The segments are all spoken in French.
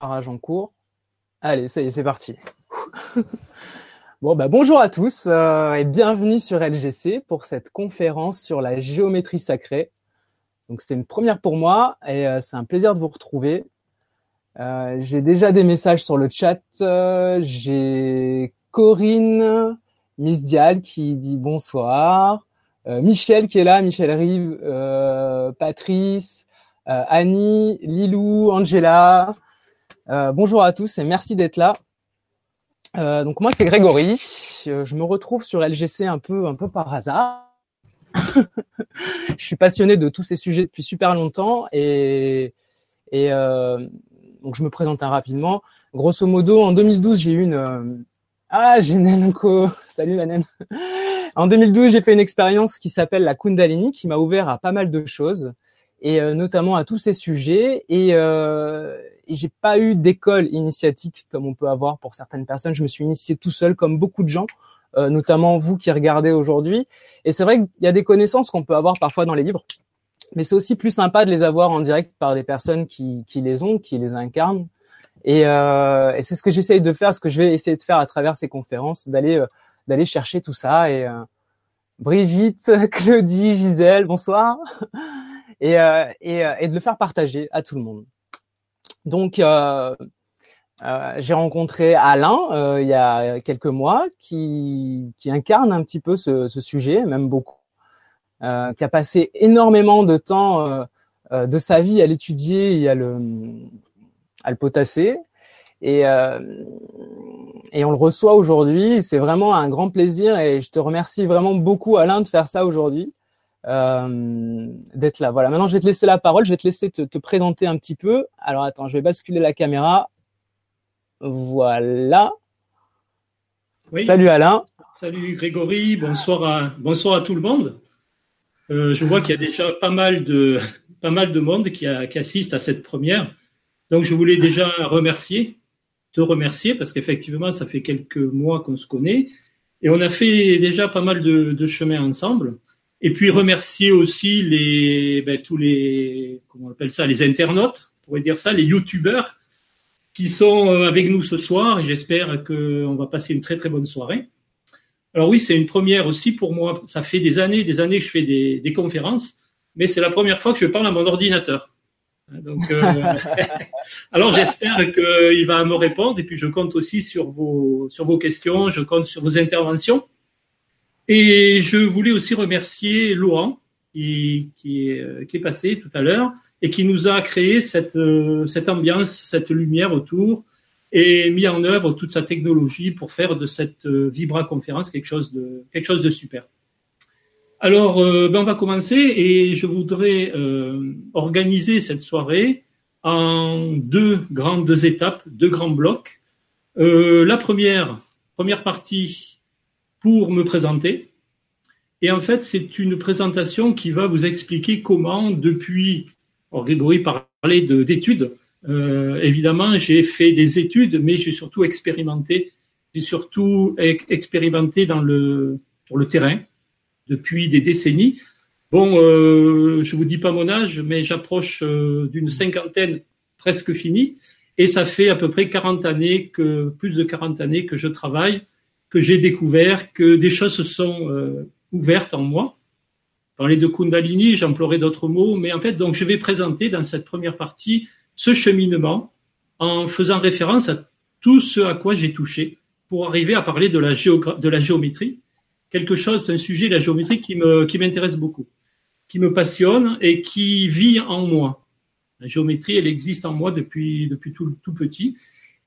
En cours. Allez, ça y est, c'est parti. bon, bah, bonjour à tous euh, et bienvenue sur LGC pour cette conférence sur la géométrie sacrée. Donc, c'est une première pour moi et euh, c'est un plaisir de vous retrouver. Euh, j'ai déjà des messages sur le chat. j'ai Corinne Miss Dial qui dit bonsoir. Michel qui est là, Michel Rive, Patrice, Annie, Lilou, Angela, euh, bonjour à tous et merci d'être là. Euh, donc moi c'est Grégory. Euh, je me retrouve sur LGC un peu un peu par hasard. je suis passionné de tous ces sujets depuis super longtemps et donc je me présente rapidement. Grosso modo, en 2012, j'ai eu une ah j'ai Nenko. Salut la. En 2012, j'ai fait une expérience qui s'appelle la Kundalini, qui m'a ouvert à pas mal de choses et notamment à tous ces sujets et j'ai pas eu d'école initiatique comme on peut avoir pour certaines personnes. Je me suis initié tout seul, comme beaucoup de gens, euh, notamment vous qui regardez aujourd'hui. Et c'est vrai qu'il y a des connaissances qu'on peut avoir parfois dans les livres, mais c'est aussi plus sympa de les avoir en direct par des personnes qui, qui les ont, qui les incarnent. Et, euh, et c'est ce que j'essaye de faire, ce que je vais essayer de faire à travers ces conférences, d'aller euh, d'aller chercher tout ça. Et euh, Brigitte, Claudie, Gisèle, bonsoir. Et, euh, et, et de le faire partager à tout le monde. Donc, euh, euh, j'ai rencontré Alain euh, il y a quelques mois qui, incarne un petit peu ce, sujet, même beaucoup, qui a passé énormément de temps de sa vie à l'étudier et à le, potasser. Et on le reçoit aujourd'hui. C'est vraiment un grand plaisir et je te remercie vraiment beaucoup Alain de faire ça aujourd'hui. Euh, d'être là. Voilà. Maintenant, je vais te laisser la parole. Je vais te laisser te, te, présenter un petit peu. Alors, attends, je vais basculer la caméra. Voilà. Oui. Salut Alain. Salut Grégory. Bonsoir à bonsoir à tout le monde. Euh, je vois qu'il y a déjà pas mal de pas mal de monde qui, a, qui assiste à cette première. Donc, je voulais déjà remercier, te remercier parce qu'effectivement, ça fait quelques mois qu'on se connaît et on a fait déjà pas mal de, de chemin ensemble. Et puis remercier aussi les ben, tous les comment on appelle ça les internautes, on pourrait dire ça, les youtubeurs qui sont euh, avec nous ce soir. J'espère qu'on va passer une très très bonne soirée. Alors oui, c'est une première aussi pour moi. Ça fait des années, des années que je fais des, des conférences, mais c'est la première fois que je parle à mon ordinateur. Donc, euh, alors j'espère qu'il va me répondre et puis je compte aussi sur vos sur vos questions, je compte sur vos interventions. Et je voulais aussi remercier Laurent, qui, qui, est, euh, qui est passé tout à l'heure, et qui nous a créé cette, euh, cette ambiance, cette lumière autour, et mis en œuvre toute sa technologie pour faire de cette euh, Vibra conférence quelque chose de, quelque chose de super. Alors, ben on va commencer et je voudrais organiser cette soirée en deux grandes étapes, deux grands blocs. La première, première partie, pour me présenter. Et en fait, c'est une présentation qui va vous expliquer comment, depuis, alors Grégory parlait d'études, euh, évidemment, j'ai fait des études, mais j'ai surtout expérimenté, j'ai surtout expérimenté dans le, sur le terrain depuis des décennies. Bon, euh, je vous dis pas mon âge, mais j'approche euh, d'une cinquantaine presque finie, et ça fait à peu près 40 années que, plus de 40 années que je travaille que j'ai découvert que des choses se sont euh, ouvertes en moi. Parler de Kundalini, j'emploierai d'autres mots, mais en fait, donc, je vais présenter dans cette première partie ce cheminement en faisant référence à tout ce à quoi j'ai touché pour arriver à parler de la, de la géométrie. Quelque chose, c'est un sujet, la géométrie, qui me, qui m'intéresse beaucoup, qui me passionne et qui vit en moi. La géométrie, elle existe en moi depuis, depuis tout petit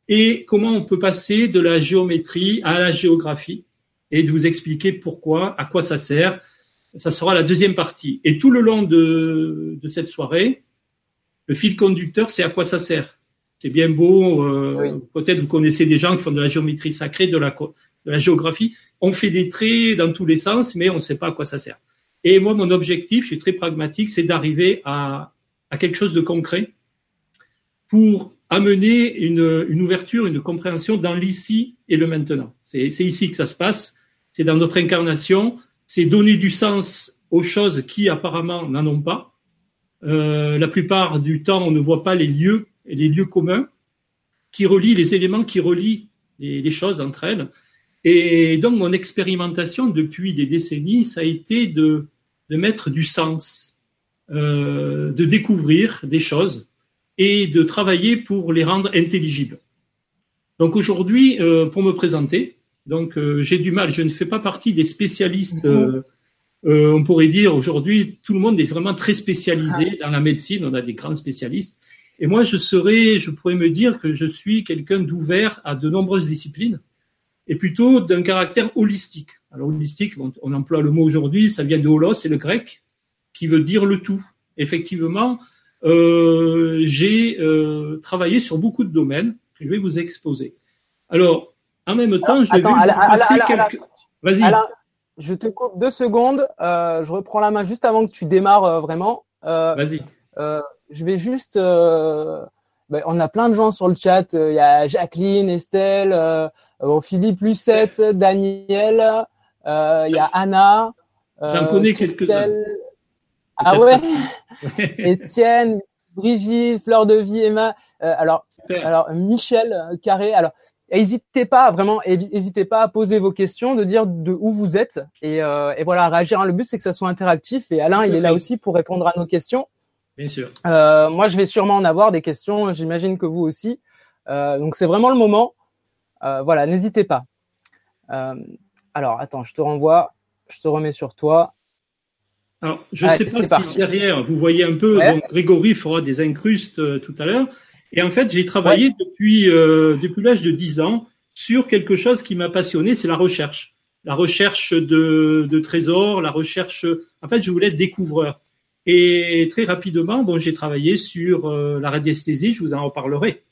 et comment on peut passer de la géométrie à la géographie et de vous expliquer pourquoi, à quoi ça sert. Ça sera la deuxième partie. Et tout le long de, de cette soirée, le fil conducteur, c'est à quoi ça sert. C'est bien beau, euh, oui. peut-être vous connaissez des gens qui font de la géométrie sacrée, de la, de la géographie. On fait des traits dans tous les sens, mais on ne sait pas à quoi ça sert. Et moi, mon objectif, je suis très pragmatique, c'est d'arriver à, à quelque chose de concret pour amener une, ouverture, une compréhension dans l'ici et le maintenant. C'est ici que ça se passe, c'est dans notre incarnation, c'est donner du sens aux choses qui apparemment n'en ont pas. Euh, la plupart du temps, on ne voit pas les lieux les lieux communs. qui relient les éléments qui relient les, choses entre elles. Et donc mon expérimentation depuis des décennies, ça a été de, de mettre du sens, euh, de découvrir des choses et de travailler pour les rendre intelligibles. Donc aujourd'hui, euh, pour me présenter, donc euh, j'ai du mal, je ne fais pas partie des spécialistes. Euh, euh, on pourrait dire aujourd'hui, tout le monde est vraiment très spécialisé dans la médecine. On a des grands spécialistes. Et moi, je serais, je pourrais me dire que je suis quelqu'un d'ouvert à de nombreuses disciplines et plutôt d'un caractère holistique. Alors holistique, on, on emploie le mot aujourd'hui, ça vient de holos, c'est le grec qui veut dire le tout. Effectivement, j'ai euh, travaillé sur beaucoup de domaines que je vais vous exposer. Alors, en même temps, je vais Attends, vous Alain, passer Alain, quelques... Vas-y. Alain, je te coupe deux secondes. Euh, je reprends la main juste avant que tu démarres euh, vraiment. Euh, Vas-y. euh, je vais juste. euh, ben, on a plein de gens sur le chat. Euh, Il y a Jacqueline, Estelle, euh, bon, Philippe Lucette, Daniel. euh, Il y a Anna. J'en euh, connais quelques-uns. Ah ouais. Étienne, Brigitte, Fleur de Vie, Emma. Euh, alors, Michel euh, Carré. Alors, n'hésitez pas vraiment, n'hésitez pas à poser vos questions, de dire de où vous êtes et, euh, et voilà, à réagir. hein. Le but c'est que ça soit interactif et Alain Tout il est là aussi pour répondre à nos questions. Bien sûr. Euh, moi, je vais sûrement en avoir des questions. J'imagine que vous aussi. Donc, c'est vraiment le moment. Voilà, n'hésitez pas. Alors, attends, je te renvoie. Je te remets sur toi. Alors, je ne sais pas si parti. derrière, vous voyez un peu, Ouais. donc Grégory fera des incrustes euh, tout à l'heure. Et en fait, j'ai travaillé depuis, euh, depuis l'âge de 10 ans sur quelque chose qui m'a passionné, c'est la recherche. La recherche de, de trésors, la recherche... En fait, je voulais être découvreur. Et très rapidement, bon, j'ai travaillé sur euh, la radiesthésie, je vous en reparlerai.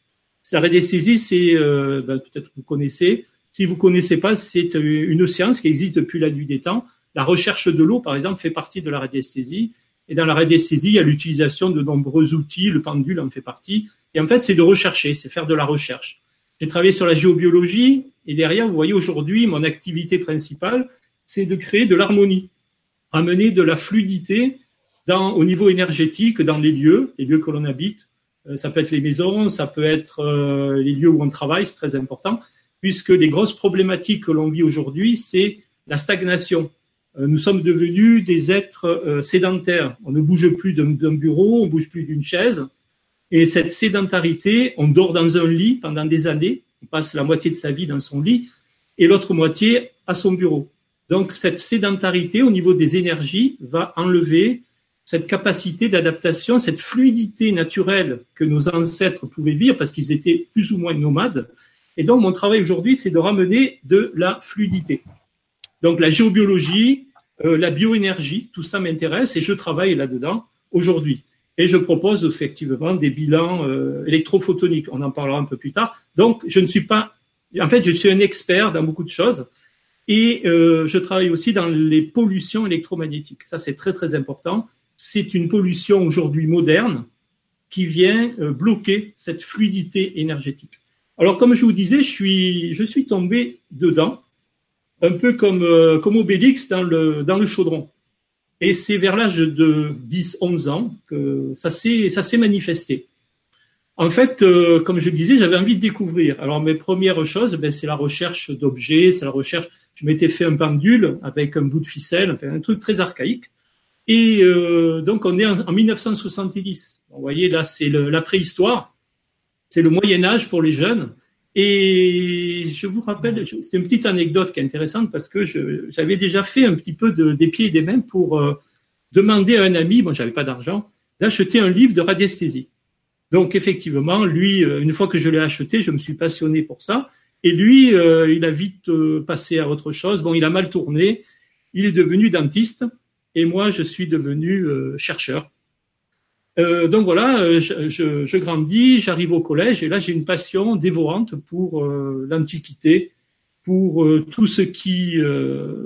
La radiesthésie, c'est, ben, peut-être que vous connaissez, si vous connaissez pas, c'est une science qui existe depuis la nuit des temps. La recherche de l'eau, par exemple, fait partie de la radiesthésie. Et dans la radiesthésie, il y a l'utilisation de nombreux outils, le pendule en fait partie. Et en fait, c'est de rechercher, c'est faire de la recherche. J'ai travaillé sur la géobiologie et derrière, vous voyez aujourd'hui, mon activité principale, c'est de créer de l'harmonie, amener de la fluidité au niveau énergétique dans les lieux, les lieux que l'on habite. Euh, ça peut être les maisons, ça peut être euh, les lieux où on travaille, c'est très important, puisque les grosses problématiques que l'on vit aujourd'hui, c'est la stagnation. Euh, nous sommes devenus des êtres euh, sédentaires. On ne bouge plus d'un bureau, on bouge plus d'une chaise. Et cette sédentarité, on dort dans un lit pendant des années, on passe la moitié de sa vie dans son lit, et l'autre moitié à son bureau. Donc cette sédentarité au niveau des énergies va enlever cette capacité d'adaptation, cette fluidité naturelle que nos ancêtres pouvaient vivre parce qu'ils étaient plus ou moins nomades. Et donc mon travail aujourd'hui, c'est de ramener de la fluidité. Donc la géobiologie, euh, la bioénergie, tout ça m'intéresse et je travaille là-dedans aujourd'hui. Et je propose effectivement des bilans euh, électrophotoniques. On en parlera un peu plus tard. Donc je ne suis pas, en fait, je suis un expert dans beaucoup de choses. Et euh, je travaille aussi dans les pollutions électromagnétiques. Ça, c'est très, très important. C'est une pollution aujourd'hui moderne qui vient bloquer cette fluidité énergétique. Alors, comme je vous disais, je suis, je suis tombé dedans, un peu comme, euh, comme Obélix dans le, dans le chaudron. Et c'est vers l'âge de 10, 11 ans que ça s'est, manifesté. En fait, euh, comme je disais, j'avais envie de découvrir. Alors, mes premières choses, ben, c'est la recherche d'objets, c'est la recherche. Je m'étais fait un pendule avec un bout de ficelle, un truc très archaïque. Et euh, donc, on est en, en 1970. Vous voyez, là, c'est le- la préhistoire. C'est le Moyen Âge pour les jeunes. Et je vous rappelle, c'était une petite anecdote qui est intéressante parce que j'avais déjà fait un petit peu de, des pieds et des mains pour euh, demander à un ami, bon, j'avais pas d'argent, d'acheter un livre de radiesthésie. Donc effectivement, lui, euh, une fois que je l'ai acheté, je me suis passionné pour ça. Et lui, euh, il a vite passé à autre chose. Bon, il a mal tourné. Il est devenu dentiste. Et moi, je suis devenu chercheur. Euh, donc voilà, euh, je, je- je grandis, j'arrive au collège et là j'ai une passion dévorante pour euh, l'Antiquité, pour euh, tout ce qui, euh,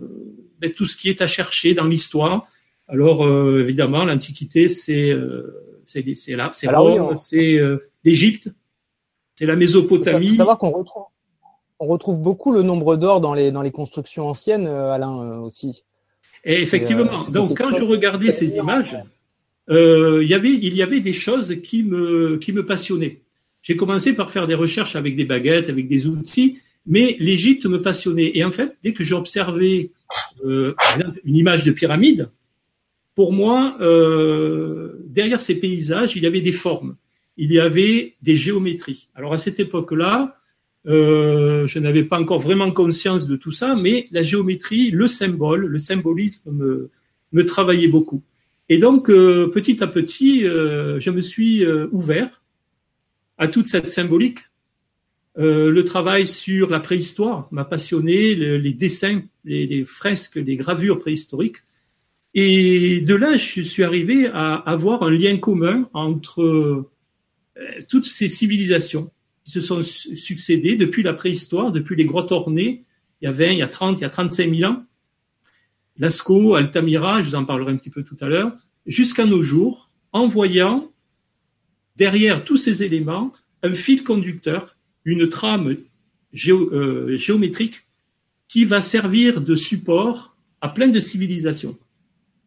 ben, tout ce qui est à chercher dans l'histoire. Alors euh, évidemment, l'Antiquité c'est euh, c'est là, c'est Alors oui, Rome, on- c'est euh, l'Égypte, c'est la Il faut Mésopotamie. savoir qu'on retrouve, on retrouve beaucoup le nombre d'or dans les, dans les constructions anciennes, Alain, euh, aussi. Et effectivement, donc quand je regardais ces images, euh, il y avait des choses qui me passionnaient. j'ai commencé par faire des recherches avec des baguettes, avec des outils, mais l'Égypte me passionnait. Et en fait, dès que j'observais euh, une image de pyramide, pour moi, euh, derrière ces paysages, il y avait des formes, il y avait des géométries. Alors à cette époque-là, euh, je n'avais pas encore vraiment conscience de tout ça, mais la géométrie, le symbole, le symbolisme me, me travaillait beaucoup. Et donc, euh, petit à petit, euh, je me suis euh, ouvert à toute cette symbolique. le travail sur la préhistoire m'a passionné, les dessins, les, les, fresques, les gravures préhistoriques. Et de là, je suis arrivé à avoir un lien commun entre toutes ces civilisations qui se sont succédées depuis la préhistoire, depuis les grottes ornées, il y a 20, il y a 30, il y a 35 000 ans, Lascaux, Altamira, je vous en parlerai un petit peu tout à l'heure, jusqu'à nos jours, en voyant derrière tous ces éléments un fil conducteur, une trame euh, géométrique qui va servir de support à plein de civilisations.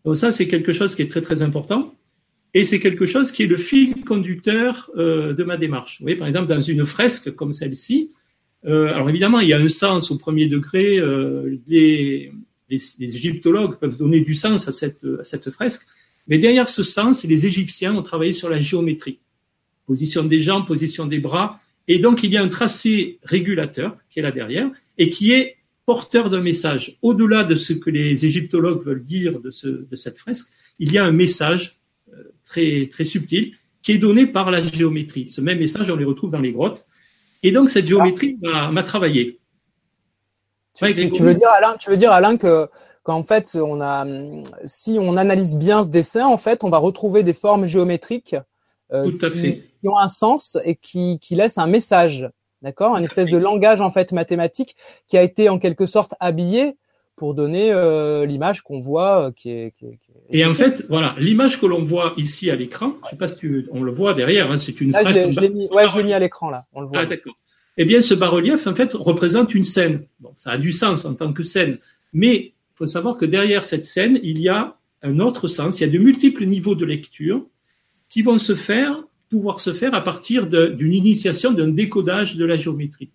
Donc ça, c'est quelque chose qui est très très important. Et c'est quelque chose qui est le fil conducteur euh, de ma démarche. Vous voyez, par exemple, dans une fresque comme celle-ci, euh, alors évidemment, il y a un sens au premier degré. les, les, égyptologues peuvent donner du sens à cette, à cette fresque, mais derrière ce sens, les Égyptiens ont travaillé sur la géométrie. Position des jambes, position des bras, et donc il y a un tracé régulateur qui est là derrière, et qui est porteur d'un message. Au-delà de ce que les égyptologues veulent dire de, ce, de cette fresque, il y a un message euh, très, très subtil qui est donné par la géométrie. Ce même message, on les retrouve dans les grottes. Et donc cette géométrie m'a travaillé. Tu, veux dire Alain, tu veux dire Alain que qu'en fait on a, si on analyse bien ce dessin, en fait, on va retrouver des formes géométriques euh, qui, ont un sens et qui, qui laissent un message, d'accord, un espèce de langage en fait mathématique qui a été en quelque sorte habillé pour donner euh, l'image qu'on voit euh, qui, est, qui, est, Et en fait, voilà, l'image que l'on voit ici à l'écran, je sais pas si tu, on le voit derrière, hein, c'est une ah, Je l'ai mis, ouais, je l'ai mis à l'écran là, on le voit. Ah d'accord eh bien, ce bas-relief, en fait, représente une scène. Bon, ça a du sens en tant que scène, mais il faut savoir que derrière cette scène, il y a un autre sens. Il y a de multiples niveaux de lecture qui vont se faire, pouvoir se faire à partir d'une initiation, d'un décodage de la géométrie.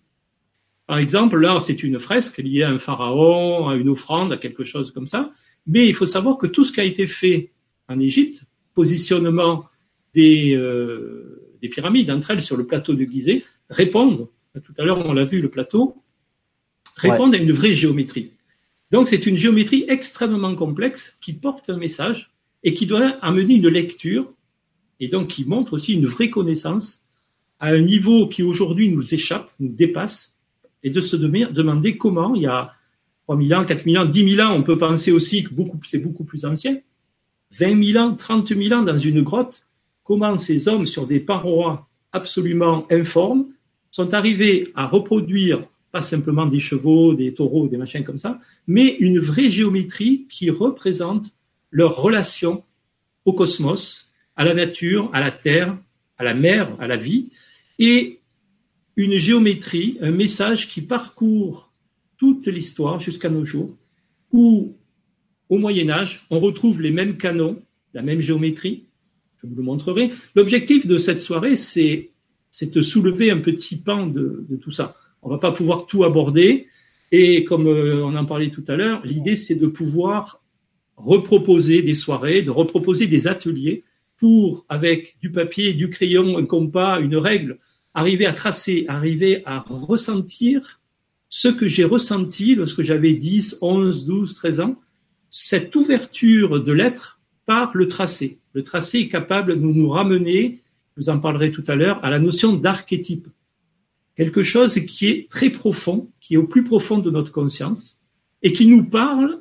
Par exemple, là, c'est une fresque liée à un pharaon, à une offrande, à quelque chose comme ça. Mais il faut savoir que tout ce qui a été fait en Égypte, positionnement des, euh, des pyramides entre elles sur le plateau de Gizeh, répondent tout à l'heure on l'a vu, le plateau, répondent à une vraie géométrie. Donc c'est une géométrie extrêmement complexe qui porte un message et qui doit amener une lecture et donc qui montre aussi une vraie connaissance à un niveau qui aujourd'hui nous échappe, nous dépasse, et de se demander comment, il y a 3000 ans, 4000 ans, 10 000 ans, on peut penser aussi que c'est beaucoup plus ancien, 20 000 ans, 30 000 ans dans une grotte, comment ces hommes sur des parois absolument informes sont arrivés à reproduire pas simplement des chevaux, des taureaux, des machins comme ça, mais une vraie géométrie qui représente leur relation au cosmos, à la nature, à la terre, à la mer, à la vie, et une géométrie, un message qui parcourt toute l'histoire jusqu'à nos jours, où au Moyen Âge, on retrouve les mêmes canons, la même géométrie. Je vous le montrerai. L'objectif de cette soirée, c'est c'est de soulever un petit pan de, tout ça. On va pas pouvoir tout aborder. Et comme euh, on en parlait tout à l'heure, l'idée c'est de pouvoir reproposer des soirées, de reproposer des ateliers pour, avec du papier, du crayon, un compas, une règle, arriver à tracer, arriver à ressentir ce que j'ai ressenti lorsque j'avais 10, 11, 12, 13 ans, cette ouverture de l'être par le tracé. Le tracé est capable de nous ramener je vous en parlerai tout à l'heure, à la notion d'archétype. Quelque chose qui est très profond, qui est au plus profond de notre conscience, et qui nous parle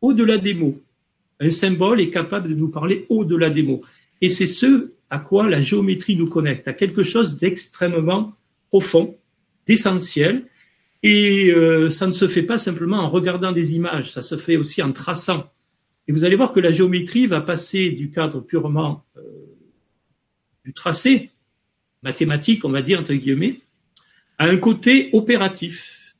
au-delà des mots. Un symbole est capable de nous parler au-delà des mots. Et c'est ce à quoi la géométrie nous connecte, à quelque chose d'extrêmement profond, d'essentiel. Et euh, ça ne se fait pas simplement en regardant des images, ça se fait aussi en traçant. Et vous allez voir que la géométrie va passer du cadre purement du tracé mathématique, on va dire, entre guillemets, à un côté opératif.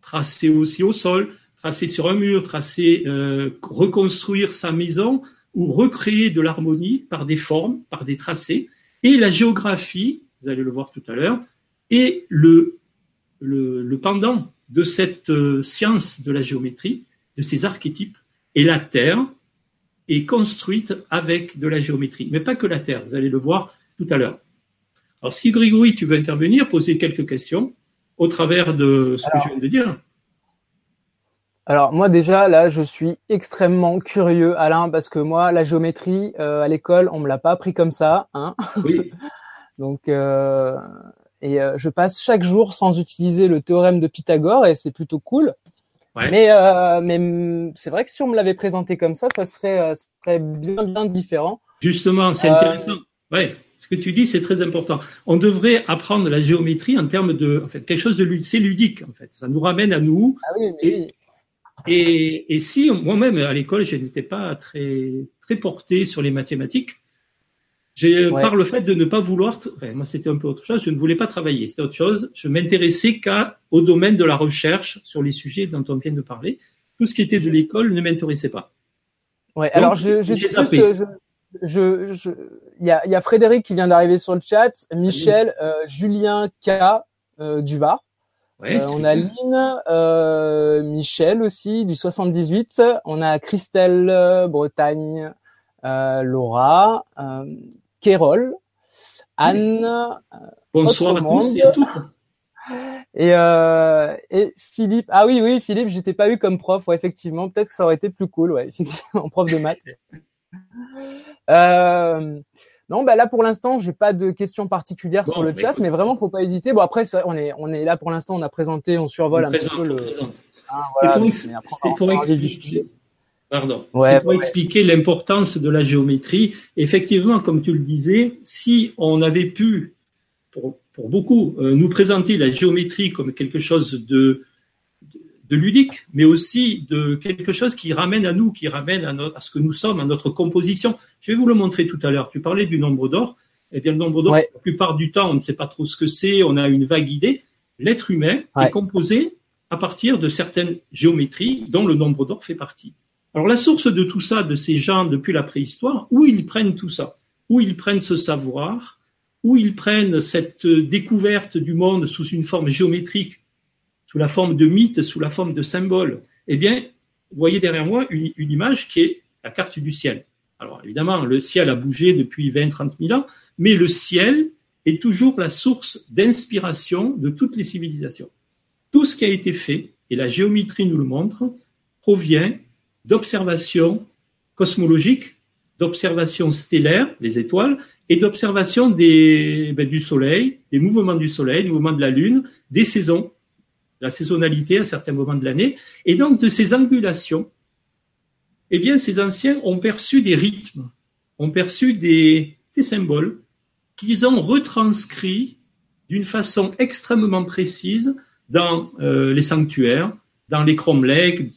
Tracé aussi au sol, tracé sur un mur, tracé, euh, reconstruire sa maison ou recréer de l'harmonie par des formes, par des tracés. Et la géographie vous allez le voir tout à l'heure, le, le, le, pendant de cette euh, science de la géométrie, de ces archétypes, et la Terre est construite avec de la géométrie, mais pas que la Terre, vous allez le voir tout à l'heure. Alors si Grégory, tu veux intervenir, poser quelques questions au travers de ce que je viens de dire. Alors moi déjà là je suis extrêmement curieux Alain parce que moi la géométrie euh, à l'école on me l'a pas appris comme ça hein. Oui. Donc euh, et euh, je passe chaque jour sans utiliser le théorème de Pythagore et c'est plutôt cool. Ouais. Mais mais c'est vrai que si on me l'avait présenté comme ça ça serait, ça serait bien bien différent. Justement c'est intéressant. Ouais. Ce que tu dis, c'est très important. On devrait apprendre la géométrie en termes de, en fait, quelque chose de c'est ludique. En fait, ça nous ramène à nous. Ah oui, mais et, et, et, si moi-même à l'école, je n'étais pas très très porté sur les mathématiques, j'ai ouais. par le fait de ne pas vouloir, enfin, moi c'était un peu autre chose, je ne voulais pas travailler, c'était autre chose. Je m'intéressais qu'à au domaine de la recherche sur les sujets dont on vient de parler. Tout ce qui était de l'école ne m'intéressait pas. Ouais, Donc, alors je, je, juste, je, je, je, il y a, y a Frédéric qui vient d'arriver sur le chat, Michel, euh, Julien K euh, du Var. Ouais, euh, on a Lynn, euh, Michel aussi du 78. On a Christelle euh, Bretagne, Laura, Kérol, Anne. Bonsoir à tous et à toutes. Et, euh, et Philippe, ah oui, oui, Philippe, je t'ai pas eu comme prof, ouais, effectivement, peut-être que ça aurait été plus cool, ouais, effectivement, prof de maths. Euh, non, bah là pour l'instant, j'ai pas de questions particulières bon, sur le chat, écoute. mais vraiment, faut pas hésiter. Bon après, ça, on est on est là pour l'instant, on a présenté, on survole on un présente, petit peu le. Ah, voilà, c'est pour, pour expliquer. Pardon. Ouais, pour ouais. expliquer l'importance de la géométrie. Effectivement, comme tu le disais, si on avait pu, pour, pour beaucoup, euh, nous présenter la géométrie comme quelque chose de de ludique, mais aussi de quelque chose qui ramène à nous, qui ramène à, à ce que nous sommes, à notre composition. Je vais vous le montrer tout à l'heure. Tu parlais du nombre d'or. Eh bien, le nombre d'or, ouais. la plupart du temps, on ne sait pas trop ce que c'est, on a une vague idée. L'être humain ouais. est composé à partir de certaines géométries dont le nombre d'or fait partie. Alors, la source de tout ça, de ces gens depuis la préhistoire, où ils prennent tout ça, où ils prennent ce savoir, où ils prennent cette découverte du monde sous une forme géométrique sous la forme de mythes, sous la forme de symboles, eh bien, vous voyez derrière moi une, image qui est la carte du ciel. Alors, évidemment, le ciel a bougé depuis 20, 30 000 ans, mais le ciel est toujours la source d'inspiration de toutes les civilisations. Tout ce qui a été fait, et la géométrie nous le montre, provient d'observations cosmologiques, d'observations stellaires, les étoiles, et d'observations ben, du Soleil, des mouvements du Soleil, des mouvements de la Lune, des saisons, la saisonnalité à certains moments de l'année. Et donc, de ces angulations, eh bien, ces anciens ont perçu des rythmes, ont perçu des, symboles qu'ils ont retranscrits d'une façon extrêmement précise dans euh, les sanctuaires, dans les cromlechs,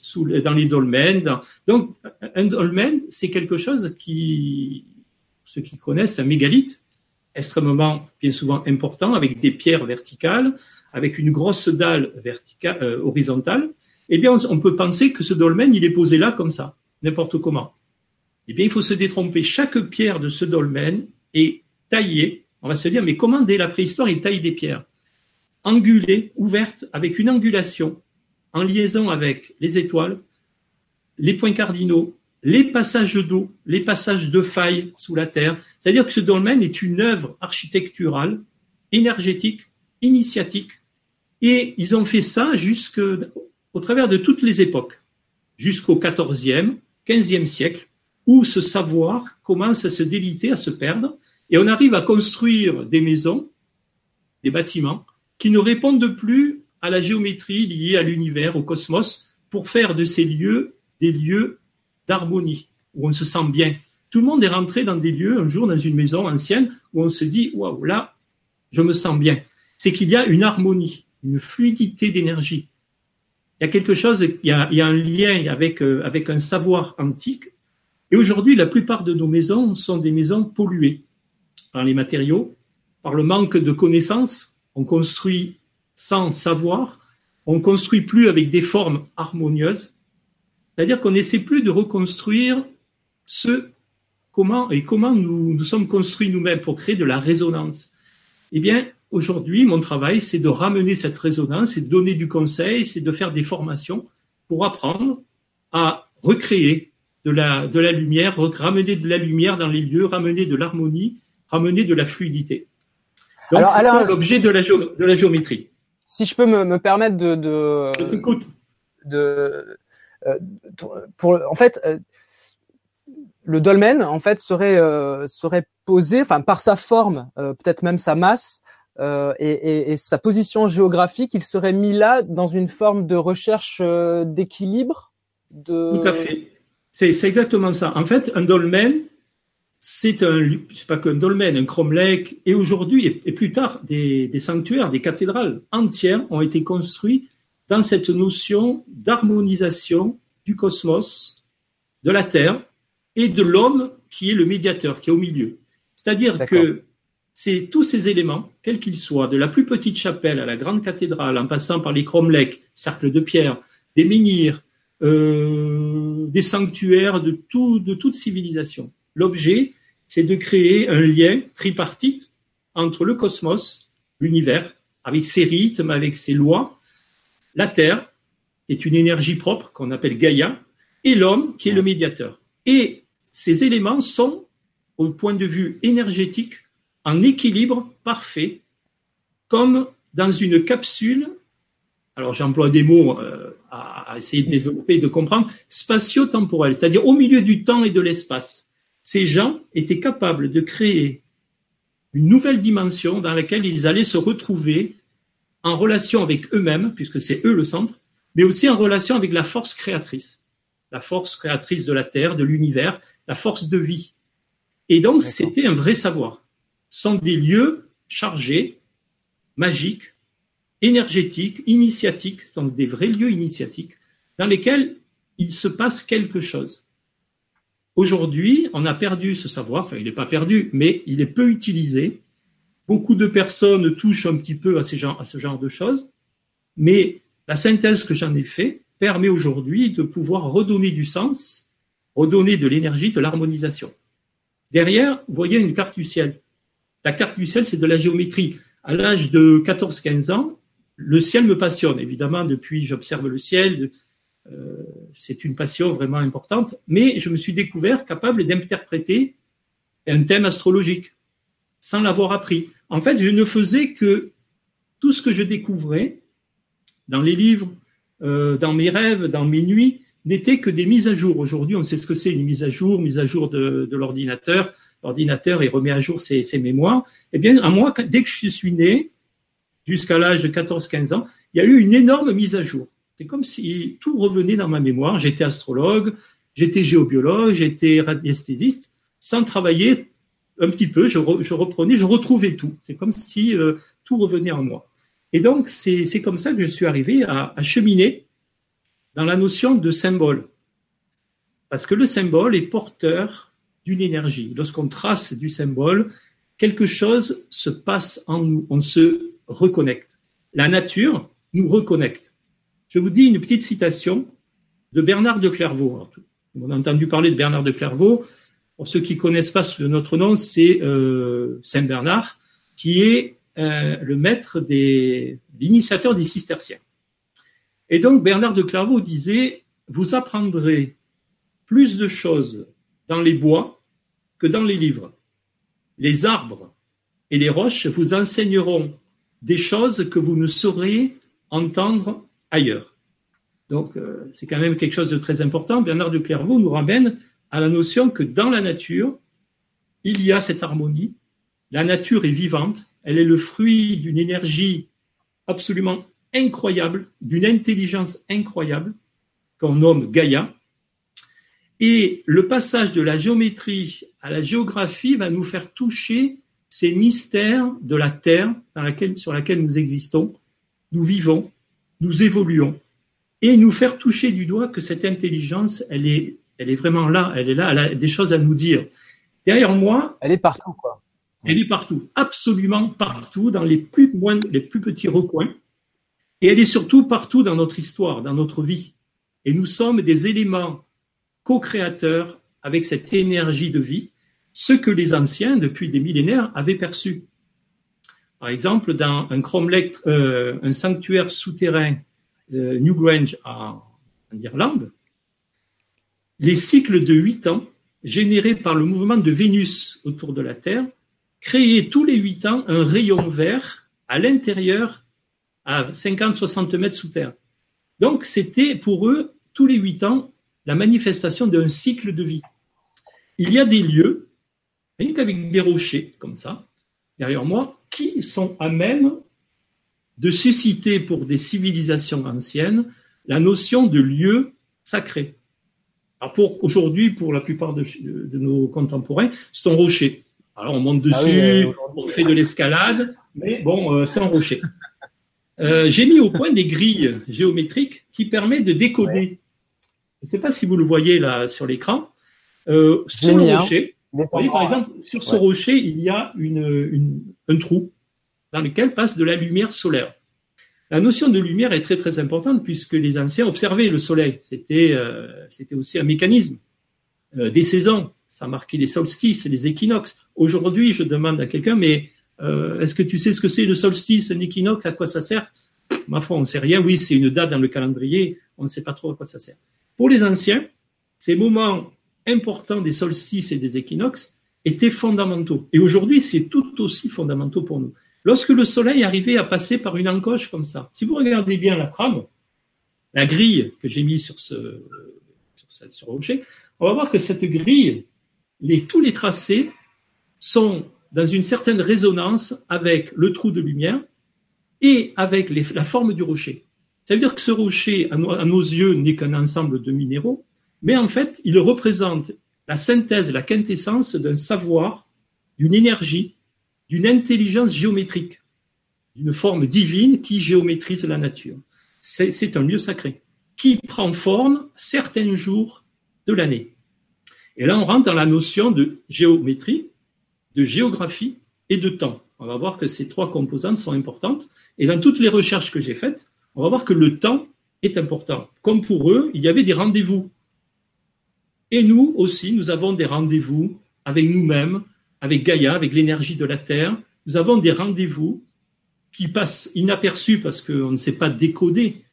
dans les dolmens. Donc, un dolmen, c'est quelque chose qui, ceux qui connaissent, un mégalithe, extrêmement, bien souvent important, avec des pierres verticales, avec une grosse dalle verticale, euh, horizontale, eh bien, on, peut penser que ce dolmen, il est posé là comme ça, n'importe comment. Eh bien, il faut se détromper. Chaque pierre de ce dolmen est taillée. On va se dire, mais comment dès la préhistoire, il taille des pierres? Angulées, ouvertes, avec une angulation, en liaison avec les étoiles, les points cardinaux, les passages d'eau, les passages de failles sous la terre. C'est-à-dire que ce dolmen est une œuvre architecturale, énergétique, initiatique, et ils ont fait ça jusque, au travers de toutes les époques, jusqu'au XIVe, XVe siècle, où ce savoir commence à se déliter, à se perdre, et on arrive à construire des maisons, des bâtiments, qui ne répondent plus à la géométrie liée à l'univers, au cosmos, pour faire de ces lieux des lieux d'harmonie, où on se sent bien. Tout le monde est rentré dans des lieux, un jour, dans une maison ancienne, où on se dit, waouh, là, je me sens bien. C'est qu'il y a une harmonie une fluidité d'énergie. Il y a quelque chose, il y a, un lien avec, euh, avec un savoir antique. Et aujourd'hui, la plupart de nos maisons sont des maisons polluées par les matériaux, par le manque de connaissances. On construit sans savoir, on construit plus avec des formes harmonieuses. C'est-à-dire qu'on n'essaie plus de reconstruire ce comment et comment nous nous sommes construits nous-mêmes pour créer de la résonance. Eh bien, aujourd'hui, mon travail, c'est de ramener cette résonance, c'est de donner du conseil, c'est de faire des formations pour apprendre à recréer de la, de la lumière, ramener de la lumière dans les lieux, ramener de l'harmonie, ramener de la fluidité. Donc, c'est l'objet de la, de la géométrie. Si je peux me, me permettre de, de, de, euh, pour, en fait, euh, le dolmen, en fait, serait euh, serait posé, enfin, par sa forme, peut-être même sa masse, euh, et, et, et, sa position géographique, il serait mis là dans une forme de recherche d'équilibre. De... Tout à fait. C'est exactement ça. En fait, un dolmen, c'est un, c'est pas qu'un dolmen, un cromlech, et aujourd'hui et, plus tard, des, des, sanctuaires, des cathédrales entières ont été construits dans cette notion d'harmonisation du cosmos, de la Terre et de l'homme qui est le médiateur, qui est au milieu. C'est-à-dire que c'est tous ces éléments, quels qu'ils soient, de la plus petite chapelle à la grande cathédrale, en passant par les cromlechs, cercles de pierre, des menhirs, euh, des sanctuaires de, tout, de toute civilisation. L'objet, c'est de créer un lien tripartite entre le cosmos, l'univers, avec ses rythmes, avec ses lois, la Terre, qui est une énergie propre qu'on appelle Gaïa, et l'homme, qui est le médiateur. Et ces éléments sont, au point de vue énergétique, en équilibre parfait, comme dans une capsule, alors j'emploie des mots euh, à, essayer de développer, de comprendre, spatio-temporel, c'est-à-dire au milieu du temps et de l'espace. Ces gens étaient capables de créer une nouvelle dimension dans laquelle ils allaient se retrouver en relation avec eux-mêmes, puisque c'est eux le centre, mais aussi en relation avec la force créatrice, la force créatrice de la Terre, de l'univers, la force de vie. Et donc, c'était un vrai savoir. Sont des lieux chargés, magiques, énergétiques, initiatiques, sont des vrais lieux initiatiques dans lesquels il se passe quelque chose. Aujourd'hui, on a perdu ce savoir, enfin il n'est pas perdu, mais il est peu utilisé Beaucoup de personnes touchent un petit peu à, ce genre de choses, mais la synthèse que j'en ai fait permet aujourd'hui de pouvoir redonner du sens, redonner de l'énergie, de l'harmonisation. Derrière, vous voyez une carte du ciel. La carte du ciel, c'est de la géométrie. À l'âge de 14-15 ans, le ciel me passionne. Évidemment, depuis, j'observe le ciel. Euh, c'est une passion vraiment importante. Mais je me suis découvert capable d'interpréter un thème astrologique sans l'avoir appris. En fait, je ne faisais que tout ce que je découvrais dans les livres, euh, dans mes rêves, dans mes nuits, n'était que des mises à jour. Aujourd'hui, on sait ce que c'est une mise à jour, mise à jour de, l'ordinateur. L'ordinateur, il remet à jour ses, mémoires. Eh bien, à moi, dès que je suis né, jusqu'à l'âge de 14-15 ans, il y a eu une énorme mise à jour. C'est comme si tout revenait dans ma mémoire. J'étais astrologue, j'étais géobiologue, j'étais radiesthésiste, sans travailler un petit peu, je, reprenais, je retrouvais tout. C'est comme si euh, tout revenait en moi. Et donc, c'est comme ça que je suis arrivé à, à, cheminer dans la notion de symbole. Parce que le symbole est porteur d'une énergie. Lorsqu'on trace du symbole, quelque chose se passe en nous, on se reconnecte. La nature nous reconnecte. Je vous dis une petite citation de Bernard de Clairvaux. On a entendu parler de Bernard de Clairvaux. Pour ceux qui connaissent pas notre nom, c'est euh, Saint Bernard, qui est euh, le maître des, l'initiateur des cisterciens. Et donc Bernard de Clairvaux disait, vous apprendrez plus de choses dans les bois dans les livres. Les arbres et les roches vous enseigneront des choses que vous ne saurez entendre ailleurs. Donc, euh, c'est quand même quelque chose de très important. Bernard de Clairvaux nous ramène à la notion que dans la nature, il y a cette harmonie. La nature est vivante, elle est le fruit d'une énergie absolument incroyable, d'une intelligence incroyable qu'on nomme Gaïa. Et le passage de la géométrie à la géographie va nous faire toucher ces mystères de la Terre dans laquelle, sur laquelle nous existons, nous vivons, nous évoluons, et nous faire toucher du doigt que cette intelligence, elle est elle est vraiment là, elle est là, elle a des choses à nous dire. Derrière moi. Elle est partout, quoi. Elle est partout, absolument partout, dans les plus, les plus petits recoins. Et elle est surtout partout dans notre histoire, dans notre vie. Et nous sommes des éléments co-créateurs avec cette énergie de vie, ce que les anciens, depuis des millénaires, avaient perçu. par exemple, dans un cromlech, euh, un sanctuaire souterrain euh, Newgrange en, en Irlande, les cycles de 8 ans générés par le mouvement de Vénus autour de la Terre créaient tous les 8 ans un rayon vert à l'intérieur à 50-60 mètres sous terre. Donc c'était pour eux, tous les 8 ans, la manifestation d'un cycle de vie. Il y a des lieux, avec des rochers comme ça, derrière moi, qui sont à même de susciter pour des civilisations anciennes la notion de lieu sacré. Alors pour aujourd'hui, pour la plupart de, de nos contemporains, c'est un rocher. Alors on monte ah dessus, on fait de l'escalade, mais bon, euh, c'est un rocher. Euh, J'ai mis au point des grilles géométriques qui permettent de décoder. Je ne sais pas si vous le voyez là sur l'écran. Euh, sur le rocher, vous voyez, par exemple, sur ce rocher, il y a une, une, un trou dans lequel passe de la lumière solaire. La notion de lumière est très très importante puisque les anciens observaient le soleil. C'était euh, c'était aussi un mécanisme euh, des saisons. Ça marquait les solstices, les équinoxes. Aujourd'hui, je demande à quelqu'un, mais euh, est-ce que tu sais ce que c'est le solstice, un équinoxe, à quoi ça sert? Ma foi, on ne sait rien. Oui, c'est une date dans le calendrier. On ne sait pas trop à quoi ça sert. Pour les anciens, ces moments importants des solstices et des équinoxes étaient fondamentaux. Et aujourd'hui, c'est tout aussi fondamental pour nous. Lorsque le soleil arrivait à passer par une encoche comme ça, si vous regardez bien la trame, la grille que j'ai mise sur ce, sur, ce, rocher, on va voir que cette grille, tous les tracés sont dans une certaine résonance avec le trou de lumière et avec la forme du rocher. Ça veut dire que ce rocher, à nos yeux, n'est qu'un ensemble de minéraux, mais en fait, il représente la synthèse, la quintessence d'un savoir, d'une énergie, d'une intelligence géométrique, d'une forme divine qui géométrise la nature. C'est un lieu sacré qui prend forme certains jours de l'année. Et là, on rentre dans la notion de géométrie, de géographie et de temps. On va voir que ces trois composantes sont importantes. Et dans toutes les recherches que j'ai faites, on va voir que le temps est important. Comme pour eux, il y avait des rendez-vous. Et nous aussi, nous avons des rendez-vous avec nous-mêmes, avec Gaïa, avec l'énergie de la Terre. Nous avons des rendez-vous qui passent inaperçus parce qu'on ne sait pas décoder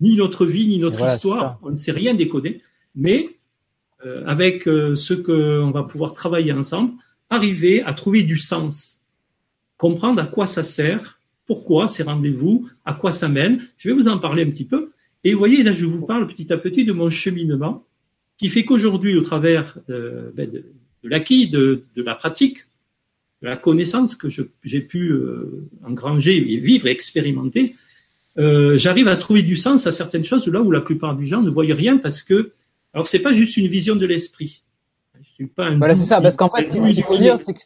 ni notre vie, ni notre histoire. On ne sait rien décoder. Mais euh, avec euh, ce qu'on va pouvoir travailler ensemble, arriver à trouver du sens, comprendre à quoi ça sert, pourquoi ces rendez-vous, à quoi ça mène. Je vais vous en parler un petit peu. Et vous voyez, là, je vous parle petit à petit de mon cheminement qui fait qu'aujourd'hui, au travers euh, ben, de, de l'acquis, de, de, la pratique, de la connaissance que j'ai pu euh, engranger et vivre et expérimenter, euh, j'arrive à trouver du sens à certaines choses là où la plupart des gens ne voient rien parce que, alors c'est pas juste une vision de l'esprit. Je suis pas un voilà, c'est ça, parce qu'en fait, ce qu'il faut dire, c'est que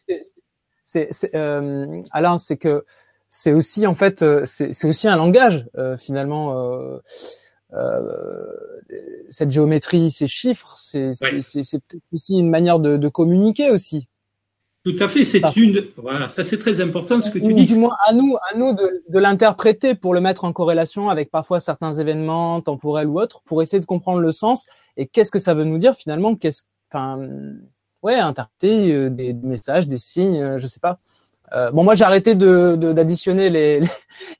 c'est, Alain, c'est que c'est aussi en fait, euh, c'est aussi un langage euh, finalement. Euh, euh, cette géométrie, ces chiffres, c'est peut-être aussi une manière de, de, communiquer aussi. Tout à fait, c'est une. Voilà, ça c'est très important ce que tu dis. Du moins à nous, à nous de, de l'interpréter pour le mettre en corrélation avec parfois certains événements temporels ou autres, pour essayer de comprendre le sens et qu'est-ce que ça veut nous dire finalement? Qu'est-ce, enfin, ouais, interpréter des, messages, des signes, je sais pas. Euh, bon, moi j'ai arrêté de, d'additionner les,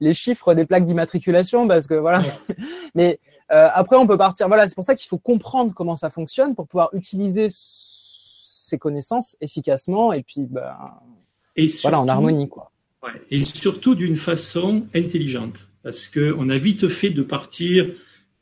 les, chiffres des plaques d'immatriculation parce que voilà. Mais euh, après, on peut partir. Voilà, c'est pour ça qu'il faut comprendre comment ça fonctionne pour pouvoir utiliser ces connaissances efficacement et puis ben, et voilà en harmonie quoi. Ouais, et surtout d'une façon intelligente parce que on a vite fait de partir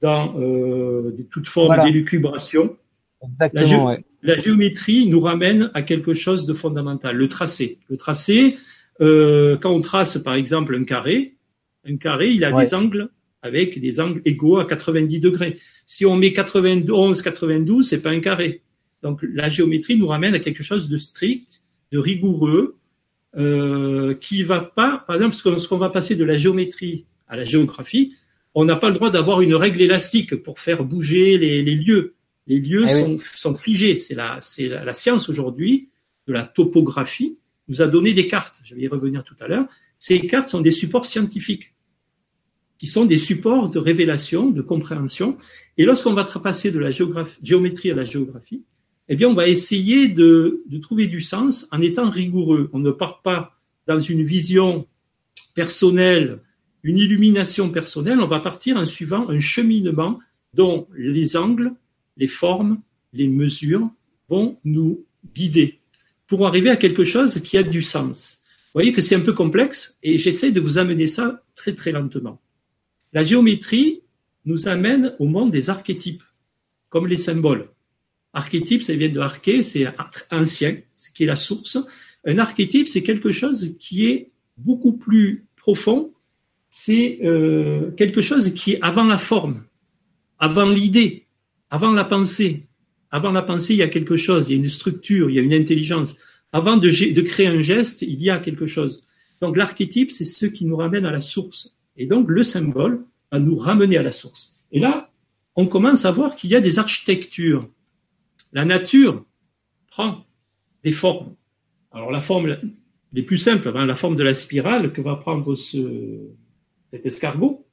dans euh, toute forme voilà. d'élucubration. Exactement. La, la, géométrie nous ramène à quelque chose de fondamental, le tracé. Le tracé, euh, quand on trace par exemple un carré, un carré, il a ouais. des angles avec des angles égaux à 90 degrés. Si on met 91, 92, c'est pas un carré. Donc la géométrie nous ramène à quelque chose de strict, de rigoureux, euh, qui va pas, par exemple, lorsqu'on va passer de la géométrie à la géographie, on n'a pas le droit d'avoir une règle élastique pour faire bouger les, les lieux. Les lieux ah sont, oui. sont, figés. C'est la, la, la science aujourd'hui de la topographie nous a donné des cartes. Je vais y revenir tout à l'heure. Ces cartes sont des supports scientifiques qui sont des supports de révélation, de compréhension. Et lorsqu'on va passer de la géométrie à la géographie, eh bien, on va essayer de, de, trouver du sens en étant rigoureux. On ne part pas dans une vision personnelle, une illumination personnelle, on va partir en suivant un cheminement dont les angles, les formes, les mesures vont nous guider pour arriver à quelque chose qui a du sens. Vous voyez que c'est un peu complexe et j'essaie de vous amener ça très très lentement. La géométrie nous amène au monde des archétypes, comme les symboles. Archétype, ça vient de arché, c'est ancien, ce qui est la source. Un archétype, c'est quelque chose qui est beaucoup plus profond, c'est euh, quelque chose qui est avant la forme, avant l'idée, avant la pensée. Avant la pensée, il y a quelque chose, il y a une structure, il y a une intelligence. Avant de, créer un geste, il y a quelque chose. Donc l'archétype, c'est ce qui nous ramène à la source. Et donc le symbole va nous ramener à la source. Et là, on commence à voir qu'il y a des architectures. La nature prend des formes. Alors la forme les plus simples, hein, la forme de la spirale que va prendre ce, cet escargot.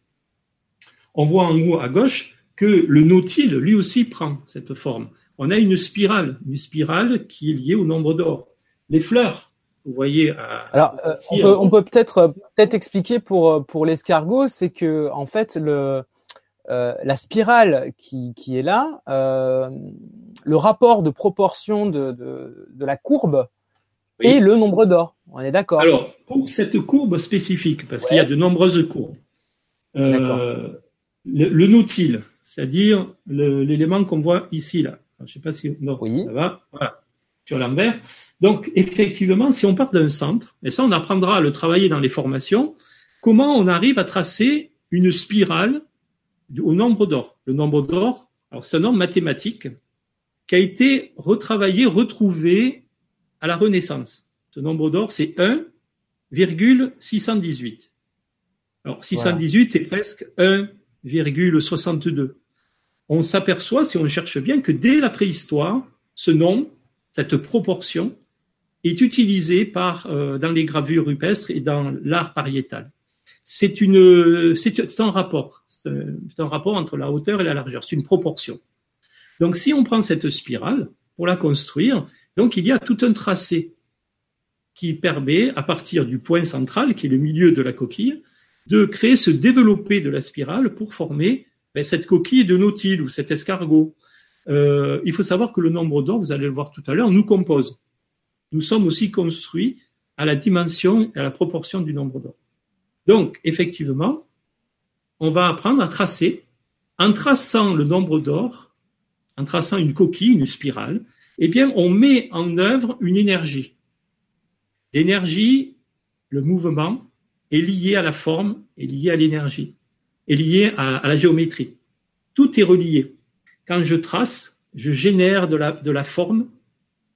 On voit en haut à gauche que le nautile, lui aussi, prend cette forme. On a une spirale, une spirale qui est liée au nombre d'or. Les fleurs, vous voyez. Alors, euh, on peut, peut-être peut-être expliquer pour pour l'escargot, c'est que en fait le euh, la spirale qui, qui est là, euh, le rapport de proportion de, de, de la courbe et le nombre d'or. On est d'accord. Alors, pour cette courbe spécifique, parce qu'il y a de nombreuses courbes, euh, le, le, nautile, c'est-à-dire l'élément qu'on voit ici, là. je ne sais pas si non, oui. ça va. Voilà, sur l'envers. Donc, effectivement, si on part d'un centre, et ça, on apprendra à le travailler dans les formations, comment on arrive à tracer une spirale au nombre d'or? Le nombre d'or, alors c'est un nombre mathématique qui a été retravaillé, retrouvé à la Renaissance. Ce nombre d'or, c'est 1,618. Alors 618, c'est presque 1,62. On s'aperçoit, si on cherche bien, que dès la préhistoire, ce nombre, cette proportion, est utilisé par, euh, dans les gravures rupestres et dans l'art pariétal. C'est un rapport, c'est un rapport entre la hauteur et la largeur, c'est une proportion. Donc, si on prend cette spirale pour la construire, donc il y a tout un tracé qui permet, à partir du point central, qui est le milieu de la coquille, de créer ce développé de la spirale pour former ben, cette coquille de nautile ou cet escargot. Euh, il faut savoir que le nombre d'or, vous allez le voir tout à l'heure, nous compose. Nous sommes aussi construits à la dimension et à la proportion du nombre d'or. Donc, effectivement, on va apprendre à tracer, en traçant le nombre d'or, en traçant une coquille, une spirale, eh bien, on met en œuvre une énergie. L'énergie, le mouvement, est lié à la forme, est lié à l'énergie, est lié à, la géométrie. Tout est relié. Quand je trace, je génère de la, de la forme,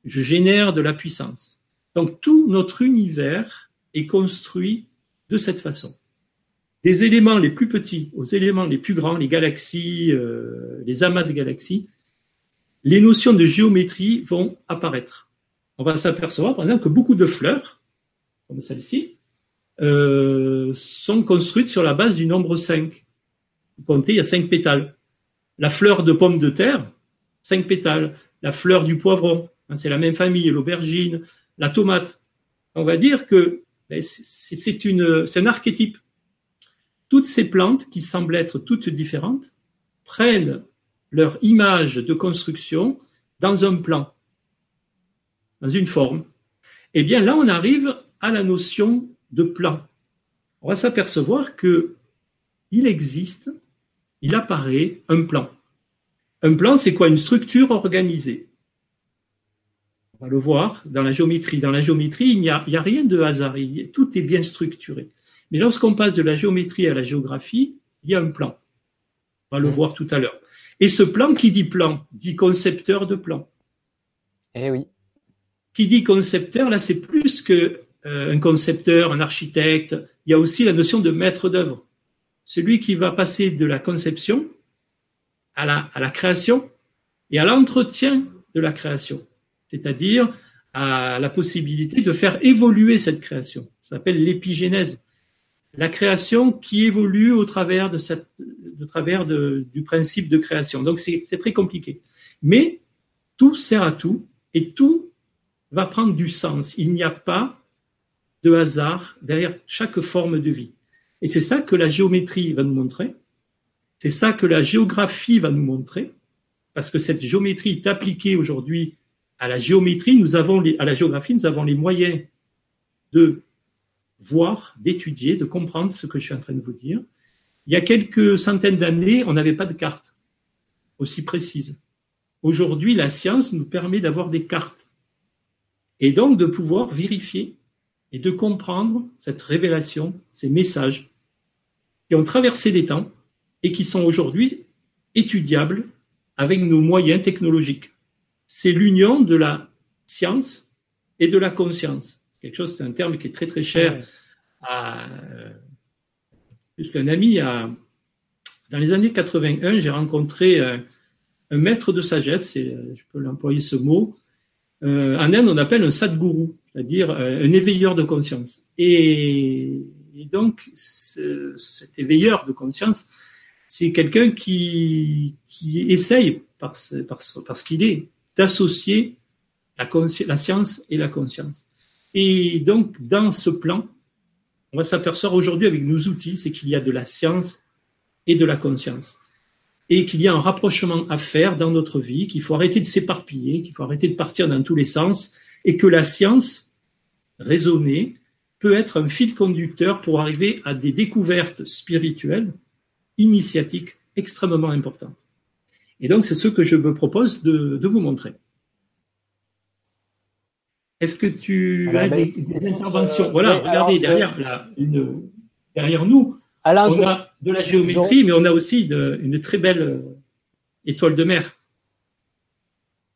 je génère de la puissance. Donc tout notre univers est construit de cette façon. Des éléments les plus petits aux éléments les plus grands, les galaxies, euh, les amas de galaxies, les notions de géométrie vont apparaître. On va s'apercevoir, par exemple, que beaucoup de fleurs, comme celle-ci, euh, sont construites sur la base du nombre 5. Vous comptez, il y a 5 pétales. La fleur de pomme de terre, 5 pétales. La fleur du poivron, hein, c'est la même famille, l'aubergine, la tomate. On va dire que ben, c'est un archétype. Toutes ces plantes, qui semblent être toutes différentes, prennent leur image de construction dans un plan, dans une forme. Eh bien, là, on arrive à la notion de plan. On va s'apercevoir que il existe, il apparaît un plan. Un plan, c'est quoi? Une structure organisée. On va le voir dans la géométrie. Dans la géométrie, il n'y a, a, rien de hasard. tout est bien structuré. Mais lorsqu'on passe de la géométrie à la géographie, il y a un plan. On va le mmh. voir tout à l'heure. Et ce plan, qui dit plan, dit concepteur de plan. Eh oui. Qui dit concepteur, là, c'est plus que un concepteur, un architecte. Il y a aussi la notion de maître d'œuvre. Celui qui va passer de la conception à la, création et à l'entretien de la création. C'est-à-dire à la possibilité de faire évoluer cette création. Ça s'appelle l'épigénèse la création qui évolue au travers travers de, du principe de création. Donc c'est très compliqué. Mais tout sert à tout et tout va prendre du sens. Il n'y a pas de hasard derrière chaque forme de vie. Et c'est ça que la géométrie va nous montrer. C'est ça que la géographie va nous montrer. Parce que cette géométrie est appliquée aujourd'hui à la géométrie, nous avons les, à la géographie, nous avons les moyens de voir, d'étudier, de comprendre ce que je suis en train de vous dire. Il y a quelques centaines d'années, on n'avait pas de cartes aussi précises. Aujourd'hui, la science nous permet d'avoir des cartes et donc de pouvoir vérifier et de comprendre cette révélation, ces messages qui ont traversé les temps et qui sont aujourd'hui étudiables avec nos moyens technologiques. C'est l'union de la science et de la conscience. Quelque chose, c'est un terme qui est très très cher à plus qu'un ami. À, dans les années 81, j'ai rencontré un, un, maître de sagesse, et je peux l'employer ce mot. Euh, en Inde, on appelle un sadguru, c'est-à-dire euh, un éveilleur de conscience. Et, donc, ce, cet éveilleur de conscience, c'est quelqu'un qui, qui essaye, par ce, par ce, parce qu'il est, d'associer la science et la conscience. Et donc, dans ce plan, on va s'apercevoir aujourd'hui avec nos outils, c'est qu'il y a de la science et de la conscience. Et qu'il y a un rapprochement à faire dans notre vie, qu'il faut arrêter de s'éparpiller, qu'il faut arrêter de partir dans tous les sens, et que la science raisonnée peut être un fil conducteur pour arriver à des découvertes spirituelles initiatique extrêmement importante. Et donc, c'est ce que je me propose de, de vous montrer. Est-ce que tu ah as bah, des, des, interventions euh, Voilà, regardez, derrière, là, une, derrière nous, Alain, on je, a de la géométrie, mais on a aussi de, une très belle euh, étoile de mer.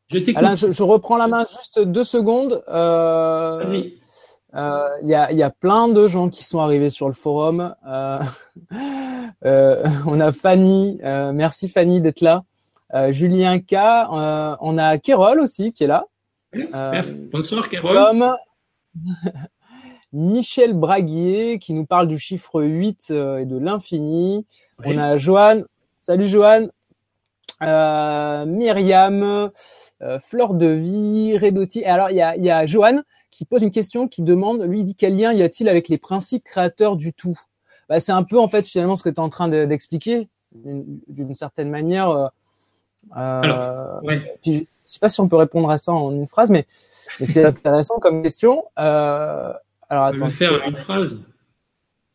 Je t'écoute. Alain, je, je, reprends la main juste deux secondes. Euh, Vas-y. Euh, il y, a, y, a, plein de gens qui sont arrivés sur le forum. Euh, euh, on a Fanny, merci Fanny d'être là. Julien K, on a Kérol aussi qui est là. Bonsoir Kérol. Michel Braguier qui nous parle du chiffre 8 et de l'infini. On a Joanne. Salut Joanne. Myriam. Fleur de vie, Redotti. Alors il y a, y a Joanne qui pose une question qui demande, lui, il dit quel lien y a-t-il avec les principes créateurs du tout? Bah, C'est un peu en fait finalement ce que tu es en train d'expliquer d'une certaine manière. Euh, Alors, ouais. je sais pas si on peut répondre à ça en une phrase, mais, mais c'est intéressant comme question. Euh, alors attends. On va le faire en une phrase.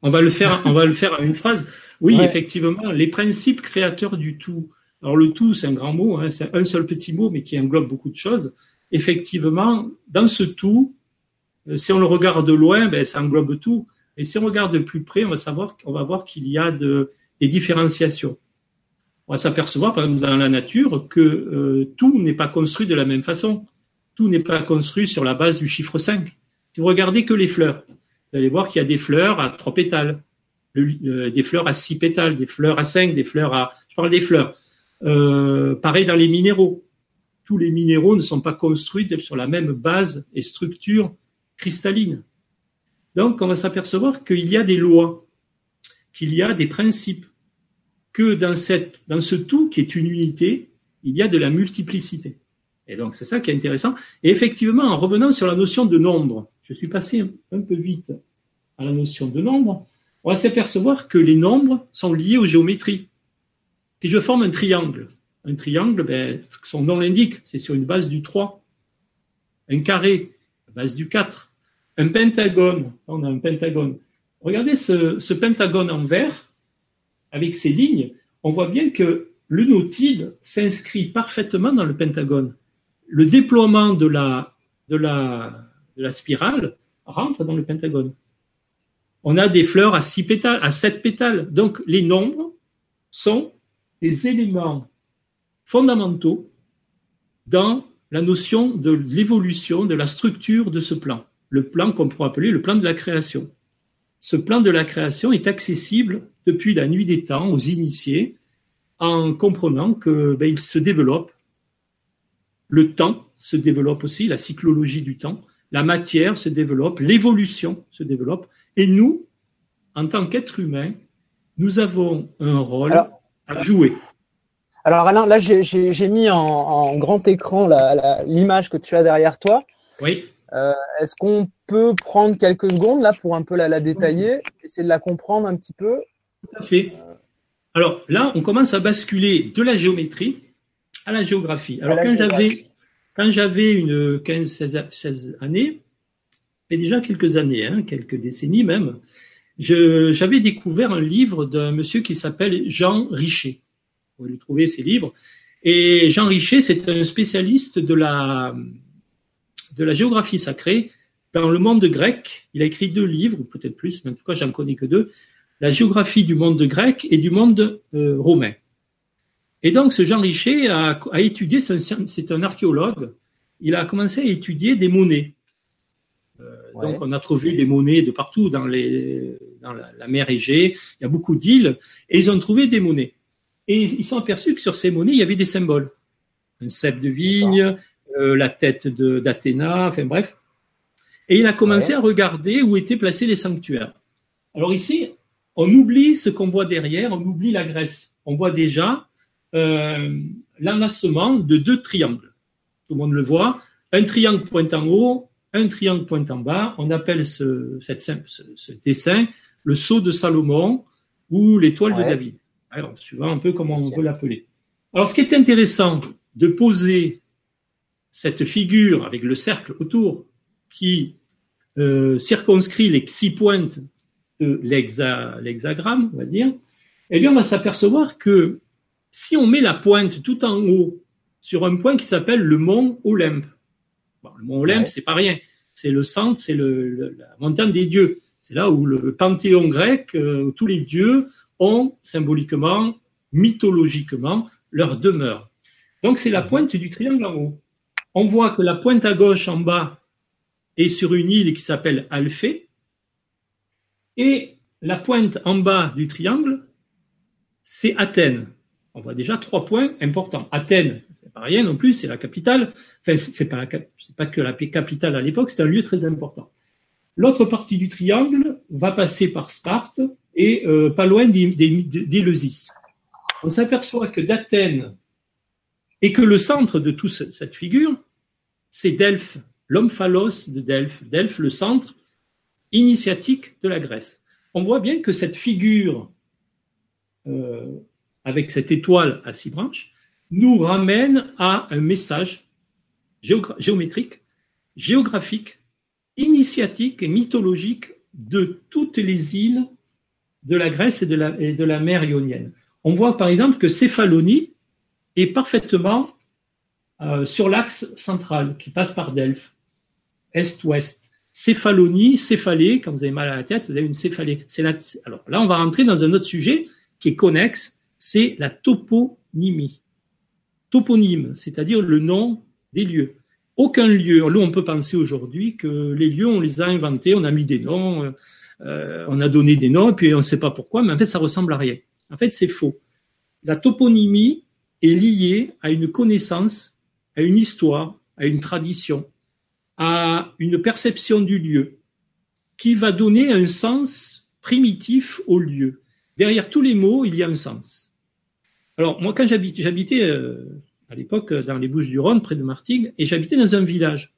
On va le faire, on va le faire en une phrase. Oui, ouais. effectivement, les principes créateurs du tout. Alors le tout, c'est un grand mot, hein, c'est un seul petit mot, mais qui englobe beaucoup de choses. Effectivement, dans ce tout, euh, si on le regarde de loin, ben, ça englobe tout. Et si on regarde de plus près, on va savoir, on va voir qu'il y a de, des différenciations. On va s'apercevoir, par exemple, dans la nature, que euh, tout n'est pas construit de la même façon. Tout n'est pas construit sur la base du chiffre 5. Si vous regardez que les fleurs, vous allez voir qu'il y a des fleurs à trois pétales, euh, des fleurs à six pétales, des fleurs à cinq, des fleurs à... Je parle des fleurs. Euh, pareil dans les minéraux. Tous les minéraux ne sont pas construits sur la même base et structure cristalline. Donc, on va s'apercevoir qu'il y a des lois, qu'il y a des principes, que dans, cette, dans ce tout qui est une unité, il y a de la multiplicité. Et donc, c'est ça qui est intéressant. Et effectivement, en revenant sur la notion de nombre, je suis passé un peu vite à la notion de nombre, on va s'apercevoir que les nombres sont liés aux géométries. Si je forme un triangle, un triangle, ben, son nom l'indique, c'est sur une base du 3. Un carré, base du 4 un pentagone. On a un pentagone. Regardez ce, ce, pentagone en vert, avec ses lignes, on voit bien que le nautile s'inscrit parfaitement dans le pentagone. Le déploiement de la, de la, de la spirale rentre dans le pentagone. On a des fleurs à six pétales, à sept pétales. Donc, les nombres sont des éléments fondamentaux dans la notion de l'évolution, de la structure de ce plan le plan qu'on pourrait appeler le plan de la création. Ce plan de la création est accessible depuis la nuit des temps aux initiés en comprenant que ben, il se développe. Le temps se développe aussi, la cyclologie du temps, la matière se développe, l'évolution se développe, et nous, en tant qu'êtres humains, nous avons un rôle à jouer. Alors Alain, là j'ai mis en, en, grand écran l'image que tu as derrière toi. Oui. Euh, est-ce qu'on peut prendre quelques secondes là pour un peu la, la détailler, essayer de la comprendre un petit peu? Tout à fait. Alors là, on commence à basculer de la géométrie à la géographie. Alors quand j'avais quand j'avais une 15 16, 16 années, et déjà quelques années, hein, quelques décennies même, j'avais découvert un livre d'un monsieur qui s'appelle Jean Richer. Vous pouvez trouver ses livres. Et Jean Richer, c'est un spécialiste de la, de la géographie sacrée dans le monde grec. Il a écrit deux livres, peut-être plus, mais en tout cas, j'en connais que deux. La géographie du monde grec et du monde euh, romain. Et donc, ce Jean Richer a, a étudié, c'est un archéologue, il a commencé à étudier des monnaies. Euh, ouais. Donc, on a trouvé des monnaies de partout dans, les, dans la, la mer Égée. Il y a beaucoup d'îles et ils ont trouvé des monnaies. Et ils sont aperçus que sur ces monnaies, il y avait des symboles. Un cep de vigne, euh, la tête d'Athéna, enfin bref. Et il a commencé ouais. à regarder où étaient placés les sanctuaires. Alors ici, on oublie ce qu'on voit derrière, on oublie la Grèce. On voit déjà l'enlacement de deux triangles. Tout le monde le voit. Un triangle pointe en haut, un triangle pointe en bas. On appelle ce, cette, ce, ce dessin le sceau de Salomon ou l'étoile ouais. de David. Alors, suivant un peu comment on veut l'appeler. Alors, ce qui est intéressant de poser cette figure avec le cercle autour qui euh, circonscrit les six pointes de l'hexagramme, on va dire, eh bien, on va s'apercevoir que si on met la pointe tout en haut sur un point qui s'appelle le mont Olympe, bon, le mont Olympe, ouais. c'est pas rien, c'est le centre, c'est la montagne des dieux. C'est là où le panthéon grec, euh, où tous les dieux ont symboliquement, mythologiquement, leur demeure. Donc c'est la pointe du triangle en haut. On voit que la pointe à gauche en bas est sur une île qui s'appelle Alphée, et la pointe en bas du triangle, c'est Athènes. On voit déjà trois points importants. Athènes, c'est pas rien non plus, c'est la capitale. Enfin, c'est pas, pas que la capitale à l'époque, c'est un lieu très important. L'autre partie du triangle va passer par Sparte et euh, pas loin d'Éleusis. On s'aperçoit que d'Athènes et que le centre de toute cette figure, c'est Delphes, l'omphalos de Delphes. Delphes, le centre initiatique de la Grèce. On voit bien que cette figure, euh, avec cette étoile à six branches, nous ramène à un message géométrique, géographique, initiatique et mythologique de toutes les îles de la Grèce et de la, mer Ionienne. On voit par exemple que Céphalonie est parfaitement euh, sur l'axe central qui passe par Delphes, est-ouest. Céphalonie, céphalée, quand vous avez mal à la tête, vous avez une céphalée. Alors là, on va rentrer dans un autre sujet qui est connexe, c'est la toponymie. Toponyme, c'est-à-dire le nom des lieux. Aucun lieu, là on peut penser aujourd'hui que les lieux, on les a inventés, on a mis des noms, euh, on a donné des noms, et puis on ne sait pas pourquoi, mais en fait ça ressemble à rien. En fait c'est faux. La toponymie est liée à une connaissance, à une histoire, à une tradition, à une perception du lieu, qui va donner un sens primitif au lieu. Derrière tous les mots, il y a un sens. Alors moi quand j'habitais, j'habitais euh, à l'époque dans les Bouches-du-Rhône, près de Martigues, et j'habitais dans un village.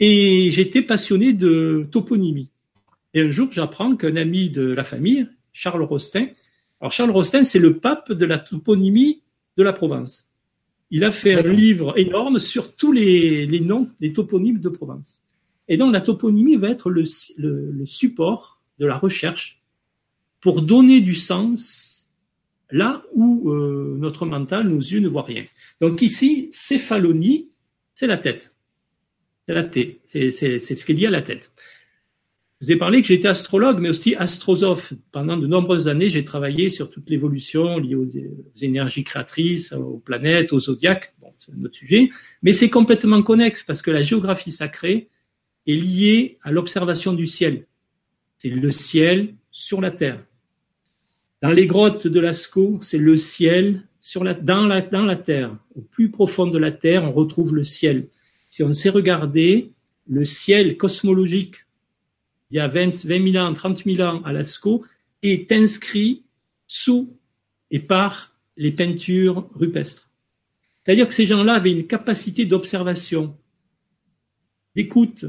Et j'étais passionné de toponymie. Et un jour, j'apprends qu'un ami de la famille, Charles Rostin, alors Charles Rostin, c'est le pape de la toponymie de la Provence. Il a fait un livre énorme sur tous les, les, noms, les toponymes de Provence. Et donc la toponymie va être le, le, le support de la recherche pour donner du sens là où euh, notre mental, nos yeux ne voient rien. Donc ici, céphalonie, c'est la tête. C'est la tête. C'est ce qu'il y a à la tête. Je vous ai parlé que j'étais astrologue, mais aussi astrosophe. Pendant de nombreuses années, j'ai travaillé sur toute l'évolution liée aux, énergies créatrices, aux planètes, aux zodiaques. Bon, c'est un autre sujet. Mais c'est complètement connexe parce que la géographie sacrée est liée à l'observation du ciel. C'est le ciel sur la terre. Dans les grottes de Lascaux, c'est le ciel dans, la, dans la terre. Au plus profond de la terre, on retrouve le ciel. Si on sait regarder le ciel cosmologique il y a 20, 20 000 ans, 30 000 ans à Lascaux, est inscrit sous et par les peintures rupestres. C'est-à-dire que ces gens-là avaient une capacité d'observation, d'écoute,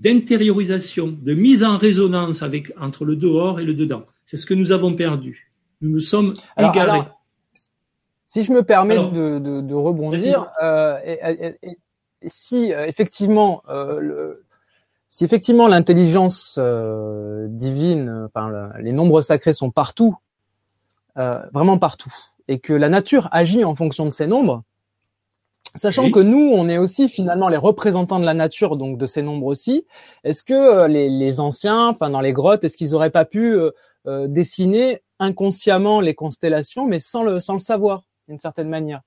d'intériorisation, de mise en résonance avec, entre le dehors et le dedans. C'est ce que nous avons perdu. Nous nous sommes égarés. si je me permets de, de, de, rebondir, euh, si euh, effectivement euh, le, si effectivement l'intelligence euh, divine, enfin les nombres sacrés sont partout, euh, vraiment partout, et que la nature agit en fonction de ces nombres, sachant que nous, on est aussi finalement les représentants de la nature, donc de ces nombres aussi. Est-ce que euh, les, les, anciens, enfin dans les grottes, est-ce qu'ils auraient pas pu euh, dessiner inconsciemment les constellations, mais sans le sans le savoir, d'une certaine manière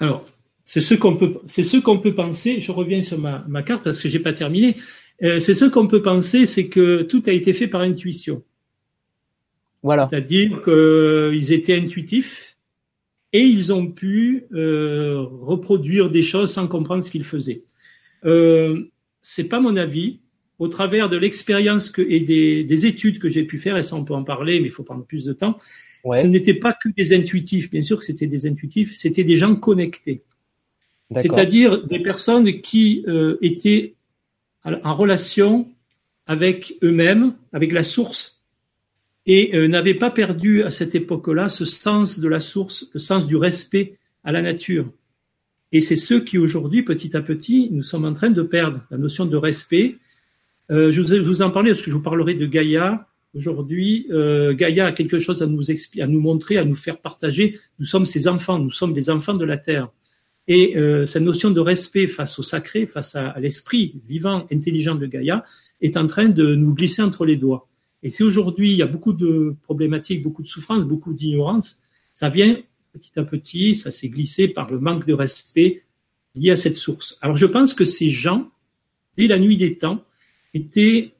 Alors, c'est ce qu'on peut, c'est ce qu'on peut penser. Je reviens sur ma, ma carte parce que j'ai pas terminé. Euh, c'est ce qu'on peut penser, c'est que tout a été fait par intuition. Voilà. C'est-à-dire qu'ils étaient intuitifs et ils ont pu euh, reproduire des choses sans comprendre ce qu'ils faisaient. Euh, c'est pas mon avis. Au travers de l'expérience et des, des, études que j'ai pu faire, et ça on peut en parler, mais il faut prendre plus de temps. Ouais. Ce n'était pas que des intuitifs, bien sûr que c'était des intuitifs, c'était des gens connectés. C'est-à-dire des personnes qui euh, étaient en relation avec eux-mêmes, avec la source, et euh, n'avaient pas perdu à cette époque-là ce sens de la source, le sens du respect à la nature. Et c'est ceux qui aujourd'hui, petit à petit, nous sommes en train de perdre la notion de respect. Euh, je, vous, vous, en parlais parce que je vous parlerai de Gaïa. Aujourd'hui, euh, Gaïa a quelque chose à nous, à nous montrer, à nous faire partager. Nous sommes ses enfants, nous sommes des enfants de la Terre. Et euh, cette notion de respect face au sacré, face à, à l'esprit vivant, intelligent de Gaïa, est en train de nous glisser entre les doigts. Et si aujourd'hui il y a beaucoup de problématiques, beaucoup de souffrances, beaucoup d'ignorance, ça vient petit à petit, ça s'est glissé par le manque de respect lié à cette source. Alors je pense que ces gens, dès la nuit des temps, étaient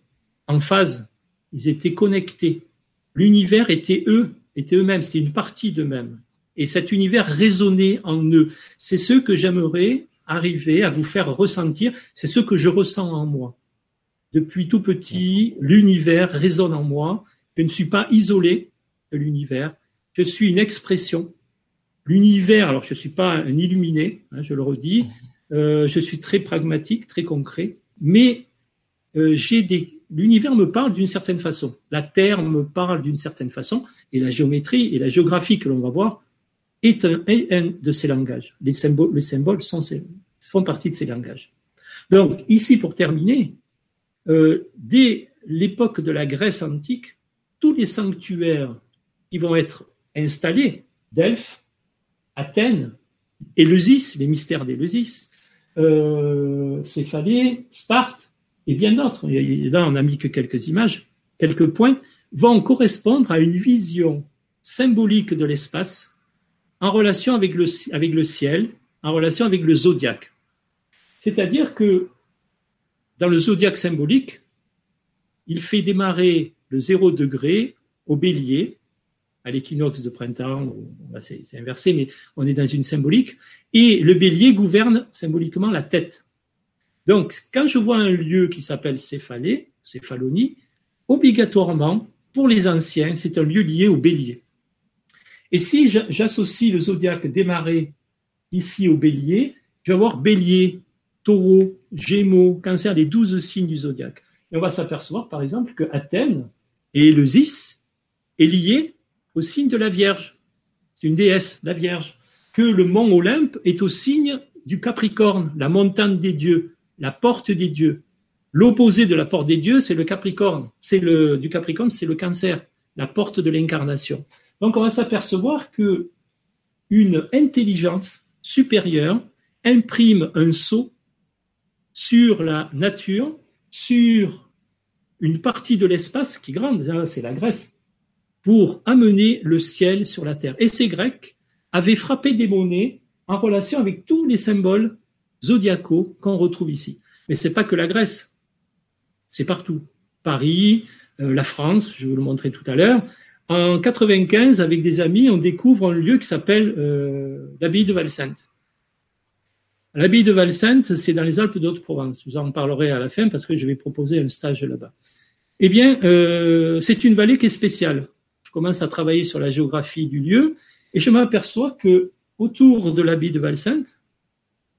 en phase, ils étaient connectés. L'univers était eux, était eux-mêmes, c'était une partie d'eux-mêmes et cet univers résonnait en eux. C'est ce que j'aimerais arriver à vous faire ressentir, c'est ce que je ressens en moi. Depuis tout petit, l'univers résonne en moi. Je ne suis pas isolé de l'univers, je suis une expression. L'univers, alors je ne suis pas un illuminé, hein, je le redis, euh, je suis très pragmatique, très concret, mais des... l'univers me parle d'une certaine façon, la Terre me parle d'une certaine façon, et la géométrie et la géographie que l'on va voir est un, de ces langages. Les symboles, font partie de ces langages. Donc, ici, pour terminer, euh, dès l'époque de la Grèce antique, tous les sanctuaires qui vont être installés, Delphes, Athènes, Éleusis, les mystères d'Éleusis, euh, Céphalée, Sparte, et bien d'autres, là on n'a mis que quelques images, quelques points, vont correspondre à une vision symbolique de l'espace en relation avec le, avec le ciel, en relation avec le zodiaque. C'est-à-dire que dans le zodiaque symbolique, il fait démarrer le zéro degré au bélier, à l'équinoxe de printemps, c'est inversé, mais on est dans une symbolique, et le bélier gouverne symboliquement la tête. Donc, quand je vois un lieu qui s'appelle Céphalée, Céphalonie, obligatoirement, pour les anciens, c'est un lieu lié au bélier. Et si j'associe le zodiaque démarré ici au bélier, je vais avoir bélier, taureau, gémeaux, cancer, les douze signes du zodiaque. Et on va s'apercevoir, par exemple, que Athènes et Eleusis est lié au signe de la Vierge. C'est une déesse, la Vierge. Que le mont Olympe est au signe du Capricorne, la montagne des dieux, la porte des dieux. L'opposé de la porte des dieux, c'est le Capricorne. C'est le, du Capricorne, c'est le cancer, la porte de l'incarnation. Donc on va s'apercevoir que une intelligence supérieure imprime un sceau sur la nature, sur une partie de l'espace qui est grande, hein, c'est la Grèce, pour amener le ciel sur la terre. Et ces Grecs avaient frappé des monnaies en relation avec tous les symboles zodiacaux qu'on retrouve ici. Mais c'est pas que la Grèce, c'est partout. Paris, euh, la France, je vous le montrer tout à l'heure, en 95, avec des amis, on découvre un lieu qui s'appelle euh, l'abbaye de Valsainte. L'abbaye de Valsainte, c'est dans les Alpes d'Haute-Provence. Je vous en parlerai à la fin parce que je vais proposer un stage là-bas. Eh bien, euh, c'est une vallée qui est spéciale. Je commence à travailler sur la géographie du lieu et je m'aperçois que autour de l'abbaye de Valsainte,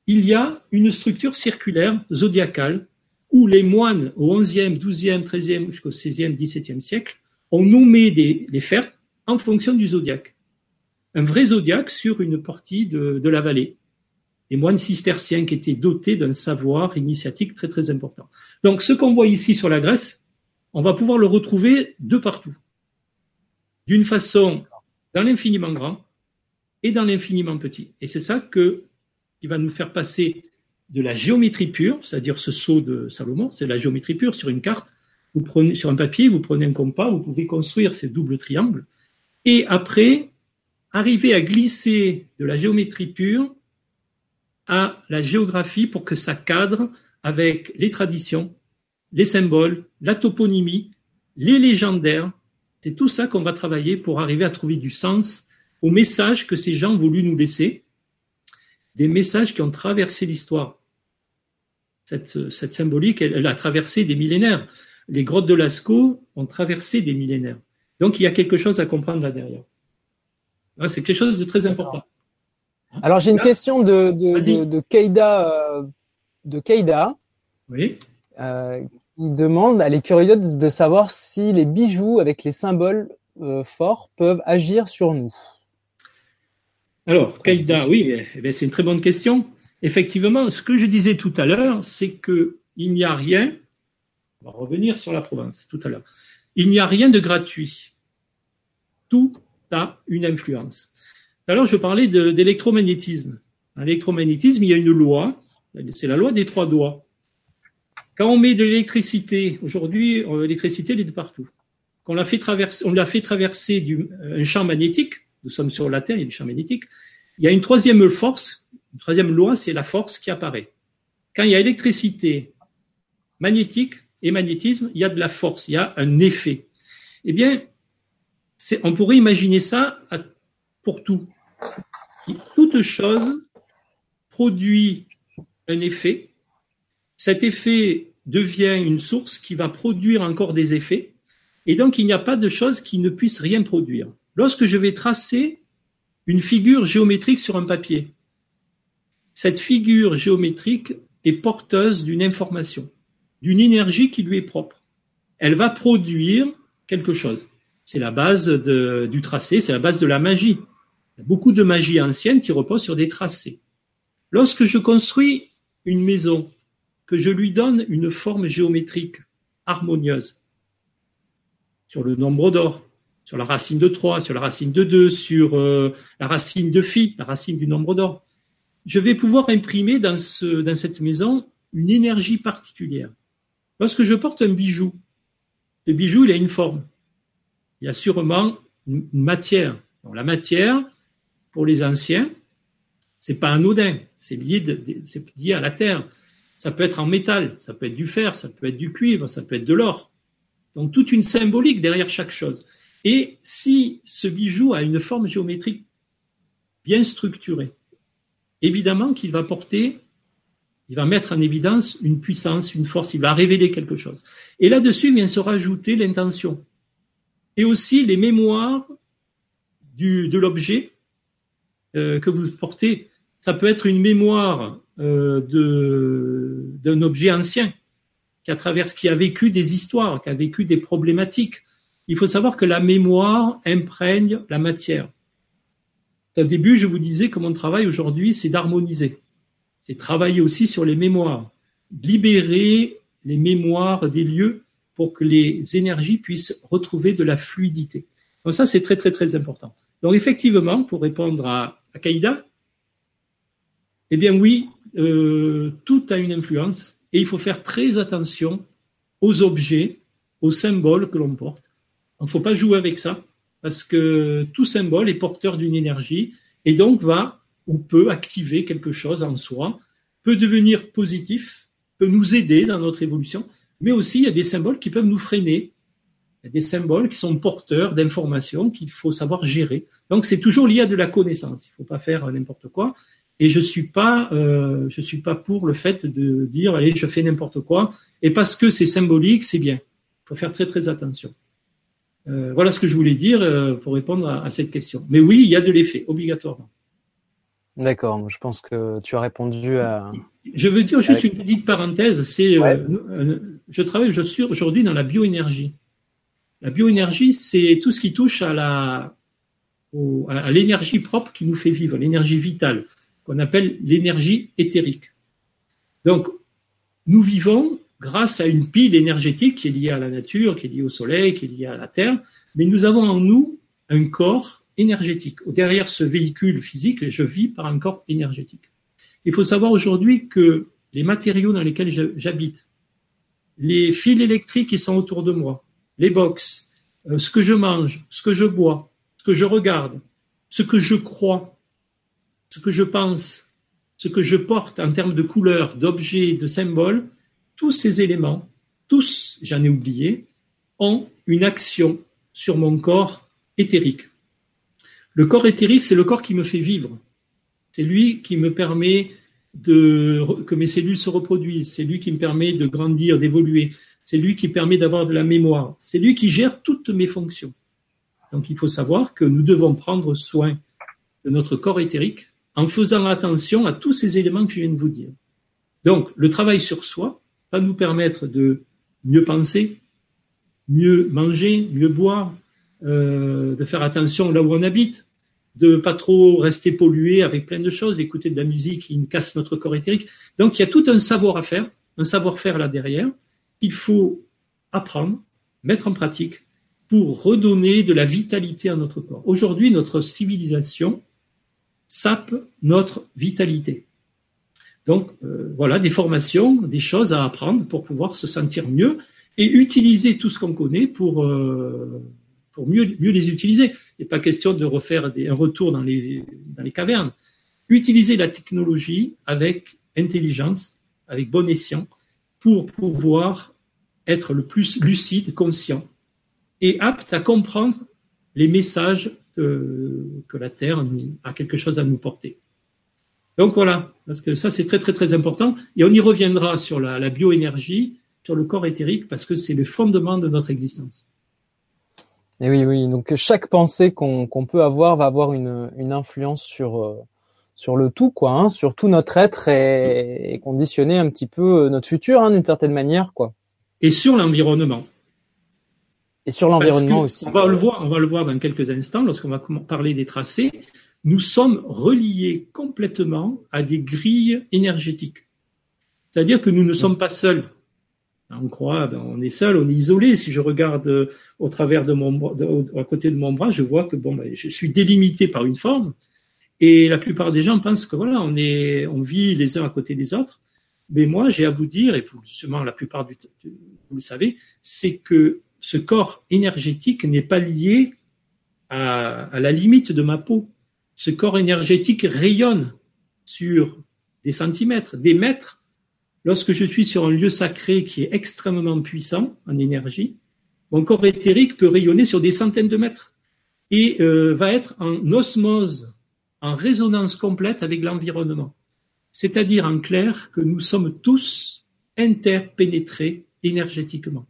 il y a une structure circulaire zodiacale où les moines au XIe, XIIe, XIIIe jusqu'au XVIe, XVIIe siècle ont nommé les fers en fonction du zodiaque. Un vrai zodiaque sur une partie de, de la vallée. Des moines cisterciens qui étaient dotés d'un savoir initiatique très très important. Donc ce qu'on voit ici sur la Grèce, on va pouvoir le retrouver de partout. D'une façon dans l'infiniment grand et dans l'infiniment petit. Et c'est ça que, va nous faire passer de la géométrie pure, c'est-à-dire ce saut de Salomon, c'est la géométrie pure sur une carte. Vous prenez sur un papier, vous prenez un compas, vous pouvez construire ces doubles triangles, et après arriver à glisser de la géométrie pure à la géographie pour que ça cadre avec les traditions, les symboles, la toponymie, les légendaires. C'est tout ça qu'on va travailler pour arriver à trouver du sens aux messages que ces gens ont voulu nous laisser, des messages qui ont traversé l'histoire. Cette, cette, symbolique, elle, elle, a traversé des millénaires. Les grottes de Lascaux ont traversé des millénaires. Donc il y a quelque chose à comprendre là derrière. C'est quelque chose de très important. Alors j'ai une question de, de, de, de Keida, euh, de Keida. Oui. Euh, qui demande, elle est curieuse de savoir si les bijoux avec les symboles euh, forts peuvent agir sur nous. Alors, Keida, oui, eh c'est une très bonne question. Effectivement, ce que je disais tout à l'heure, c'est que il n'y a rien. On va revenir sur la province tout à l'heure. Il n'y a rien de gratuit. Tout a une influence. Alors, je parlais d'électromagnétisme. L'électromagnétisme, il y a une loi, c'est la loi des trois doigts. Quand on met de l'électricité, aujourd'hui, euh, l'électricité, elle est de partout. Quand on l'a fait traverser, on l'a fait traverser du, un champ magnétique, nous sommes sur la Terre, il y a du champ magnétique, il y a une troisième force, une troisième loi, c'est la force qui apparaît. Quand il y a électricité magnétique et magnétisme, il y a de la force, il y a un effet. Eh bien, on pourrait imaginer ça pour tout. Toute chose produit un effet. Cet effet devient une source qui va produire encore des effets. Et donc, il n'y a pas de chose qui ne puisse rien produire. Lorsque je vais tracer une figure géométrique sur un papier, cette figure géométrique est porteuse d'une information, d'une énergie qui lui est propre. Elle va produire quelque chose. C'est la base du tracé, c'est la base de la magie. Il y a beaucoup de magie ancienne qui repose sur des tracés. Lorsque je construis une maison, que je lui donne une forme géométrique harmonieuse, sur le nombre d'or, sur la racine de 3, sur la racine de 2, sur euh, la racine de phi, la racine du nombre d'or, je vais pouvoir imprimer dans, ce, dans cette maison une énergie particulière. Lorsque je porte un bijou, le bijou, il a une forme. Il y a sûrement une matière. La matière, pour les anciens, c'est pas anodin, c'est lié à la terre. Ça peut être en métal, ça peut être du fer, ça peut être du cuivre, ça peut être de l'or. Donc toute une symbolique derrière chaque chose. Et si ce bijou a une forme géométrique bien structurée, évidemment qu'il va porter, il va mettre en évidence une puissance, une force, il va révéler quelque chose. Et là-dessus vient se rajouter l'intention. Et aussi les mémoires de l'objet euh, que vous portez. Ça peut être une mémoire euh, d'un objet ancien qui a travers, qui a vécu des histoires, qui a vécu des problématiques. Il faut savoir que la mémoire imprègne la matière. Au début, je vous disais que mon travail aujourd'hui, c'est d'harmoniser. C'est travailler aussi sur les mémoires, libérer les mémoires des lieux pour que les énergies puissent retrouver de la fluidité. Donc ça, c'est très, très, très important. Donc effectivement, pour répondre à, Kaïda, eh bien oui, euh, tout a une influence et il faut faire très attention aux objets, aux symboles que l'on porte. Il ne faut pas jouer avec ça parce que tout symbole est porteur d'une énergie et donc va ou peut activer quelque chose en soi, peut devenir positif, peut nous aider dans notre évolution, mais aussi il y a des symboles qui peuvent nous freiner. Il y a des symboles qui sont porteurs d'informations qu'il faut savoir gérer. Donc c'est toujours lié à de la connaissance. Il ne faut pas faire n'importe quoi. Et je suis pas, euh, je suis pas pour le fait de dire allez, je fais n'importe quoi. Et parce que c'est symbolique, c'est bien. Il faut faire très très attention. Euh, voilà ce que je voulais dire euh, pour répondre à, à, cette question. Mais oui, il y a de l'effet, obligatoirement. D'accord, je pense que tu as répondu à. Je veux dire juste une petite parenthèse. C'est, euh, je travaille je suis aujourd'hui dans la bioénergie. La bioénergie, c'est tout ce qui touche à la, à l'énergie propre qui nous fait vivre, l'énergie vitale, qu'on appelle l'énergie éthérique. Donc, nous vivons grâce à une pile énergétique qui est liée à la nature, qui est liée au soleil, qui est liée à la terre, mais nous avons en nous un corps énergétique. Derrière ce véhicule physique, je vis par un corps énergétique. Il faut savoir aujourd'hui que les matériaux dans lesquels j'habite, les fils électriques qui sont autour de moi, les box, euh, ce que je mange, ce que je bois, ce que je regarde, ce que je crois, ce que je pense, ce que je porte en termes de couleurs, d'objets, de symboles, tous ces éléments, tous, j'en ai oublié, ont une action sur mon corps éthérique. Le corps éthérique, c'est le corps qui me fait vivre. C'est lui qui me permet que mes cellules se reproduisent. C'est lui qui me permet de grandir, d'évoluer. C'est lui qui permet d'avoir de la mémoire. C'est lui qui gère toutes mes fonctions. Donc il faut savoir que nous devons prendre soin de notre corps éthérique en faisant attention à tous ces éléments que je viens de vous dire. Donc le travail sur soi va nous permettre de mieux penser, mieux manger, mieux boire, euh, de faire attention là où on habite, de pas trop rester pollué avec plein de choses, d'écouter de la musique qui casse notre corps éthérique. Donc il y a tout un savoir à faire, un savoir-faire là derrière, qu'il faut apprendre, mettre en pratique pour redonner de la vitalité à notre corps. Aujourd'hui, notre civilisation sape notre vitalité. Donc euh, voilà, des formations, des choses à apprendre pour pouvoir se sentir mieux et utiliser tout ce qu'on connaît pour, euh, mieux, les utiliser. Il n'est pas question de refaire un retour dans les, dans les cavernes. Utiliser la technologie avec intelligence, avec bon escient, pour pouvoir être le plus lucide, conscient et apte à comprendre les messages que la Terre a quelque chose à nous porter. Donc voilà, parce que ça c'est très très très important et on y reviendra sur la, la bioénergie, sur le corps éthérique parce que c'est le fondement de notre existence. Et oui, oui. Donc chaque pensée qu'on peut avoir va avoir une, une influence sur euh, sur le tout, quoi, hein, sur tout notre être et, et, conditionner un petit peu euh, notre futur, hein, d'une certaine manière, quoi. Et sur l'environnement. Et sur l'environnement aussi. On va le voir, on va le voir dans quelques instants lorsqu'on va parler des tracés. Nous sommes reliés complètement à des grilles énergétiques. C'est-à-dire que nous ne sommes pas seuls. On croit, ben, on est seul, on est isolé. Si je regarde euh, au travers de mon, à côté de mon bras, je vois que bon, ben, je suis délimité par une forme. Et la plupart des gens pensent que voilà, on est, on vit les uns à côté des autres. Mais moi, j'ai à vous dire, et vous, sûrement la plupart du vous le savez, c'est que ce corps énergétique n'est pas lié à la limite de ma peau. Ce corps énergétique rayonne sur des centimètres, des mètres, Lorsque je suis sur un lieu sacré qui est extrêmement puissant en énergie, mon corps éthérique peut rayonner sur des centaines de mètres et euh, va être en osmose, en résonance complète avec l'environnement. C'est-à-dire en clair que nous sommes tous interpénétrés énergétiquement.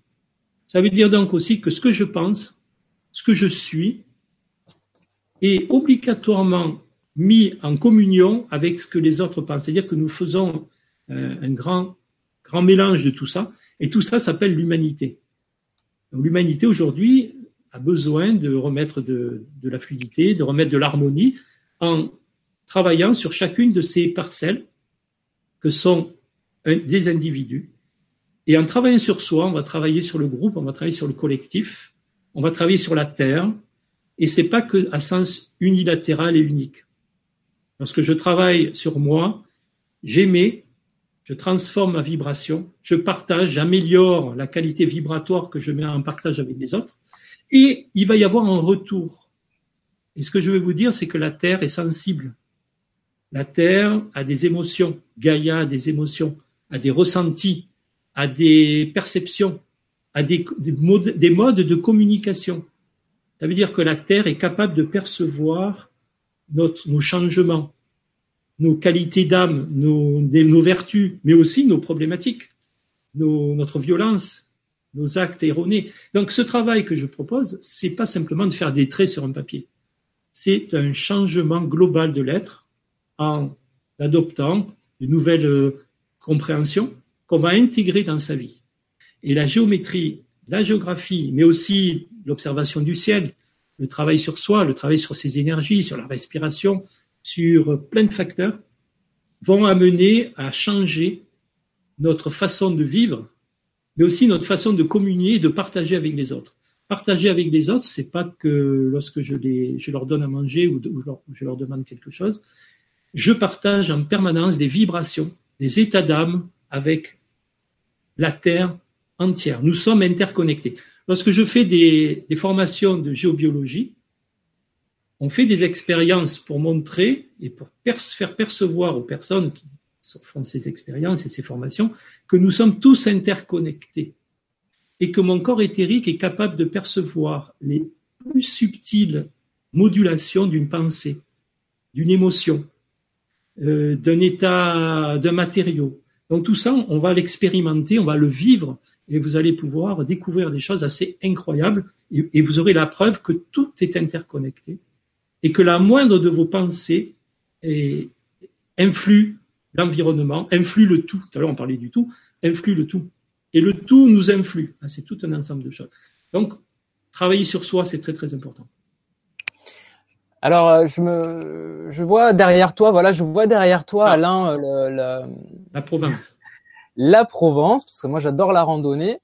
Ça veut dire donc aussi que ce que je pense, ce que je suis, est obligatoirement mis en communion avec ce que les autres pensent. C'est-à-dire que nous faisons euh, un grand, grand mélange de tout ça. Et tout ça s'appelle l'humanité. L'humanité aujourd'hui a besoin de remettre de, de, la fluidité, de remettre de l'harmonie en travaillant sur chacune de ces parcelles que sont des individus. Et en travaillant sur soi, on va travailler sur le groupe, on va travailler sur le collectif, on va travailler sur la terre. Et c'est pas que sens unilatéral et unique. Lorsque je travaille sur moi, j'aimais je transforme ma vibration, je partage, j'améliore la qualité vibratoire que je mets en partage avec les autres, et il va y avoir un retour. Et ce que je veux vous dire, c'est que la Terre est sensible. La Terre a des émotions, Gaïa a des émotions, a des ressentis, a des perceptions, a des modes de communication. Ça veut dire que la Terre est capable de percevoir notre, nos changements, nos qualités d'âme, nos, nos, vertus, mais aussi nos problématiques, nos, notre violence, nos actes erronés. Donc, ce travail que je propose, c'est pas simplement de faire des traits sur un papier. C'est un changement global de l'être en adoptant de nouvelles euh, compréhensions qu'on va intégrer dans sa vie. Et la géométrie, la géographie, mais aussi l'observation du ciel, le travail sur soi, le travail sur ses énergies, sur la respiration, sur plein de facteurs, vont amener à changer notre façon de vivre, mais aussi notre façon de communier de partager avec les autres. Partager avec les autres, c'est pas que lorsque je leur donne à manger ou, je leur demande quelque chose. Je partage en permanence des vibrations, des états d'âme avec la Terre entière. Nous sommes interconnectés. Lorsque je fais des, formations de géobiologie, on fait des expériences pour montrer et pour faire percevoir aux personnes qui font ces expériences et ces formations que nous sommes tous interconnectés et que mon corps éthérique est capable de percevoir les plus subtiles modulations d'une pensée, d'une émotion, euh, d'un état, d'un matériau. Donc tout ça, on va l'expérimenter, on va le vivre et vous allez pouvoir découvrir des choses assez incroyables et, vous aurez la preuve que tout est interconnecté et que la moindre de vos pensées influe l'environnement, influe le tout. Tout à l'heure on parlait du tout, influe le tout. Et le tout nous influe. Ah, c'est tout un ensemble de choses. Donc, travailler sur soi, c'est très très important. Alors, euh, je me, je vois derrière toi, voilà, je vois derrière toi, ah. Alain, euh, le, la Provence. La Provence, parce que moi j'adore la randonnée.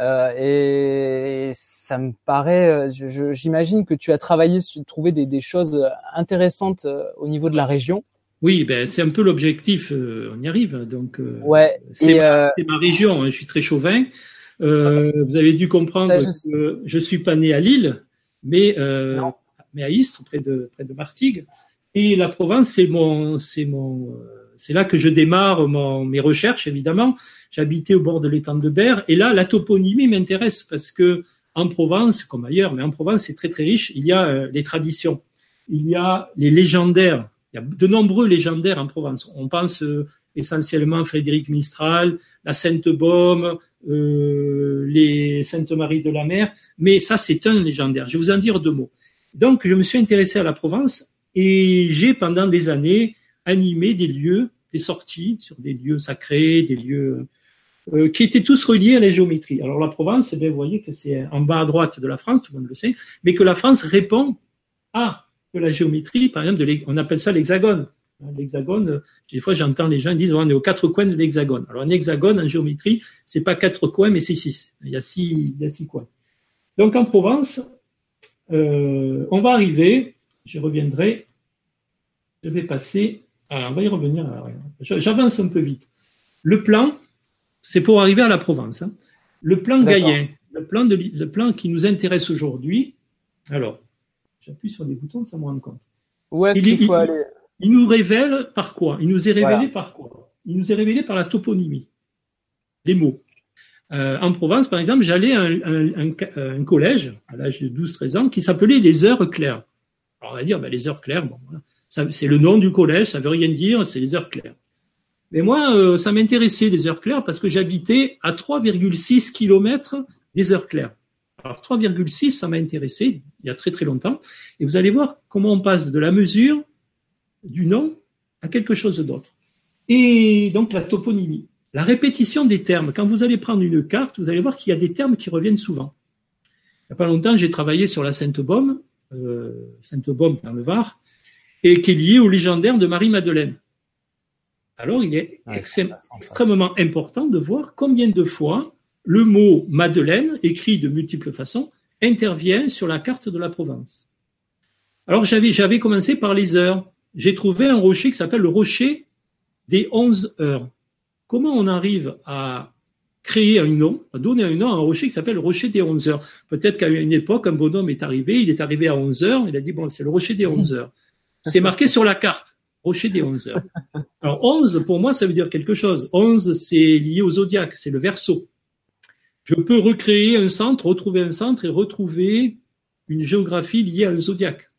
Euh, et ça me paraît, j'imagine que tu as travaillé sur trouver des, des choses intéressantes au niveau de la région. Oui, ben c'est un peu l'objectif. Euh, on y arrive. Donc, euh, ouais. C'est ma, euh, ma, région. Hein, je suis très chauvin. vous avez dû comprendre que je suis pas né à Lille, mais mais à Istres, près de près de Martigues. Et la Provence, c'est mon c'est mon c'est là que je démarre mes recherches évidemment. J'habitais au bord de l'étang de Berre et là la toponymie m'intéresse parce que en Provence, comme ailleurs, mais en Provence c'est très très riche. Il y a les traditions, il y a les légendaires il y a de nombreux légendaires en Provence. On pense euh, essentiellement Frédéric Mistral, la Sainte Baume, euh, les Sainte Marie de la Mer, mais ça c'est un légendaire. Je vais vous en dire deux mots. Donc je me suis intéressé à la Provence et j'ai pendant des années animé des lieux, des sorties sur des lieux sacrés, des lieux euh, qui étaient tous reliés à la géométrie. Alors la Provence, eh vous voyez que c'est en bas à droite de la France, tout le monde le sait, mais que la France répond à la géométrie, par exemple, de on appelle ça l'hexagone. Hein, l'hexagone, des fois j'entends les gens dire on est aux quatre coins de l'hexagone. Alors un hexagone en géométrie, c'est pas quatre coins, mais c'est six. Il y a six, il y a six coins. Donc en Provence, euh, on va arriver, je reviendrai, je vais passer, alors on va y revenir, j'avance un peu vite. Le plan, c'est pour arriver à la Provence. Hein. Le plan gaïen, le plan, de, le plan qui nous intéresse aujourd'hui, alors, J'appuie sur des boutons sans me rendre compte. Où est-ce qu'il faut aller? Il nous révèle par quoi? Il nous est révélé par quoi? Il nous est révélé par la toponymie, les mots. Euh, en Provence, par exemple, j'allais à un, collège à l'âge de 12-13 ans qui s'appelait les Heures Claires. Alors on va dire, ben, les Heures Claires, bon, c'est le nom du collège, ça veut rien dire, c'est les Heures Claires. Mais moi, euh, ça m'intéressait les Heures Claires parce que j'habitais à 3,6 kilomètres des Heures Claires. Alors 3,6, ça m'a intéressé il y a très très longtemps. Et vous allez voir comment on passe de la mesure du nom à quelque chose d'autre. Et donc la toponymie, la répétition des termes. Quand vous allez prendre une carte, vous allez voir qu'il y a des termes qui reviennent souvent. Il n'y a pas longtemps, j'ai travaillé sur la Sainte-Baume, euh, Sainte-Baume dans le Var, et qui est liée au légendaire de Marie-Madeleine. Alors, il est extrêmement important de voir combien de fois le mot Madeleine, écrit de multiples façons, intervient sur la carte de la Provence. Alors j'avais, commencé par les heures. J'ai trouvé un rocher qui s'appelle le rocher des onze heures. Comment on arrive à créer un nom, à donner un nom à un rocher qui s'appelle le rocher des onze heures? Peut-être qu'à une époque, un bonhomme est arrivé, il est arrivé à onze heures, il a dit, bon, c'est le rocher des onze heures. C'est marqué sur la carte, rocher des onze heures. Alors onze, pour moi, ça veut dire quelque chose. Onze, c'est lié au zodiaque, c'est le verso je peux recréer un centre, retrouver un centre et retrouver une géographie liée à un zodiaque.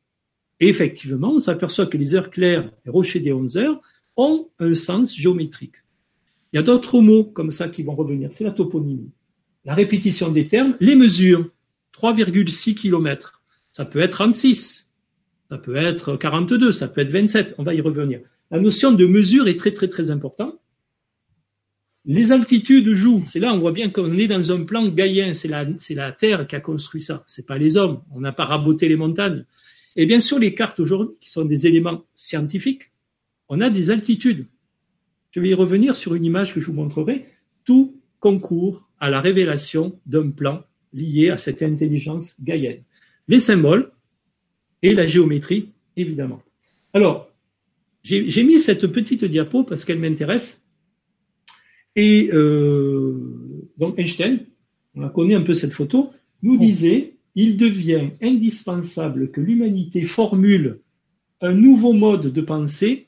Et effectivement, on s'aperçoit que les heures claires et rochers des 11 heures ont un sens géométrique. Il y a d'autres mots comme ça qui vont revenir. C'est la toponymie. La répétition des termes, les mesures. 3,6 km. Ça peut être 36. Ça peut être 42. Ça peut être 27. On va y revenir. la notion de mesure est très très très importante. Les altitudes jouent. C'est là on voit bien qu'on est dans un plan gaïen. C'est la, la Terre qui a construit ça. C'est pas les hommes. On n'a pas raboté les montagnes. Et bien sûr, les cartes aujourd'hui, qui sont des éléments scientifiques, on a des altitudes. Je vais y revenir sur une image que je vous montrerai. Tout concourt à la révélation d'un plan lié à cette intelligence gaïenne. Les symboles et la géométrie, évidemment. Alors, j'ai mis cette petite diapo parce qu'elle m'intéresse. Et euh, donc Einstein, on connaît un peu cette photo, nous disait il devient indispensable que l'humanité formule un nouveau mode de pensée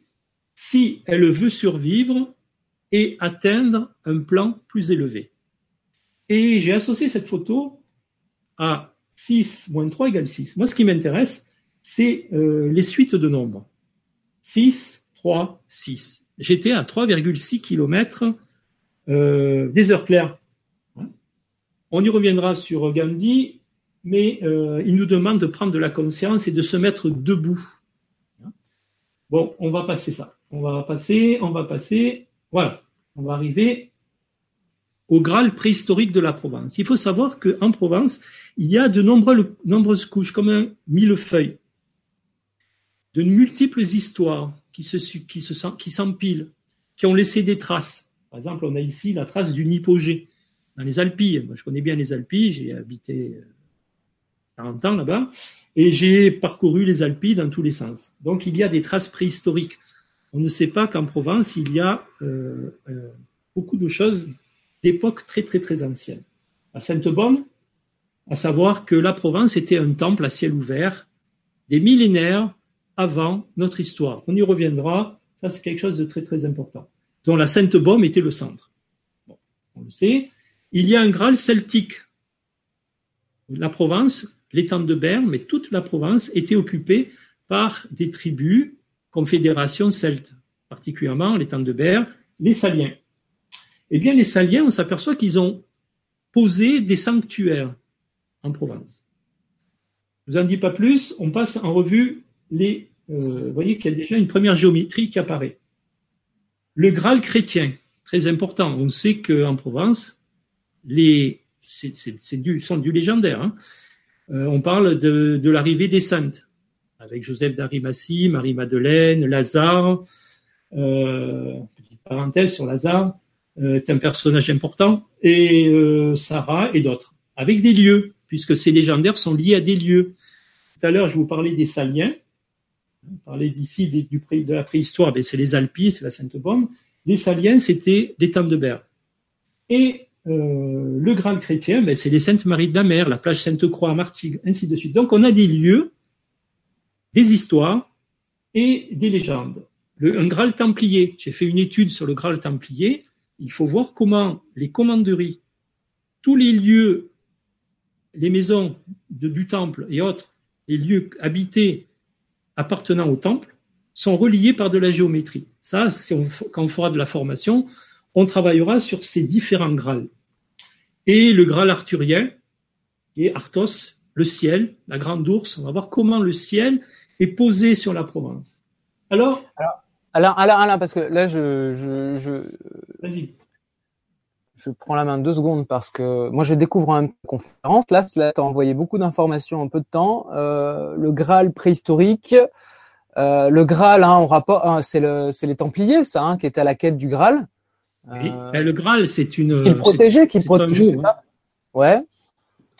si elle veut survivre et atteindre un plan plus élevé. Et j'ai associé cette photo à 6 moins 3 égale 6. Moi, ce qui m'intéresse, c'est euh, les suites de nombres. 6, 3, 6. J'étais à 3,6 km euh, des heures claires. On y reviendra sur Gandhi, mais euh, il nous demande de prendre de la conscience et de se mettre debout. Bon, on va passer ça. On va passer, on va passer. Voilà, on va arriver au Graal préhistorique de la Provence. Il faut savoir qu'en Provence, il y a de nombreuses couches, comme un millefeuille, de multiples histoires qui se, qui se, qui s'empilent, qui ont laissé des traces. Par exemple, on a ici la trace d'une hypogée dans les Alpilles. Moi, je connais bien les Alpilles, j'ai habité 40 euh, ans là-bas, et j'ai parcouru les Alpilles dans tous les sens. Donc, il y a des traces préhistoriques. On ne sait pas qu'en Provence, il y a euh, euh, beaucoup de choses d'époque très, très, très ancienne. À Sainte-Baume, à savoir que la Provence était un temple à ciel ouvert des millénaires avant notre histoire. On y reviendra, ça c'est quelque chose de très très important, dont la Sainte-Baume était le centre. On le sait. Il y a un Graal celtique. La Provence, l'étang de Berne, mais toute la Provence était occupée par des tribus, confédérations celtes, particulièrement l'étang de Berne, les Saliens. Eh bien, les Saliens, on s'aperçoit qu'ils ont posé des sanctuaires en Provence. Je vous en dis pas plus, on passe en revue les. Euh, vous voyez qu'il y a déjà une première géométrie qui apparaît. Le Graal chrétien, très important. On sait qu'en Provence, les c'est du sont du légendaire. Hein. Euh, on parle de, l'arrivée des saintes avec Joseph d'Arimathie, Marie-Madeleine, Lazare. Euh, petite parenthèse sur Lazare, euh, est un personnage important et euh, Sarah et d'autres avec des lieux puisque ces légendaires sont liés à des lieux. Tout à l'heure, je vous parlais des Saliens. Parlait d'ici de la préhistoire, mais c'est les Alpes, c'est la Sainte-Baume. Les Saliens, c'était l'étang de Berre. Et euh, le Graal chrétien, ben, c'est les Saintes Marie de la Mer, la plage Sainte-Croix à Martigues, ainsi de suite. Donc on a des lieux, des histoires et des légendes. Le, un Graal templier, j'ai fait une étude sur le Graal templier, il faut voir comment les commanderies, tous les lieux les maisons du temple et autres, les lieux habités appartenant au temple, sont reliés par de la géométrie. Ça, quand on fera de la formation, on travaillera sur ces différents grâles. Et le graal arthurien, et Arthos, le ciel, la grande ours, on va voir comment le ciel est posé sur la Provence. Alors, alors, Alain, Alain, parce que là, je, je, je... Je prends la main deux secondes parce que moi je découvre une conférence. Là, là tu as envoyé beaucoup d'informations en peu de temps. Euh, le Graal préhistorique, euh, le Graal, hein, on rapport, hein, c'est le, c'est les Templiers, ça, hein, qui étaient à la quête du Graal. Oui. Euh, le Graal, c'est une. Qui protégeait, qui protégeait. Ouais.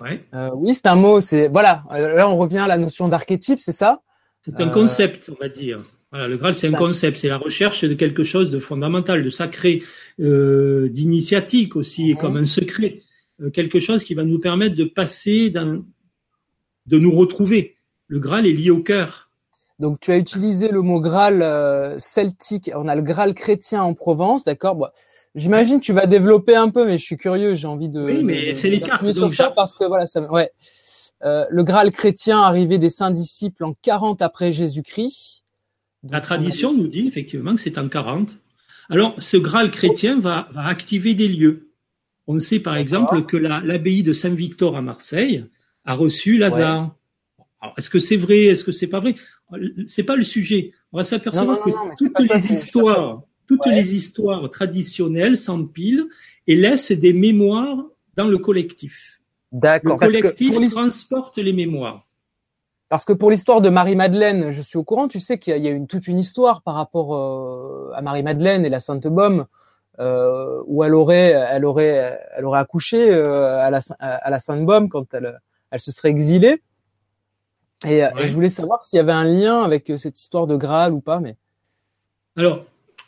Ouais. Oui, c'est un mot. C'est voilà. Là, on revient à la notion d'archétype, c'est ça. C'est un concept, on va dire. Voilà, le Graal, c'est un concept, c'est la recherche de quelque chose de fondamental, de sacré, euh, d'initiatique aussi, comme un secret, euh, quelque chose qui va nous permettre de passer, d'un, de nous retrouver. Le Graal est lié au cœur. Donc, tu as utilisé le mot Graal euh, celtique. On a le Graal chrétien en Provence, d'accord? Bon, J'imagine que tu vas développer un peu, mais je suis curieux. J'ai envie de. Oui, mais c'est les cartes. Donc ça parce que voilà, ça. Ouais. Euh, le Graal chrétien arrivé des saints disciples en 40 après Jésus-Christ. La tradition nous dit effectivement que c'est en 40. Alors, ce Graal chrétien va, va activer des lieux. On sait par exemple que l'abbaye de Saint-Victor à Marseille a reçu Lazare. Est-ce que c'est vrai Est-ce que c'est pas vrai? C'est pas le sujet. On va s'apercevoir que toutes les histoires, toutes les histoires traditionnelles s'empilent et laissent des mémoires dans le collectif. D'accord. Le collectif transporte les mémoires. Parce que pour l'histoire de Marie-Madeleine, je suis au courant, tu sais qu'il y a, une, toute une histoire par rapport euh, à Marie-Madeleine et la Sainte Baume, euh, où elle aurait, elle aurait, elle aurait accouché euh, à, la, à la Sainte Baume quand elle, elle se serait exilée. Et, je voulais savoir s'il y avait un lien avec cette histoire de Graal ou pas, mais. Alors,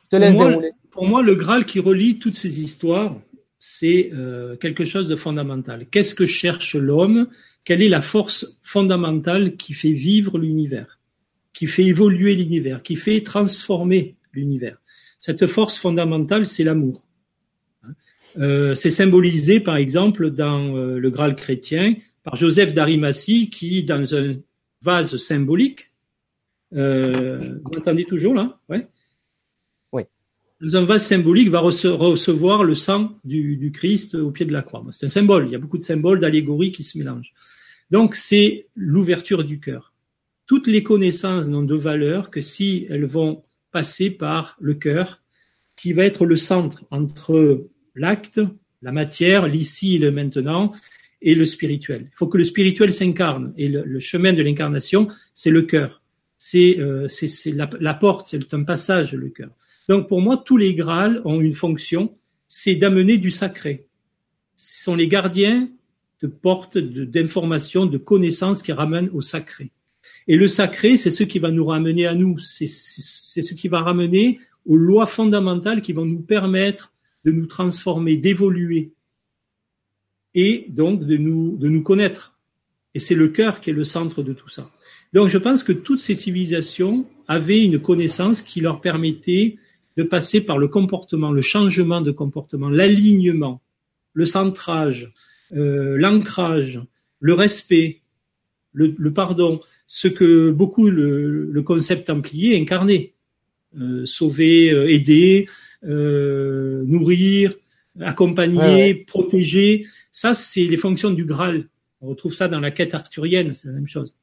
te laisse pour, moi, pour moi, le Graal qui relie toutes ces histoires, c'est quelque chose de fondamental. Qu'est-ce que cherche l'homme? Quelle est la force fondamentale qui fait vivre l'univers, qui fait évoluer l'univers, qui fait transformer l'univers? Cette force fondamentale, c'est l'amour. Euh, c'est symbolisé, par exemple, dans euh, le Graal chrétien, par Joseph d'Arimathie, qui, dans un vase symbolique, euh, vous m'entendez toujours là? Un vase symbolique, va recevoir le sang du, Christ au pied de la croix. C'est un symbole. Il y a beaucoup de symboles, d'allégories qui se mélangent. Donc c'est l'ouverture du cœur. Toutes les connaissances n'ont de valeur que si elles vont passer par le cœur, qui va être le centre entre l'acte, la matière, l'ici et le maintenant, et le spirituel. Il faut que le spirituel s'incarne. Et le, chemin de l'incarnation, c'est le cœur. C'est euh, la, la, porte, c'est un passage, le cœur. Donc pour moi, tous les Graals ont une fonction, c'est d'amener du sacré. Ce sont les gardiens de portes d'informations, de, connaissances qui ramènent au sacré. Et le sacré, c'est ce qui va nous ramener à nous, c'est ce qui va ramener aux lois fondamentales qui vont nous permettre de nous transformer, d'évoluer et donc de nous, de nous connaître. Et c'est le cœur qui est le centre de tout ça. Donc je pense que toutes ces civilisations avaient une connaissance qui leur permettait de passer par le comportement, le changement de comportement, l'alignement, le centrage, euh, l'ancrage, le respect, le, le, pardon, ce que beaucoup le, le concept templier incarnait. Euh, sauver, euh, aider, nourrir, accompagner, protéger. Ça, c'est les fonctions du Graal. On retrouve ça dans la quête arthurienne, c'est la même chose.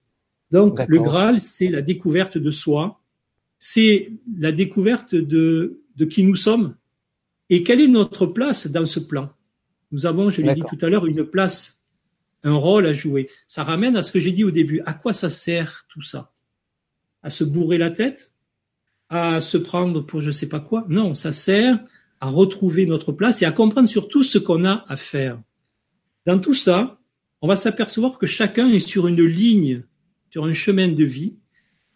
Donc, le Graal, c'est la découverte de soi, c'est la découverte de, de qui nous sommes et quelle est notre place dans ce plan. Nous avons, je l'ai dit tout à l'heure, une place, un rôle à jouer. Ça ramène à ce que j'ai dit au début. À quoi ça sert tout ça? À se bourrer la tête? À se prendre pour je sais pas quoi? Non, ça sert à retrouver notre place et à comprendre surtout ce qu'on a à faire. Dans tout ça, on va s'apercevoir que chacun est sur une ligne, sur un chemin de vie,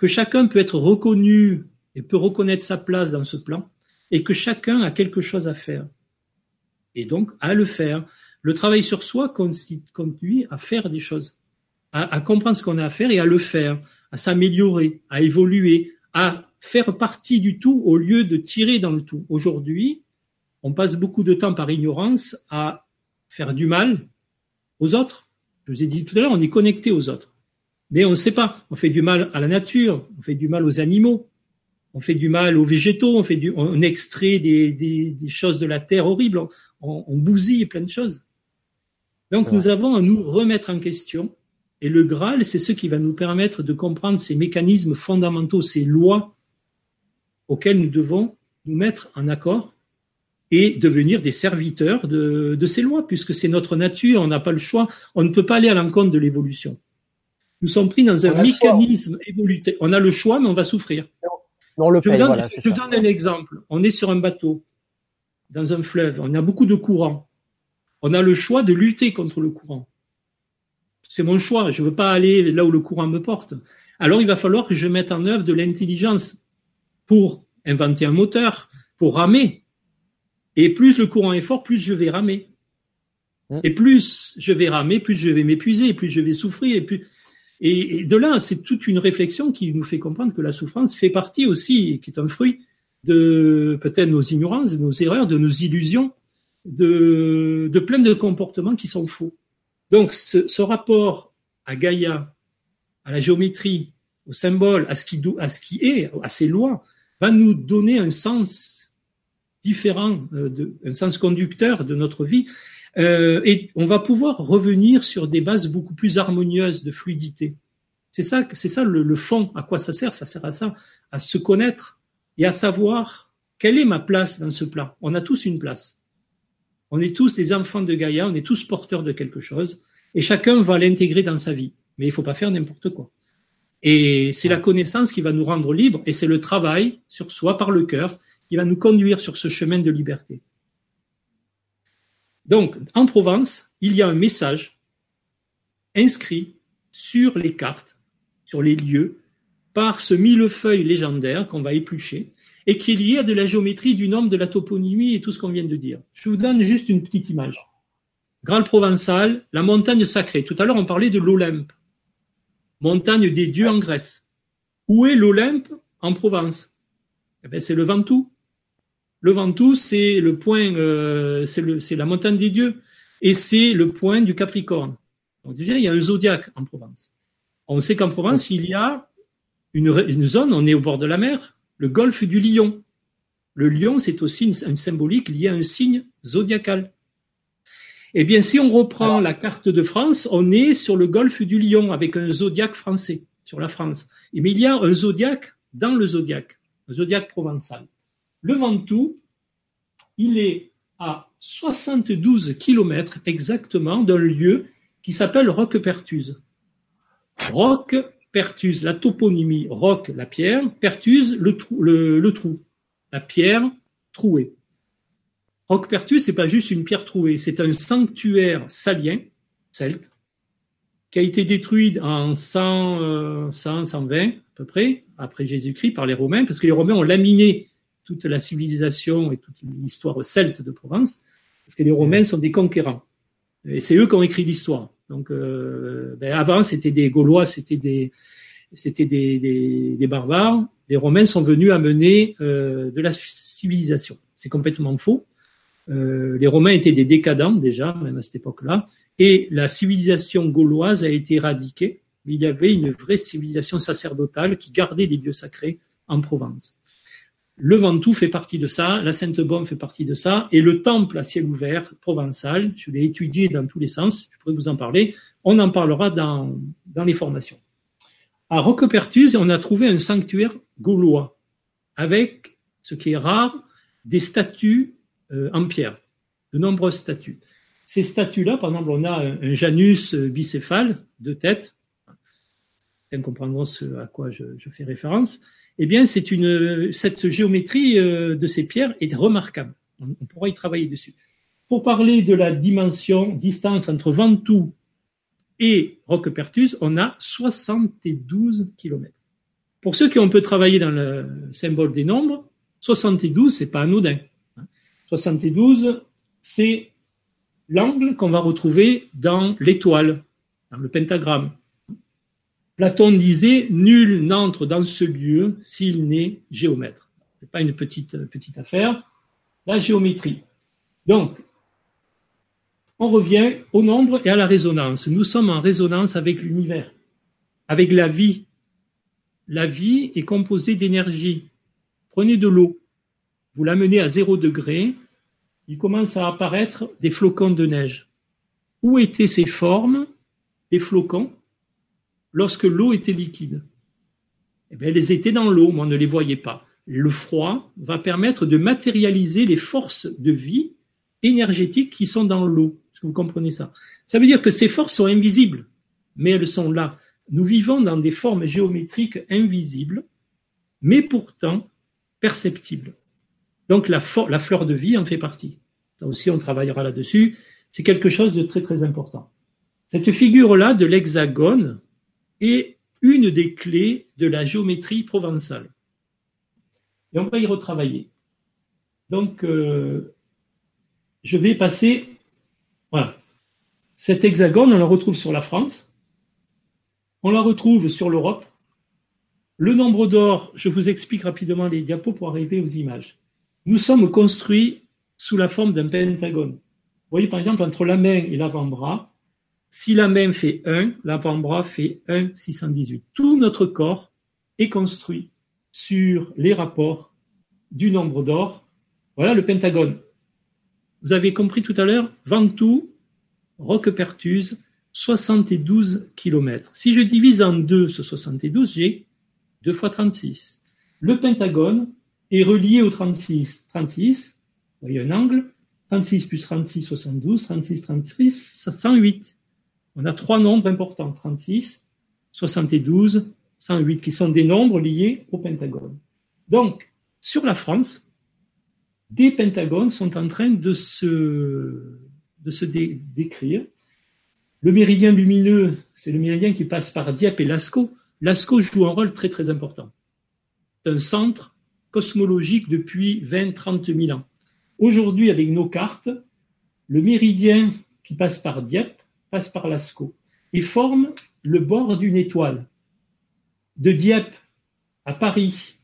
que chacun peut être reconnu et peut reconnaître sa place dans ce plan, et que chacun a quelque chose à faire et donc à le faire. Le travail sur soi conduit à faire des choses, à, comprendre ce qu'on a à faire et à le faire, à s'améliorer, à évoluer, à faire partie du tout au lieu de tirer dans le tout. Aujourd'hui, on passe beaucoup de temps par ignorance à faire du mal aux autres. Je vous ai dit tout à l'heure, on est connecté aux autres. Mais on ne sait pas. On fait du mal à la nature, on fait du mal aux animaux, on fait du mal aux végétaux, on fait du, on extrait des, des, des choses de la terre horribles on, bousille plein de choses. Donc nous avons à nous remettre en question. Et le Graal, c'est ce qui va nous permettre de comprendre ces mécanismes fondamentaux, ces lois auxquelles nous devons nous mettre en accord et devenir des serviteurs de, ces lois, puisque c'est notre nature, on n'a pas le choix, on ne peut pas aller à l'encontre de l'évolution. Nous sommes pris dans un mécanisme évolutif. On a le choix, mais on va souffrir. le je, donne, je donne un exemple. On est sur un bateau dans un fleuve, on a beaucoup de courants. On a le choix de lutter contre le courant. C'est mon choix, je ne veux pas aller là où le courant me porte. Alors il va falloir que je mette en œuvre de l'intelligence pour inventer un moteur, pour ramer. Et plus le courant est fort, plus je vais ramer. Mmh. Et plus je vais ramer, plus je vais m'épuiser, plus je vais souffrir. Et, plus... et de là, c'est toute une réflexion qui nous fait comprendre que la souffrance fait partie aussi, qui est un fruit de peut-être nos ignorances, de nos erreurs, de nos illusions, de, plein de comportements qui sont faux. Donc ce, rapport à Gaïa, à la géométrie, au symbole, à ce qui, est, à ces lois, va nous donner un sens différent, euh, un sens conducteur de notre vie, euh, et on va pouvoir revenir sur des bases beaucoup plus harmonieuses de fluidité. C'est ça, c'est ça le, le, fond. À quoi ça sert Ça sert à ça, à se connaître et à savoir quelle est ma place dans ce plan. On a tous une place. On est tous des enfants de Gaïa, on est tous porteurs de quelque chose, et chacun va l'intégrer dans sa vie. Mais il faut pas faire n'importe quoi. Et c'est la connaissance qui va nous rendre libres, et c'est le travail sur soi par le cœur qui va nous conduire sur ce chemin de liberté. Donc, en Provence, il y a un message inscrit sur les cartes, sur les lieux, par ce millefeuille légendaire qu'on va éplucher, et qui est lié à de la géométrie, du nombre, de la toponymie et tout ce qu'on vient de dire. Je vous donne juste une petite image. Graal provençal, la montagne sacrée. Tout à l'heure, on parlait de l'Olympe, montagne des dieux en Grèce. Où est l'Olympe en Provence? Eh ben, C'est le Ventoux. Le Ventoux, c'est le point, euh, c'est la montagne des dieux, et c'est le point du Capricorne. Donc déjà, il y a un zodiaque en Provence. On sait qu'en Provence, il y a une, une, zone, on est au bord de la mer, le golfe du Lion. Le lion, c'est aussi une, symbolique liée à un signe zodiacal. Eh bien, si on reprend la carte de France, on est sur le golfe du Lion avec un zodiaque français, sur la France. Mais il y a un zodiaque dans le zodiaque, un zodiaque provençal. Le Ventoux, il est à 72 kilomètres exactement d'un lieu qui s'appelle Roquepertuse. Roque-Pertuse, la toponymie roque, la pierre, pertuse, le trou, la pierre trouée. Roque-Pertuse, c'est pas juste une pierre trouée, c'est un sanctuaire salien, celte, qui a été détruit en 100, 100 120 à peu près, après Jésus-Christ, par les Romains, parce que les Romains ont laminé toute la civilisation et toute l'histoire celte de Provence, parce que les Romains sont des conquérants. Et c'est eux qui ont écrit l'histoire. Donc, euh, ben avant, c'était des Gaulois, c'était des, c'était des, barbares. Les Romains sont venus amener euh, de la civilisation. C'est complètement faux. Euh, les Romains étaient des décadents déjà, même à cette époque-là, et la civilisation gauloise a été éradiquée. Mais il y avait une vraie civilisation sacerdotale qui gardait les lieux sacrés en Provence. Le Ventoux fait partie de ça, la Sainte-Baume fait partie de ça, et le temple à ciel ouvert provençal, je l'ai étudié dans tous les sens, je pourrais vous en parler, on en parlera dans, les formations. À Roquepertuse, on a trouvé un sanctuaire gaulois, avec, ce qui est rare, des statues euh, en pierre, de nombreuses statues. Ces statues-là, par exemple, on a un, Janus bicéphale, de tête, Vous comprendront ce à quoi je fais référence, eh bien, c'est une, cette géométrie euh, de ces pierres est remarquable. On, pourra y travailler dessus. Pour parler de la dimension, distance entre Ventoux et Roquepertus, on a 72 km. Pour ceux qui ont peu travaillé dans le symbole des nombres, 72, c'est pas anodin. 72, c'est l'angle qu'on va retrouver dans l'étoile, dans le pentagramme. Platon disait Nul n'entre dans ce lieu s'il n'est géomètre. Ce n'est pas une petite, petite affaire. La géométrie. Donc, on revient au nombre et à la résonance. Nous sommes en résonance avec l'univers, avec la vie. La vie est composée d'énergie. Prenez de l'eau, vous l'amenez à zéro degré, il commence à apparaître des flocons de neige. Où étaient ces formes des flocons? Lorsque l'eau était liquide. Eh elles étaient dans l'eau, mais on ne les voyait pas. Le froid va permettre de matérialiser les forces de vie énergétiques qui sont dans l'eau. Est-ce que vous comprenez ça? Ça veut dire que ces forces sont invisibles, mais elles sont là. Nous vivons dans des formes géométriques invisibles, mais pourtant perceptibles. Donc la, la fleur de vie en fait partie. Là aussi, on travaillera là-dessus. C'est quelque chose de très très important. Cette figure-là de l'hexagone, est une des clés de la géométrie provençale. Et on va y retravailler. Donc, euh, je vais passer. Voilà. Cet hexagone, on le retrouve sur la France. On la retrouve sur l'Europe. Le nombre d'or, je vous explique rapidement les diapos pour arriver aux images. Nous sommes construits sous la forme d'un pentagone. Vous voyez par exemple entre la main et l'avant-bras, si la main fait 1, l'avant-bras fait 1, 618. Tout notre corps est construit sur les rapports du nombre d'or. Voilà le pentagone. Vous avez compris tout à l'heure, Ventoux, Roquepertuse, 72 km. Si je divise en deux ce 72, j'ai 2 fois 36. Le pentagone est relié au 36. 36, vous voyez un angle, 36 plus 36, 72, 36, 36, 108. On a trois nombres importants, 36, 72, 108, qui sont des nombres liés au pentagone. Donc, sur la France, des pentagones sont en train de se, décrire. Le méridien lumineux, c'est le méridien qui passe par Dieppe et Lascaux. Lascaux joue un rôle très très important. C'est un centre cosmologique depuis 20-30 000 ans. Aujourd'hui, avec nos cartes, le méridien qui passe par Dieppe passe par Lascaux et forme le bord d'une étoile. De Dieppe à Paris.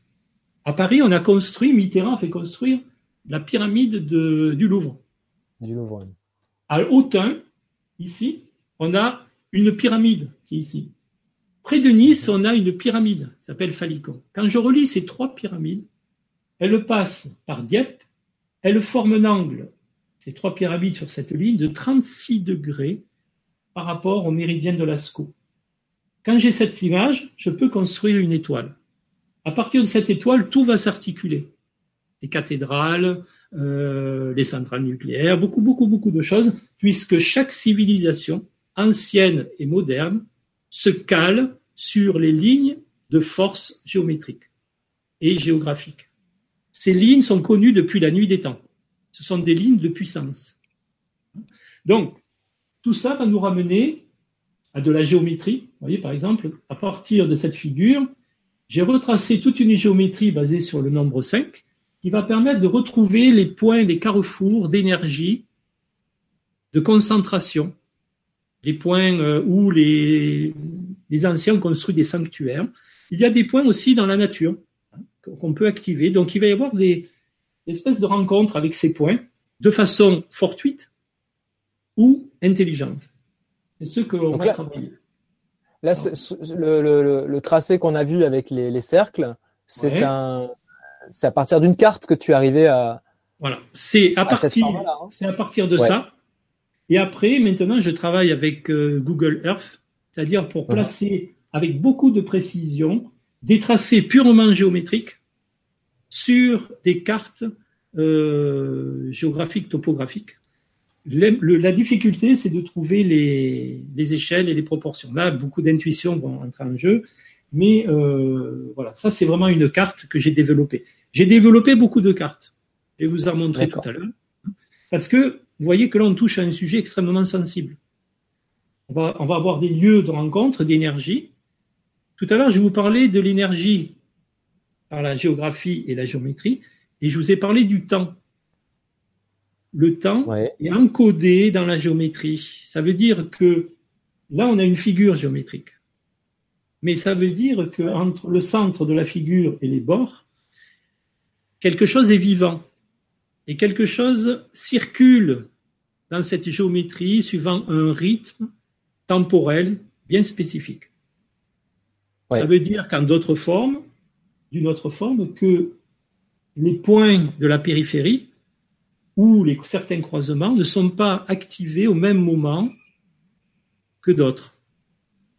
À Paris, on a construit, Mitterrand a fait construire la pyramide du Louvre. Du Louvre. À Autun, ici, on a une pyramide qui est ici. Près de Nice, on a une pyramide s'appelle Phalicon. Quand je relis ces trois pyramides, elles passent par Dieppe, elles forment un angle, ces trois pyramides sur cette ligne, de 36 degrés par rapport au méridien de Lascaux. Quand j'ai cette image, je peux construire une étoile. À partir de cette étoile, tout va s'articuler. Les cathédrales, euh, les centrales nucléaires, beaucoup, beaucoup, beaucoup de choses, puisque chaque civilisation, ancienne et moderne, se cale sur les lignes de force géométriques et géographiques. Ces lignes sont connues depuis la nuit des temps. Ce sont des lignes de puissance. Donc, tout ça va nous ramener à de la géométrie. Vous voyez, par exemple, à partir de cette figure, j'ai retracé toute une géométrie basée sur le nombre 5 qui va permettre de retrouver les points, les carrefours d'énergie, de concentration, les points euh, où les, anciens ont construit des sanctuaires. Il y a des points aussi dans la nature hein, qu'on peut activer. Donc il va y avoir des espèces de rencontres avec ces points de façon fortuite ou intelligente. C'est ce que l'on va travailler. Là, le, tracé qu'on a vu avec les, cercles, c'est un, c'est à partir d'une carte que tu es arrivé à. Voilà, c'est à, partir, hein. c'est à partir de ça. Et après, maintenant, je travaille avec euh, Google Earth, c'est-à-dire pour placer avec beaucoup de précision des tracés purement géométriques sur des cartes euh, géographiques, topographiques la difficulté, c'est de trouver les, échelles et les proportions. Là, beaucoup d'intuitions vont entrer en jeu, mais euh, voilà, ça c'est vraiment une carte que j'ai développée. J'ai développé beaucoup de cartes. Je vais vous en montrer tout à l'heure, parce que vous voyez que là on touche à un sujet extrêmement sensible. On va, on va avoir des lieux de rencontre, d'énergie. Tout à l'heure, je vous parler de l'énergie par la géographie et la géométrie, et je vous ai parlé du temps le temps est encodé dans la géométrie. Ça veut dire que là, on a une figure géométrique. Mais ça veut dire qu'entre le centre de la figure et les bords, quelque chose est vivant. Et quelque chose circule dans cette géométrie suivant un rythme temporel bien spécifique. Ça veut dire qu'en d'autres formes, d'une autre forme, que les points de la périphérie où les, certains croisements ne sont pas activés au même moment que d'autres.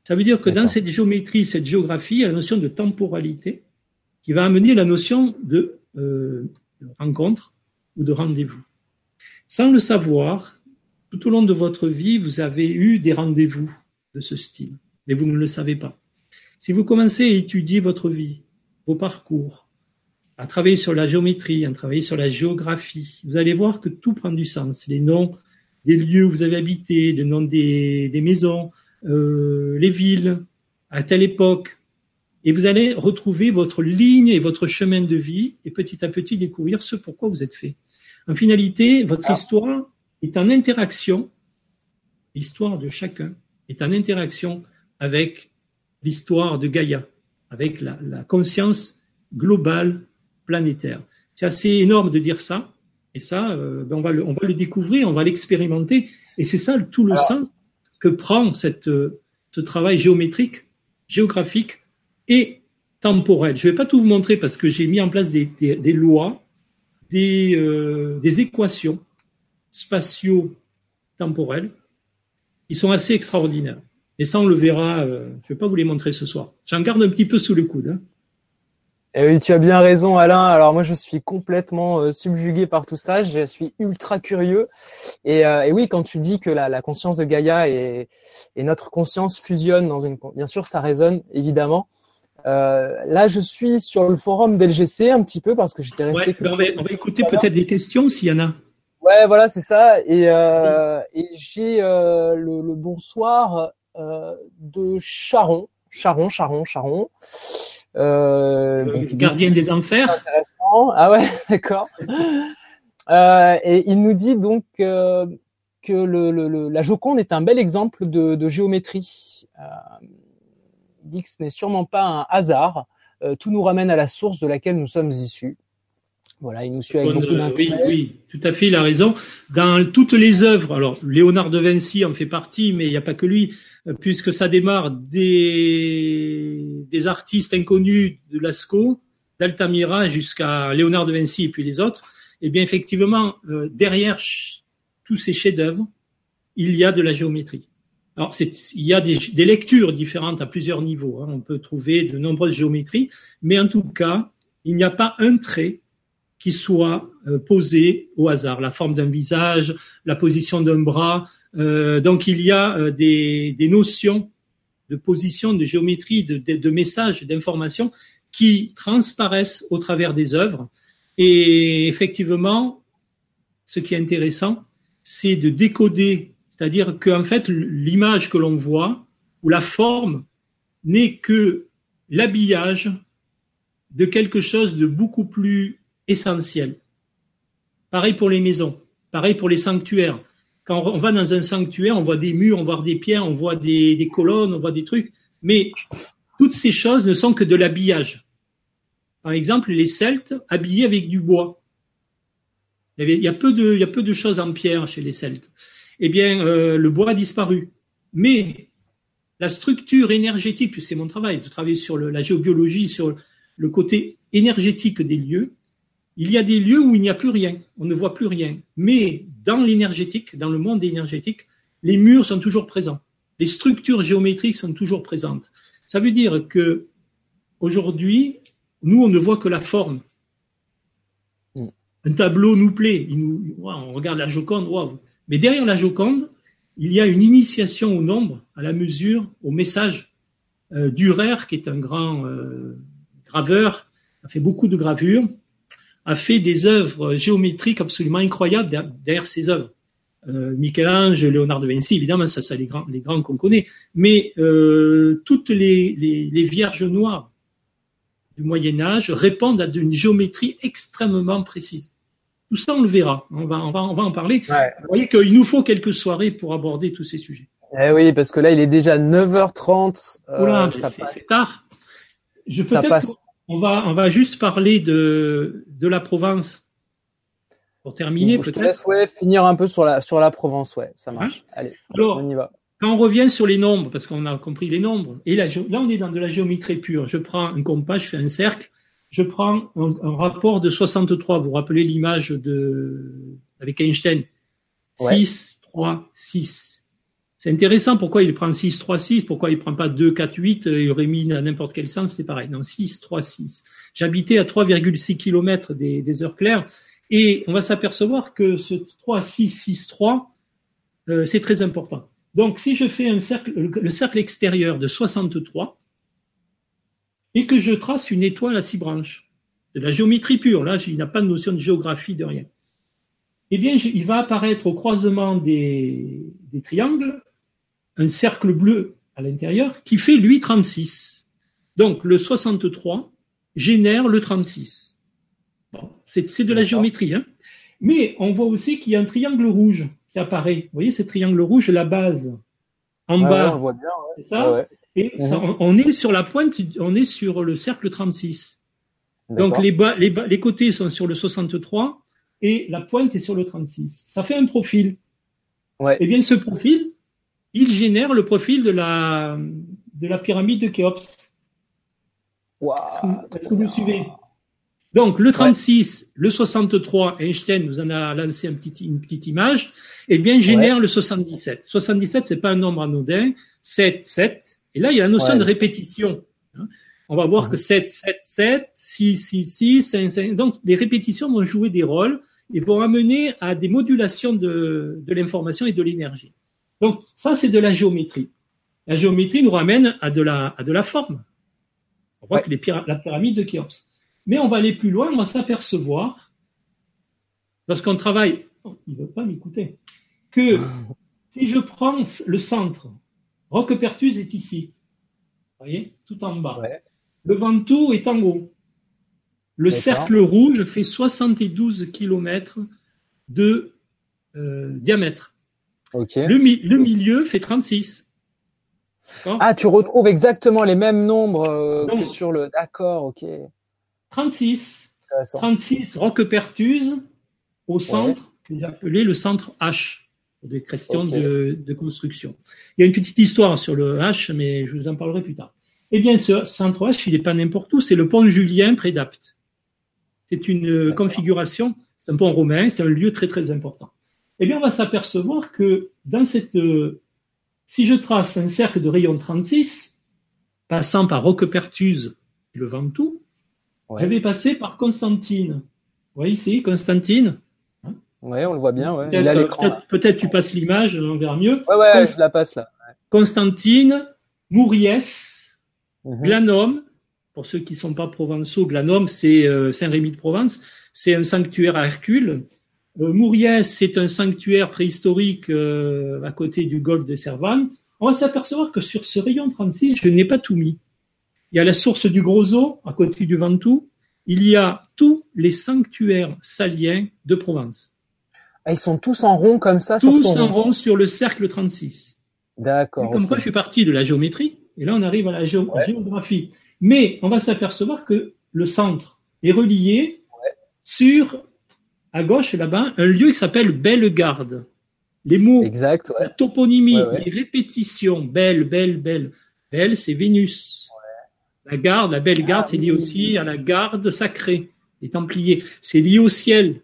Ça veut dire que dans cette géométrie, cette géographie, il y a la notion de temporalité qui va amener la notion de, euh, rencontre ou de rendez-vous. Sans le savoir, tout au long de votre vie, vous avez eu des rendez-vous de ce style, mais vous ne le savez pas. Si vous commencez à étudier votre vie, vos parcours, à travailler sur la géométrie, à travailler sur la géographie, vous allez voir que tout prend du sens. Les noms des lieux où vous avez habité, les noms des, maisons, euh, les villes, à telle époque. Et vous allez retrouver votre ligne et votre chemin de vie et petit à petit découvrir ce pourquoi vous êtes fait. En finalité, votre ah. histoire est en interaction, l'histoire de chacun est en interaction avec l'histoire de Gaïa, avec la, la conscience globale planétaire. C'est assez énorme de dire ça. Et ça, euh, ben, on, va le, on va le découvrir, on va l'expérimenter. Et c'est ça tout le sens que prend cette, euh, ce travail géométrique, géographique et temporel. Je ne vais pas tout vous montrer parce que j'ai mis en place des, des, lois, des, euh, des équations spatio-temporelles ils sont assez extraordinaires. Et ça, on le verra. Je vais pas vous les montrer ce soir. J'en garde un petit peu sous le coude. Hein. Et eh oui, tu as bien raison, Alain. Alors moi, je suis complètement euh, subjugué par tout ça. Je suis ultra curieux. Et, euh, et oui, quand tu dis que la, la conscience de Gaïa et, et, notre conscience fusionnent dans une, bien sûr, ça résonne évidemment. Euh, là, je suis sur le forum d'LGC un petit peu parce que j'étais resté. Ouais, ben, on, va, on, va, écouter peut-être des questions s'il y en a. Ouais, voilà, c'est ça. Et, euh, et j'ai euh, le, le, bonsoir euh, de Charon, Charon, Charon, Charon. Euh, donc, gardien des enfers. Ah ouais, d'accord. Euh, et il nous dit donc euh, que le, le, la Joconde est un bel exemple de, de géométrie. Euh, il dit que ce n'est sûrement pas un hasard. Euh, tout nous ramène à la source de laquelle nous sommes issus. Voilà, il nous suit avec beaucoup Oui, oui, tout à fait, il a raison. Dans toutes les œuvres, alors Léonard de Vinci en fait partie, mais il n'y a pas que lui, puisque ça démarre des, des artistes inconnus de Lascaux, d'Altamira jusqu'à Léonard de Vinci et puis les autres. Eh bien, effectivement, euh, derrière tous ces chefs-d'œuvre, il y a de la géométrie. Alors, il y a des, des, lectures différentes à plusieurs niveaux. Hein. On peut trouver de nombreuses géométries, mais en tout cas, il n'y a pas un trait qui soit euh, posé au hasard. La forme d'un visage, la position d'un bras. Euh, donc il y a euh, des, notions de position, de géométrie, de, de, de messages, d'informations qui transparaissent au travers des œuvres. Et effectivement, ce qui est intéressant, c'est de décoder, c'est-à-dire qu'en fait, l'image que l'on voit ou la forme n'est que l'habillage de quelque chose de beaucoup plus essentiel. Pareil pour les maisons, pareil pour les sanctuaires. Quand on va dans un sanctuaire, on voit des murs, on voit des pierres, on voit des, colonnes, on voit des trucs, mais toutes ces choses ne sont que de l'habillage. Par exemple, les Celtes habillés avec du bois. Il y, a peu de, choses en pierre chez les Celtes. Eh bien, euh, le bois a disparu. Mais la structure énergétique, c'est mon travail, de travailler sur la géobiologie, sur le côté énergétique des lieux, il y a des lieux où il n'y a plus rien, on ne voit plus rien. Mais dans l'énergétique, dans le monde énergétique, les murs sont toujours présents. Les structures géométriques sont toujours présentes. Ça veut dire que aujourd'hui, nous, on ne voit que la forme. Mm. Un tableau nous plaît, il nous, on regarde la Joconde, wow. mais derrière la Joconde, il y a une initiation au nombre, à la mesure, au message. Euh, Durer, qui est un grand euh, graveur, a fait beaucoup de gravures, a fait des œuvres géométriques absolument incroyables derrière ses œuvres. Euh, Michel-Ange, Léonard de Vinci, évidemment, ça, ça les grands, les grands qu'on connaît. Mais euh, toutes les, les, les, vierges noires du Moyen Âge répondent à une géométrie extrêmement précise. Tout ça, on le verra. On va, on va, on va en parler. Ouais. Vous voyez qu'il nous faut quelques soirées pour aborder tous ces sujets. Eh oui, parce que là, il est déjà 9h30. Euh, Oula, c'est tard. Je peux peut-être on va, on va juste parler de, de la Provence. Pour terminer, peut-être. Je te laisse ouais, finir un peu sur la, sur la Provence, ouais, ça marche. Hein Allez, Alors, on y va. Quand on revient sur les nombres, parce qu'on a compris les nombres, et là, là, on est dans de la géométrie pure. Je prends un compas, je fais un cercle, je prends un, un rapport de 63. Vous vous rappelez l'image de, avec Einstein? Ouais. 6, 3, 6. C'est intéressant pourquoi il prend 6, 3, 6, pourquoi il prend pas 2, 4, 8, il aurait mis n'importe quel sens, c'est pareil. Non, 6, 3, 6. J'habitais à 3,6 km des, heures claires et on va s'apercevoir que ce 3, 6, 6, 3, euh, c'est très important. Donc, si je fais un cercle, le cercle extérieur de 63 et que je trace une étoile à six branches, de la géométrie pure, là, il n'y a pas de notion de géographie, de rien. Eh bien, il va apparaître au croisement des, des triangles un cercle bleu à l'intérieur qui fait lui 36. Donc le 63 génère le 36. Bon, c'est de la géométrie. Hein Mais on voit aussi qu'il y a un triangle rouge qui apparaît. Vous voyez ce triangle rouge, la base en ah bas? Ouais, on voit bien. Ouais. C'est ça? Ouais, Et ça, on, on, est sur la pointe, on est sur le cercle 36. Donc les, bas, les, bas, les côtés sont sur le 63 et la pointe est sur le 36. Ça fait un profil. Ouais. Et bien ce profil, il génère le profil de la, de la pyramide de Khéops. Wow, Est-ce que, vous suivez? Donc le 36, le 63, Einstein nous en a lancé un petit, une petite image, et bien génère le 77. 77, c'est pas un nombre anodin, 7, 7. Et là, il y a la notion de répétition. Hein. On va voir que 7, 7, 7, 6, 6, 6, 5, 5. Donc les répétitions vont jouer des rôles et vont amener à des modulations de, de l'information et de l'énergie. Donc ça, c'est de la géométrie. La géométrie nous ramène à de la, à de la forme. On voit que les la pyramide de Khéops. Mais on va aller plus loin, on va s'apercevoir, lorsqu'on travaille, oh, il ne veut pas m'écouter, que si je prends le centre, Roquepertus est ici, vous voyez, tout en bas. Le Ventoux est en haut. Le cercle rouge fait 72 km de euh, diamètre. Le, le, milieu fait 36. Ah, tu retrouves exactement les mêmes nombres euh, que sur le. D'accord, ok. 36. 36 Roquepertuse au centre, que j'ai appelé le centre H, pour des questions de, de, construction. Il y a une petite histoire sur le H, mais je vous en parlerai plus tard. Eh bien, ce centre H, il n'est pas n'importe où, c'est le pont Julien près d'Apt. C'est une configuration, c'est un pont romain, c'est un lieu très très important. Eh bien, on va s'apercevoir que dans cette, si je trace un cercle de rayon 36, passant par Roquepertuse et le Ventoux, je vais passer par Constantine. Vous voyez ici, Constantine. Hein? Oui, on le voit bien. Ouais. Peut-être tu passes l'image, on verra mieux. Ouais, ouais, je la passe là. Constantine, Mouriès. Glanum. Pour ceux qui ne sont pas provençaux, Glanum, c'est euh, Saint-Rémy de Provence. C'est un sanctuaire à Hercule. Euh, Mouriès, c'est un sanctuaire préhistorique euh, à côté du golfe de Servan. On va s'apercevoir que sur ce rayon 36, je n'ai pas tout mis. Il y a la source du Grosso, à côté du Ventoux. Il y a tous les sanctuaires saliens de Provence. Ah, ils sont tous en rond comme ça Tous en rond sur le cercle 36. D'accord. Comme quoi, je suis parti de la géométrie, et là, on arrive à la géographie. Mais on va s'apercevoir que le centre est relié sur, à gauche là-bas, un lieu qui s'appelle Bellegarde. Les mots, exact, la toponymie, les répétitions, belle, belle, belle. Belle, c'est Vénus. La garde, la belle garde, c'est lié aussi à la garde sacrée des Templiers. C'est lié au ciel.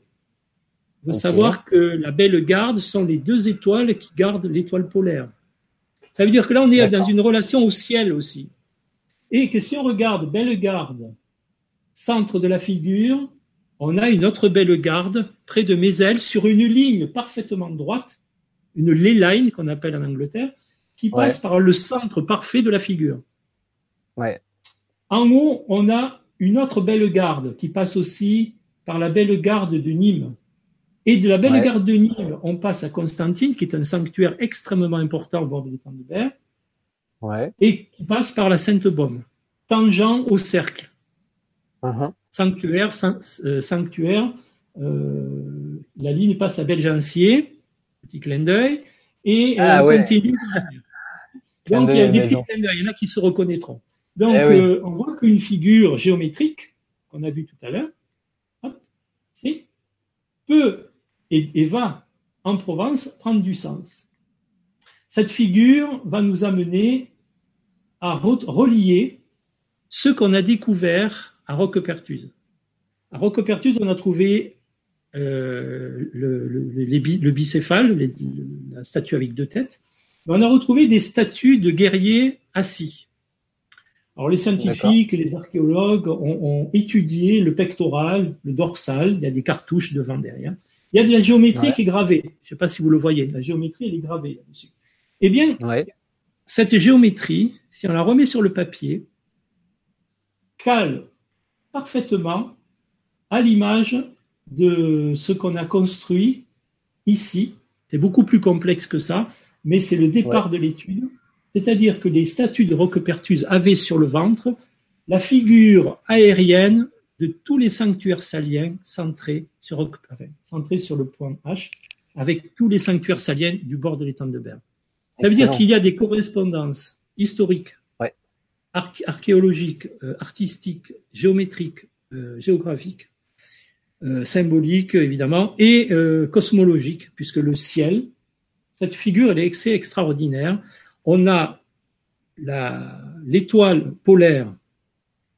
Il faut savoir que la belle garde sont les deux étoiles qui gardent l'étoile polaire. Ça veut dire que là, on est dans une relation au ciel aussi. Et que si on regarde belle garde, centre de la figure, on a une autre belle garde près de mes ailes sur une ligne parfaitement droite, une ley line qu'on appelle en Angleterre, qui passe par le centre parfait de la figure. Ouais. En haut, on a une autre belle garde qui passe aussi par la belle garde de Nîmes. Et de la belle garde de Nîmes, on passe à Constantine, qui est un sanctuaire extrêmement important au bord de l'étang de Berre, ouais. et qui passe par la Sainte-Baume, tangent au cercle. Uh-huh. Sanctuaire, euh, sanctuaire, euh, la ligne passe à Belgencier, petit clin d'œil, et euh, ah, continue. Donc il y a des petits clins d'œil, il y en a qui se reconnaîtront. Donc, eh euh, on voit qu'une figure géométrique, qu'on a vue tout à l'heure, peut et, va en Provence prendre du sens. Cette figure va nous amener à relier ce qu'on a découvert à Roquepertuse. À Roquepertuse, on a trouvé euh, le, bicéphale, la statue avec deux têtes. on a retrouvé des statues de guerriers assis. Alors les scientifiques les archéologues ont, étudié le pectoral, le dorsal, il y a des cartouches devant derrière. Il y a de la géométrie qui est gravée. Je ne sais pas si vous le voyez, la géométrie elle est gravée là-dessus. Eh bien, cette géométrie, si on la remet sur le papier, cale parfaitement à l'image de ce qu'on a construit ici. C'est beaucoup plus complexe que ça, mais c'est le départ de l'étude. C'est-à-dire que les statues de Roquepertus avaient sur le ventre la figure aérienne de tous les sanctuaires saliens centrés sur, centrés sur le point H, avec tous les sanctuaires saliens du bord de l'étang de Berre. Ça veut dire qu'il y a des correspondances historiques, archéologiques, euh, artistiques, géométriques, euh, géographiques, euh, symboliques évidemment, et cosmologiques, puisque le ciel, cette figure, elle est extraordinaire on a l'étoile polaire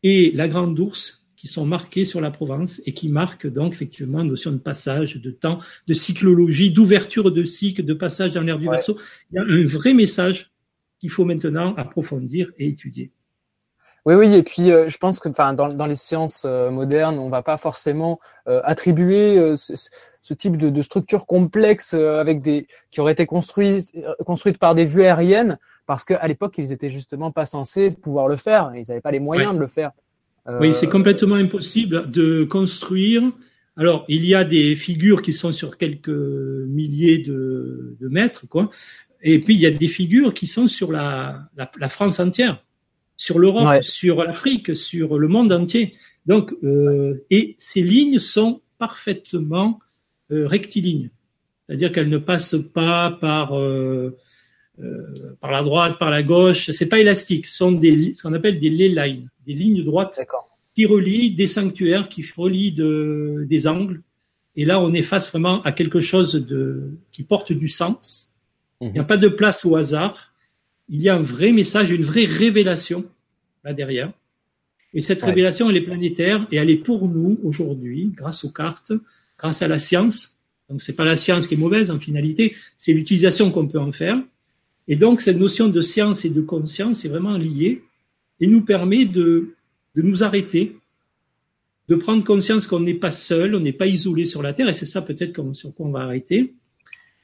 et la grande ours qui sont marqués sur la Provence et qui marquent donc effectivement une notion de passage, de temps, de cyclologie, d'ouverture de cycle, de passage dans l'air du verso. Il y a un vrai message qu'il faut maintenant approfondir et étudier. Oui, oui, et puis euh, je pense que, enfin, dans, dans les sciences euh, modernes, on va pas forcément euh, attribuer ce, ce, type de, de structure complexe avec des qui auraient été construites construites par des vues aériennes, parce qu'à l'époque, ils étaient justement pas censés pouvoir le faire. Ils n'avaient pas les moyens de le faire. Oui, c'est complètement impossible de construire. Alors, il y a des figures qui sont sur quelques milliers de, de mètres, quoi. Et puis, il y a des figures qui sont sur la, la, la France entière sur l'Europe, sur l'Afrique, sur le monde entier. Donc, euh, et ces lignes sont parfaitement euh, rectilignes, c'est-à-dire qu'elles ne passent pas par euh, euh, par la droite, par la gauche. C'est pas élastique. Ce sont des ce qu'on appelle des ley lines, des lignes droites qui relient des sanctuaires, qui relient de, des angles. Et là, on est face vraiment à quelque chose de qui porte du sens. Il n'y a pas de place au hasard il y a un vrai message, une vraie révélation là derrière. Et cette révélation, elle est planétaire et elle est pour nous aujourd'hui, grâce aux cartes, grâce à la science. Donc c'est pas la science qui est mauvaise en finalité, c'est l'utilisation qu'on peut en faire. Et donc cette notion de science et de conscience est vraiment liée et nous permet de, de nous arrêter, de prendre conscience qu'on n'est pas seul, on n'est pas isolé sur la Terre, et c'est ça peut-être sur quoi on va arrêter,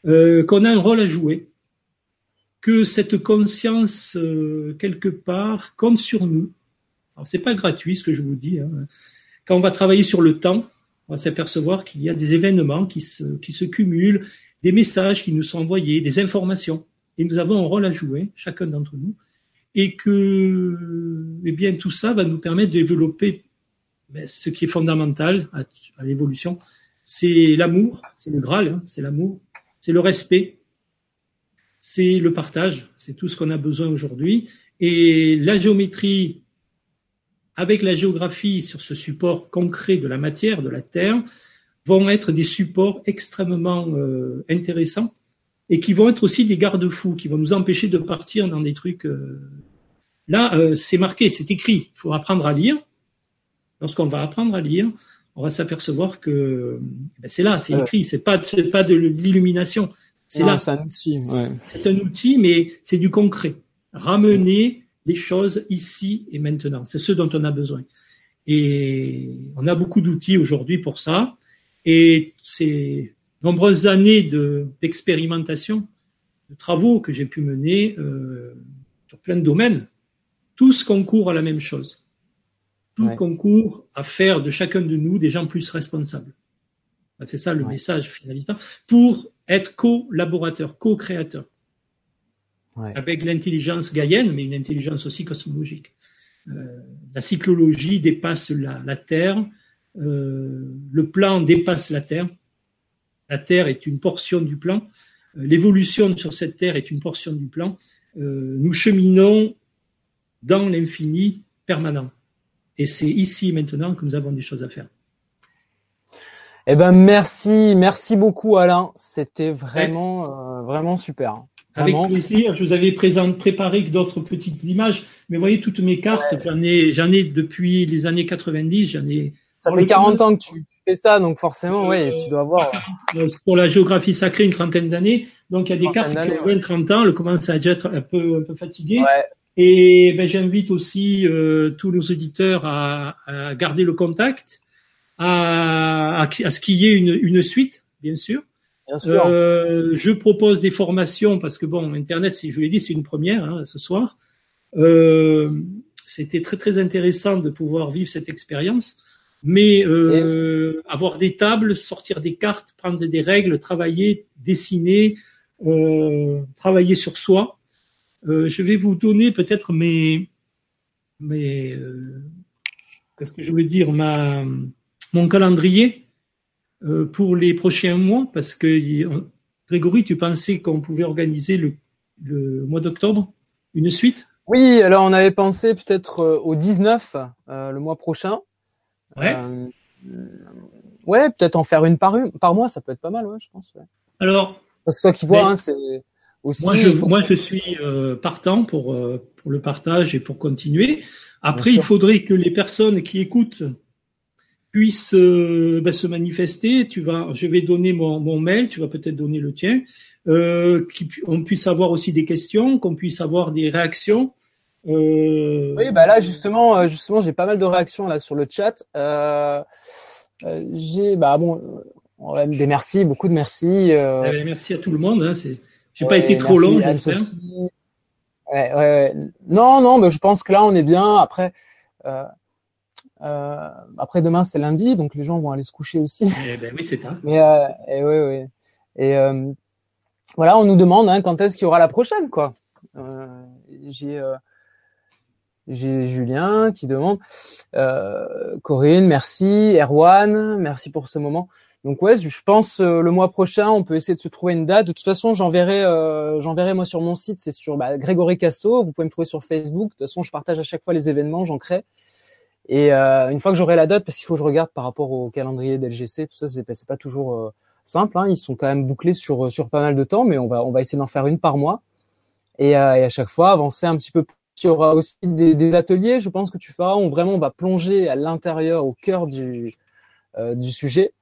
euh, qu'on a un rôle à jouer que cette conscience, euh, quelque part, compte sur nous. Alors, c'est pas gratuit ce que je vous dis. Hein. Quand on va travailler sur le temps, on va s'apercevoir qu'il y a des événements qui se, cumulent, des messages qui nous sont envoyés, des informations. Et nous avons un rôle à jouer, chacun d'entre nous. Et que, eh bien, tout ça va nous permettre de développer ben, ce qui est fondamental à, l'évolution. C'est l'amour, c'est le Graal, hein, c'est l'amour, c'est le respect, c'est le partage, c'est tout ce qu'on a besoin aujourd'hui. Et la géométrie, avec la géographie sur ce support concret de la matière, de la Terre, vont être des supports extrêmement euh, intéressants et qui vont être aussi des garde-fous, qui vont nous empêcher de partir dans des trucs. Euh, là, euh, c'est marqué, c'est écrit. Il faut apprendre à lire. Lorsqu'on va apprendre à lire, on va s'apercevoir que ben, c'est là, c'est écrit. C'est pas, pas de l'illumination. C'est là. C'est un outil. C'est un outil, mais c'est du concret. Ramener les choses ici et maintenant. C'est ce dont on a besoin. Et on a beaucoup d'outils aujourd'hui pour ça. Et ces nombreuses années d'expérimentation, de, travaux que j'ai pu mener euh, sur plein de domaines, tous concourent à la même chose. Tout concourt à faire de chacun de nous des gens plus responsables. C'est ça le message finaliste. Pour être collaborateur, co-créateur. Avec l'intelligence gaïenne, mais une intelligence aussi cosmologique. Euh, la cyclologie dépasse la, Terre, euh, le plan dépasse la Terre. La Terre est une portion du plan. Euh, l'évolution sur cette Terre est une portion du plan. nous cheminons dans l'infini permanent. Et c'est ici maintenant que nous avons des choses à faire. Eh ben merci, merci beaucoup Alain. C'était vraiment, euh, vraiment super. Avec plaisir. Je vous avais présent, préparé d'autres petites images, mais vous voyez toutes mes cartes, j'en ai, j'en ai depuis les années 90, j'en ai. Ça fait 40 ans que tu fais ça, donc forcément, ouais, tu dois avoir. Euh, pour la géographie sacrée, une trentaine d'années. Donc il y a des cartes qui ont 20, 30 ans, elles commencent à être un peu, un peu fatiguées. Et ben, j'invite aussi euh, tous nos auditeurs à, à garder le contact à, à, ce qu'il y ait une, une, suite, bien sûr. Bien sûr. Euh, je propose des formations parce que bon, Internet, je vous l'ai dit, c'est une première hein, ce soir. Euh, C'était très très intéressant de pouvoir vivre cette expérience, mais euh, avoir des tables, sortir des cartes, prendre des règles, travailler, dessiner, travailler sur soi. Je vais vous donner peut-être mes mes qu'est-ce que je veux dire ma mon calendrier euh, pour les prochains mois parce que Grégory, tu pensais qu'on pouvait organiser le, le mois d'octobre une suite? Oui, alors on avait pensé peut-être euh, au 19 euh, le mois prochain. Ouais. ouais, peut-être en faire une par, une par mois, ça peut être pas mal, ouais, je pense. Ouais. Alors, parce que toi qui vois, hein, c'est aussi. Moi, je, moi, je suis partant pour pour le partage et pour continuer. Après, il faudrait que les personnes qui écoutent puisse euh, ben, se manifester. Tu vas, je vais donner mon, mon mail, tu vas peut-être donner le tien. Euh, qu'on puisse avoir aussi des questions, qu'on puisse avoir des réactions. Euh... Oui, bah là justement, euh, justement, j'ai pas mal de réactions là sur le chat. Euh, euh j'ai, bah bon, des merci, beaucoup de merci. Euh... Eh ben, merci à tout le monde. Hein, c'est, j'ai pas été trop long, j'espère. Ouais, ouais, Non, non, mais je pense que là on est bien. Après, euh, euh, après demain c'est lundi, donc les gens vont aller se coucher aussi. Eh ben oui, c'est ça. Mais euh, et oui, oui. Et euh, voilà, on nous demande hein, quand est-ce qu'il y aura la prochaine, quoi. J'ai j'ai Julien qui demande. Corinne, merci. Erwan, merci pour ce moment. Donc ouais, je pense le mois prochain, on peut essayer de se trouver une date. De toute façon, j'enverrai, j'enverrai moi sur mon site, c'est sur bah, Grégory Casto. Vous pouvez me trouver sur Facebook. De toute façon, je partage à chaque fois les événements, j'en crée. Et euh, une fois que j'aurai la date, parce qu'il faut que je regarde par rapport au calendrier d'LGC, tout ça, c'est, c'est pas toujours euh, simple. Hein. Ils sont quand même bouclés sur sur pas mal de temps, mais on va on va essayer d'en faire une par mois. Et, euh, à chaque fois, avancer un petit peu plus. Il y aura aussi des, ateliers, je pense que tu feras, où vraiment on va plonger à l'intérieur, au cœur du euh, du sujet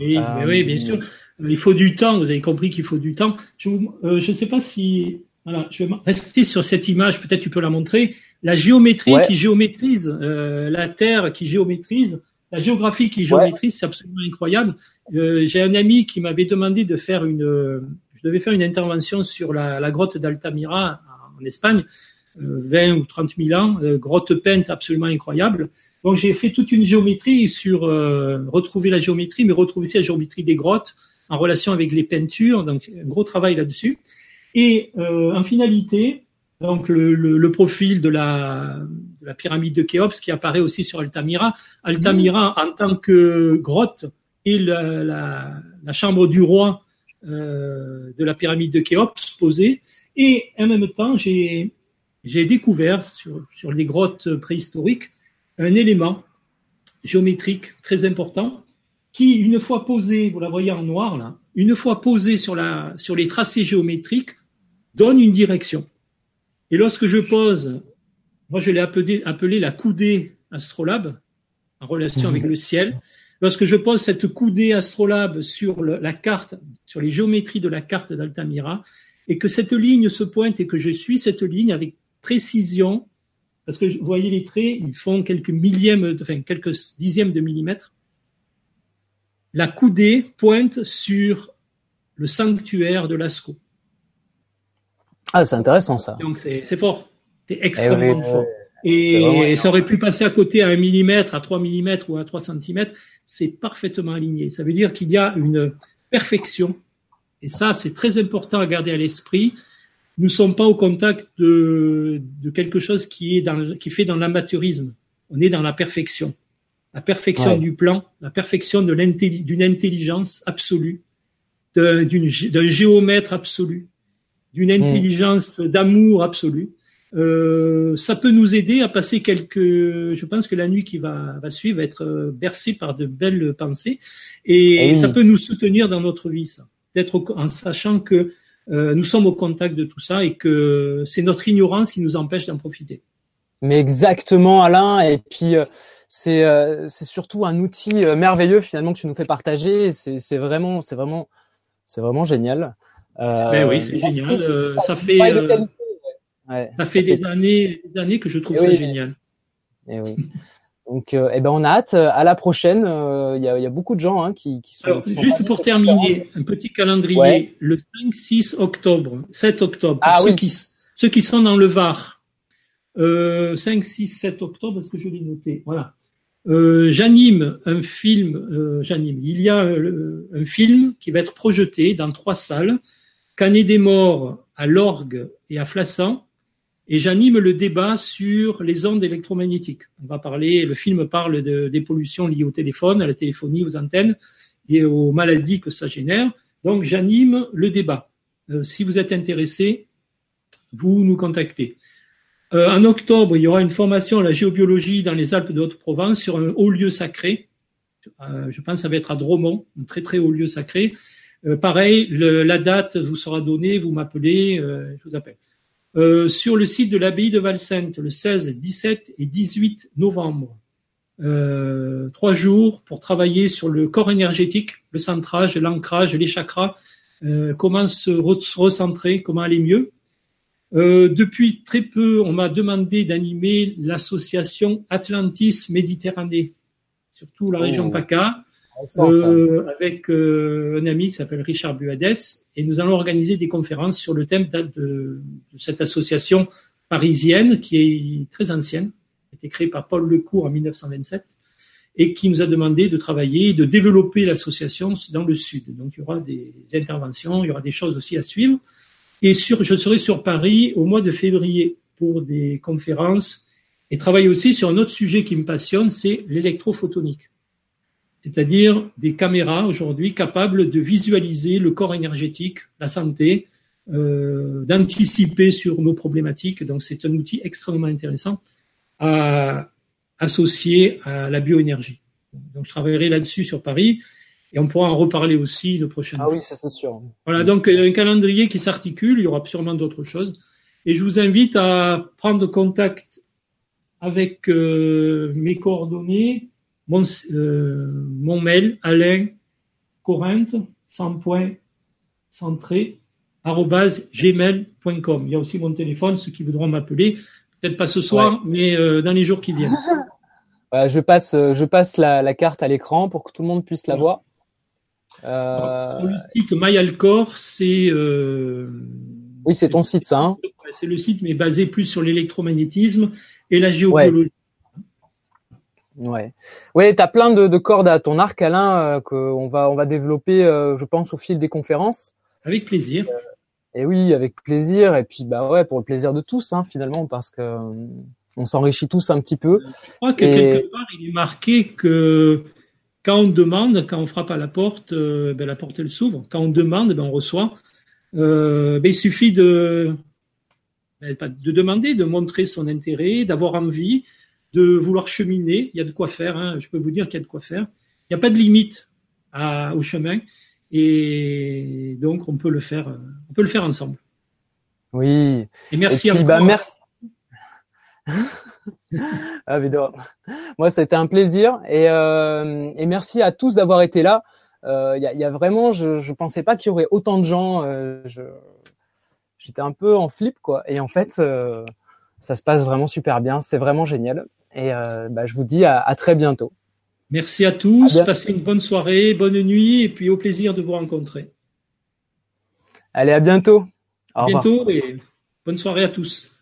oui, oui, bien sûr. Il faut du temps. Vous avez compris qu'il faut du temps. Je ne euh, sais pas si voilà, je vais rester sur cette image. Peut-être tu peux la montrer. La géométrie qui géométrise euh, la Terre, qui géométrise la géographie qui géométrise, c'est absolument incroyable. Euh, J'ai un ami qui m'avait demandé de faire une. je devais faire une intervention sur la, la grotte d'Altamira en Espagne, 20 ou 30 000 ans, grotte peinte absolument incroyable. Donc j'ai fait toute une géométrie sur euh, retrouver la géométrie, mais retrouver aussi la géométrie des grottes en relation avec les peintures. Donc un gros travail là-dessus. Et euh, en finalité, donc le, le, le profil de la, de la, pyramide de Khéops qui apparaît aussi sur Altamira. Altamira en tant que grotte et la, la, la chambre du roi euh, de la pyramide de Khéops posée. Et en même temps, j'ai j'ai découvert sur, sur les grottes préhistoriques un élément géométrique très important qui, une fois posé, vous la voyez en noir là, une fois posé sur, la, sur les tracés géométriques, donne une direction. Et lorsque je pose, moi je l'ai appelé, appelé la coudée astrolabe, en relation avec le ciel. Lorsque je pose cette coudée astrolabe sur la carte, sur les géométries de la carte d'Altamira, et que cette ligne se pointe et que je suis cette ligne avec précision, parce que vous voyez les traits, ils font quelques millièmes, enfin quelques dixièmes de millimètre. La coudée pointe sur le sanctuaire de Lascaux. Ah, c'est intéressant ça. Donc c'est fort, c'est extrêmement fort. Et, ça aurait pu passer à côté à un millimètre, à 3 millimètres ou à 3 centimètres. C'est parfaitement aligné. Ça veut dire qu'il y a une perfection. Et ça, c'est très important à garder à l'esprit nous ne sommes pas au contact de, de quelque chose qui est dans, qui fait dans l'amateurisme. On est dans la perfection. La perfection ouais. du plan, la perfection de d'une intelligence absolue, d'un géomètre absolu, d'une intelligence mmh. d'amour absolu. Euh, ça peut nous aider à passer quelques. Je pense que la nuit qui va, va suivre va être bercée par de belles pensées et, et ça peut nous soutenir dans notre vie. Ça, d'être en sachant que euh, nous sommes au contact de tout ça et que c'est notre ignorance qui nous empêche d'en profiter. Mais exactement, Alain. Et puis euh, c'est euh, surtout un outil euh, merveilleux finalement que tu nous fais partager. C'est c'est vraiment c'est vraiment c'est vraiment génial. Euh, ben oui, c'est génial. ça fait ouais, ça fait des années des années que je trouve et ça oui, génial. Et oui. Donc, euh, eh ben, on a hâte. À la prochaine. Il euh, y, a, y, a, beaucoup de gens hein, qui, qui, sont. Alors, qui sont juste pour terminer, un petit calendrier. Ouais. Le 5, 6 octobre, 7 octobre. Ah, ceux, oui. qui, ceux qui sont dans le Var. Euh, 5, 6, 7 octobre, est-ce que je l'ai noté? Voilà. Euh, j'anime un film. Euh, j'anime. Il y a un film qui va être projeté dans trois salles. Canet des Morts à l'Orgue et à Flassan et j'anime le débat sur les ondes électromagnétiques. On va parler, le film parle de, des pollutions liées au téléphone, à la téléphonie, aux antennes et aux maladies que ça génère. Donc j'anime le débat. Euh, si vous êtes intéressé, vous nous contactez. Euh, en octobre, il y aura une formation à la géobiologie dans les Alpes de Haute-Provence sur un haut lieu sacré. Euh, je pense que ça va être à Dromont, un très très haut lieu sacré. Euh, pareil, le, la date vous sera donnée, vous m'appelez, euh, je vous appelle. Euh, sur le site de l'abbaye de Valsainte le 16, 17 et 18 novembre. euh, trois jours pour travailler sur le corps énergétique, le centrage, l'ancrage, les chakras, euh, comment se, recentrer, comment aller mieux. Euh, depuis très peu, on m'a demandé d'animer l'association Atlantis Méditerranée, surtout la région oh. PACA, euh, avec euh, un ami qui s'appelle Richard Buades, et nous allons organiser des conférences sur le thème de, de, cette association parisienne qui est très ancienne, qui a été créée par Paul Lecourt en 1927 et qui nous a demandé de travailler, de développer l'association dans le sud. Donc il y aura des interventions, il y aura des choses aussi à suivre. Et sur, je serai sur Paris au mois de février pour des conférences et travailler aussi sur un autre sujet qui me passionne, c'est l'électrophotonique. C'est-à-dire des caméras aujourd'hui capables de visualiser le corps énergétique, la santé, euh, d'anticiper sur nos problématiques. Donc c'est un outil extrêmement intéressant à associer à la bioénergie. Donc je travaillerai là-dessus sur Paris et on pourra en reparler aussi le prochain. Ah oui, ça c'est sûr. Voilà, donc un calendrier qui s'articule, il y aura sûrement d'autres choses. Et je vous invite à prendre contact avec euh, mes coordonnées, mon, euh, mon mail, Alain Corinthe, sans point, centré, arrobase gmail.com. Il y a aussi mon téléphone, ceux qui voudront m'appeler, peut-être pas ce soir, mais euh, dans les jours qui viennent. je passe, je passe la, la carte à l'écran pour que tout le monde puisse la voir. Euh... Le site MyAlcor, c'est. Euh... Oui, c'est ton site, ça. Hein c'est le site, mais basé plus sur l'électromagnétisme et la géobiologie. Ouais. Ouais, tu as plein de, de, cordes à ton arc, Alain, euh, qu'on va, on va développer, euh, je pense, au fil des conférences. Avec plaisir. et oui, avec plaisir. Et puis, bah ouais, pour le plaisir de tous, hein, finalement, parce que euh, on s'enrichit tous un petit peu. Je crois que quelque part, il est marqué que quand on demande, quand on frappe à la porte, euh, ben, la porte elle s'ouvre. Quand on demande, ben, on reçoit. Euh, ben, il suffit de, ben, de demander, de montrer son intérêt, d'avoir envie, de vouloir cheminer. Il y a de quoi faire. Hein. Je peux vous dire qu'il y a de quoi faire. Il n'y a pas de limite à, au chemin, et donc on peut le faire. On peut le faire ensemble. Oui. Et merci à bah, merci. ah, Moi, ça a été un plaisir et, euh, et merci à tous d'avoir été là. Il euh, y, a, y, a, vraiment, je, je pensais pas qu'il y aurait autant de gens. Euh, je, j'étais un peu en flip quoi. Et en fait, euh, ça se passe vraiment super bien. C'est vraiment génial. Et euh, bah, je vous dis à, à, très bientôt. Merci à tous. Passez une bonne soirée, bonne nuit et puis au plaisir de vous rencontrer. Allez, à bientôt. à bientôt et bonne soirée à tous.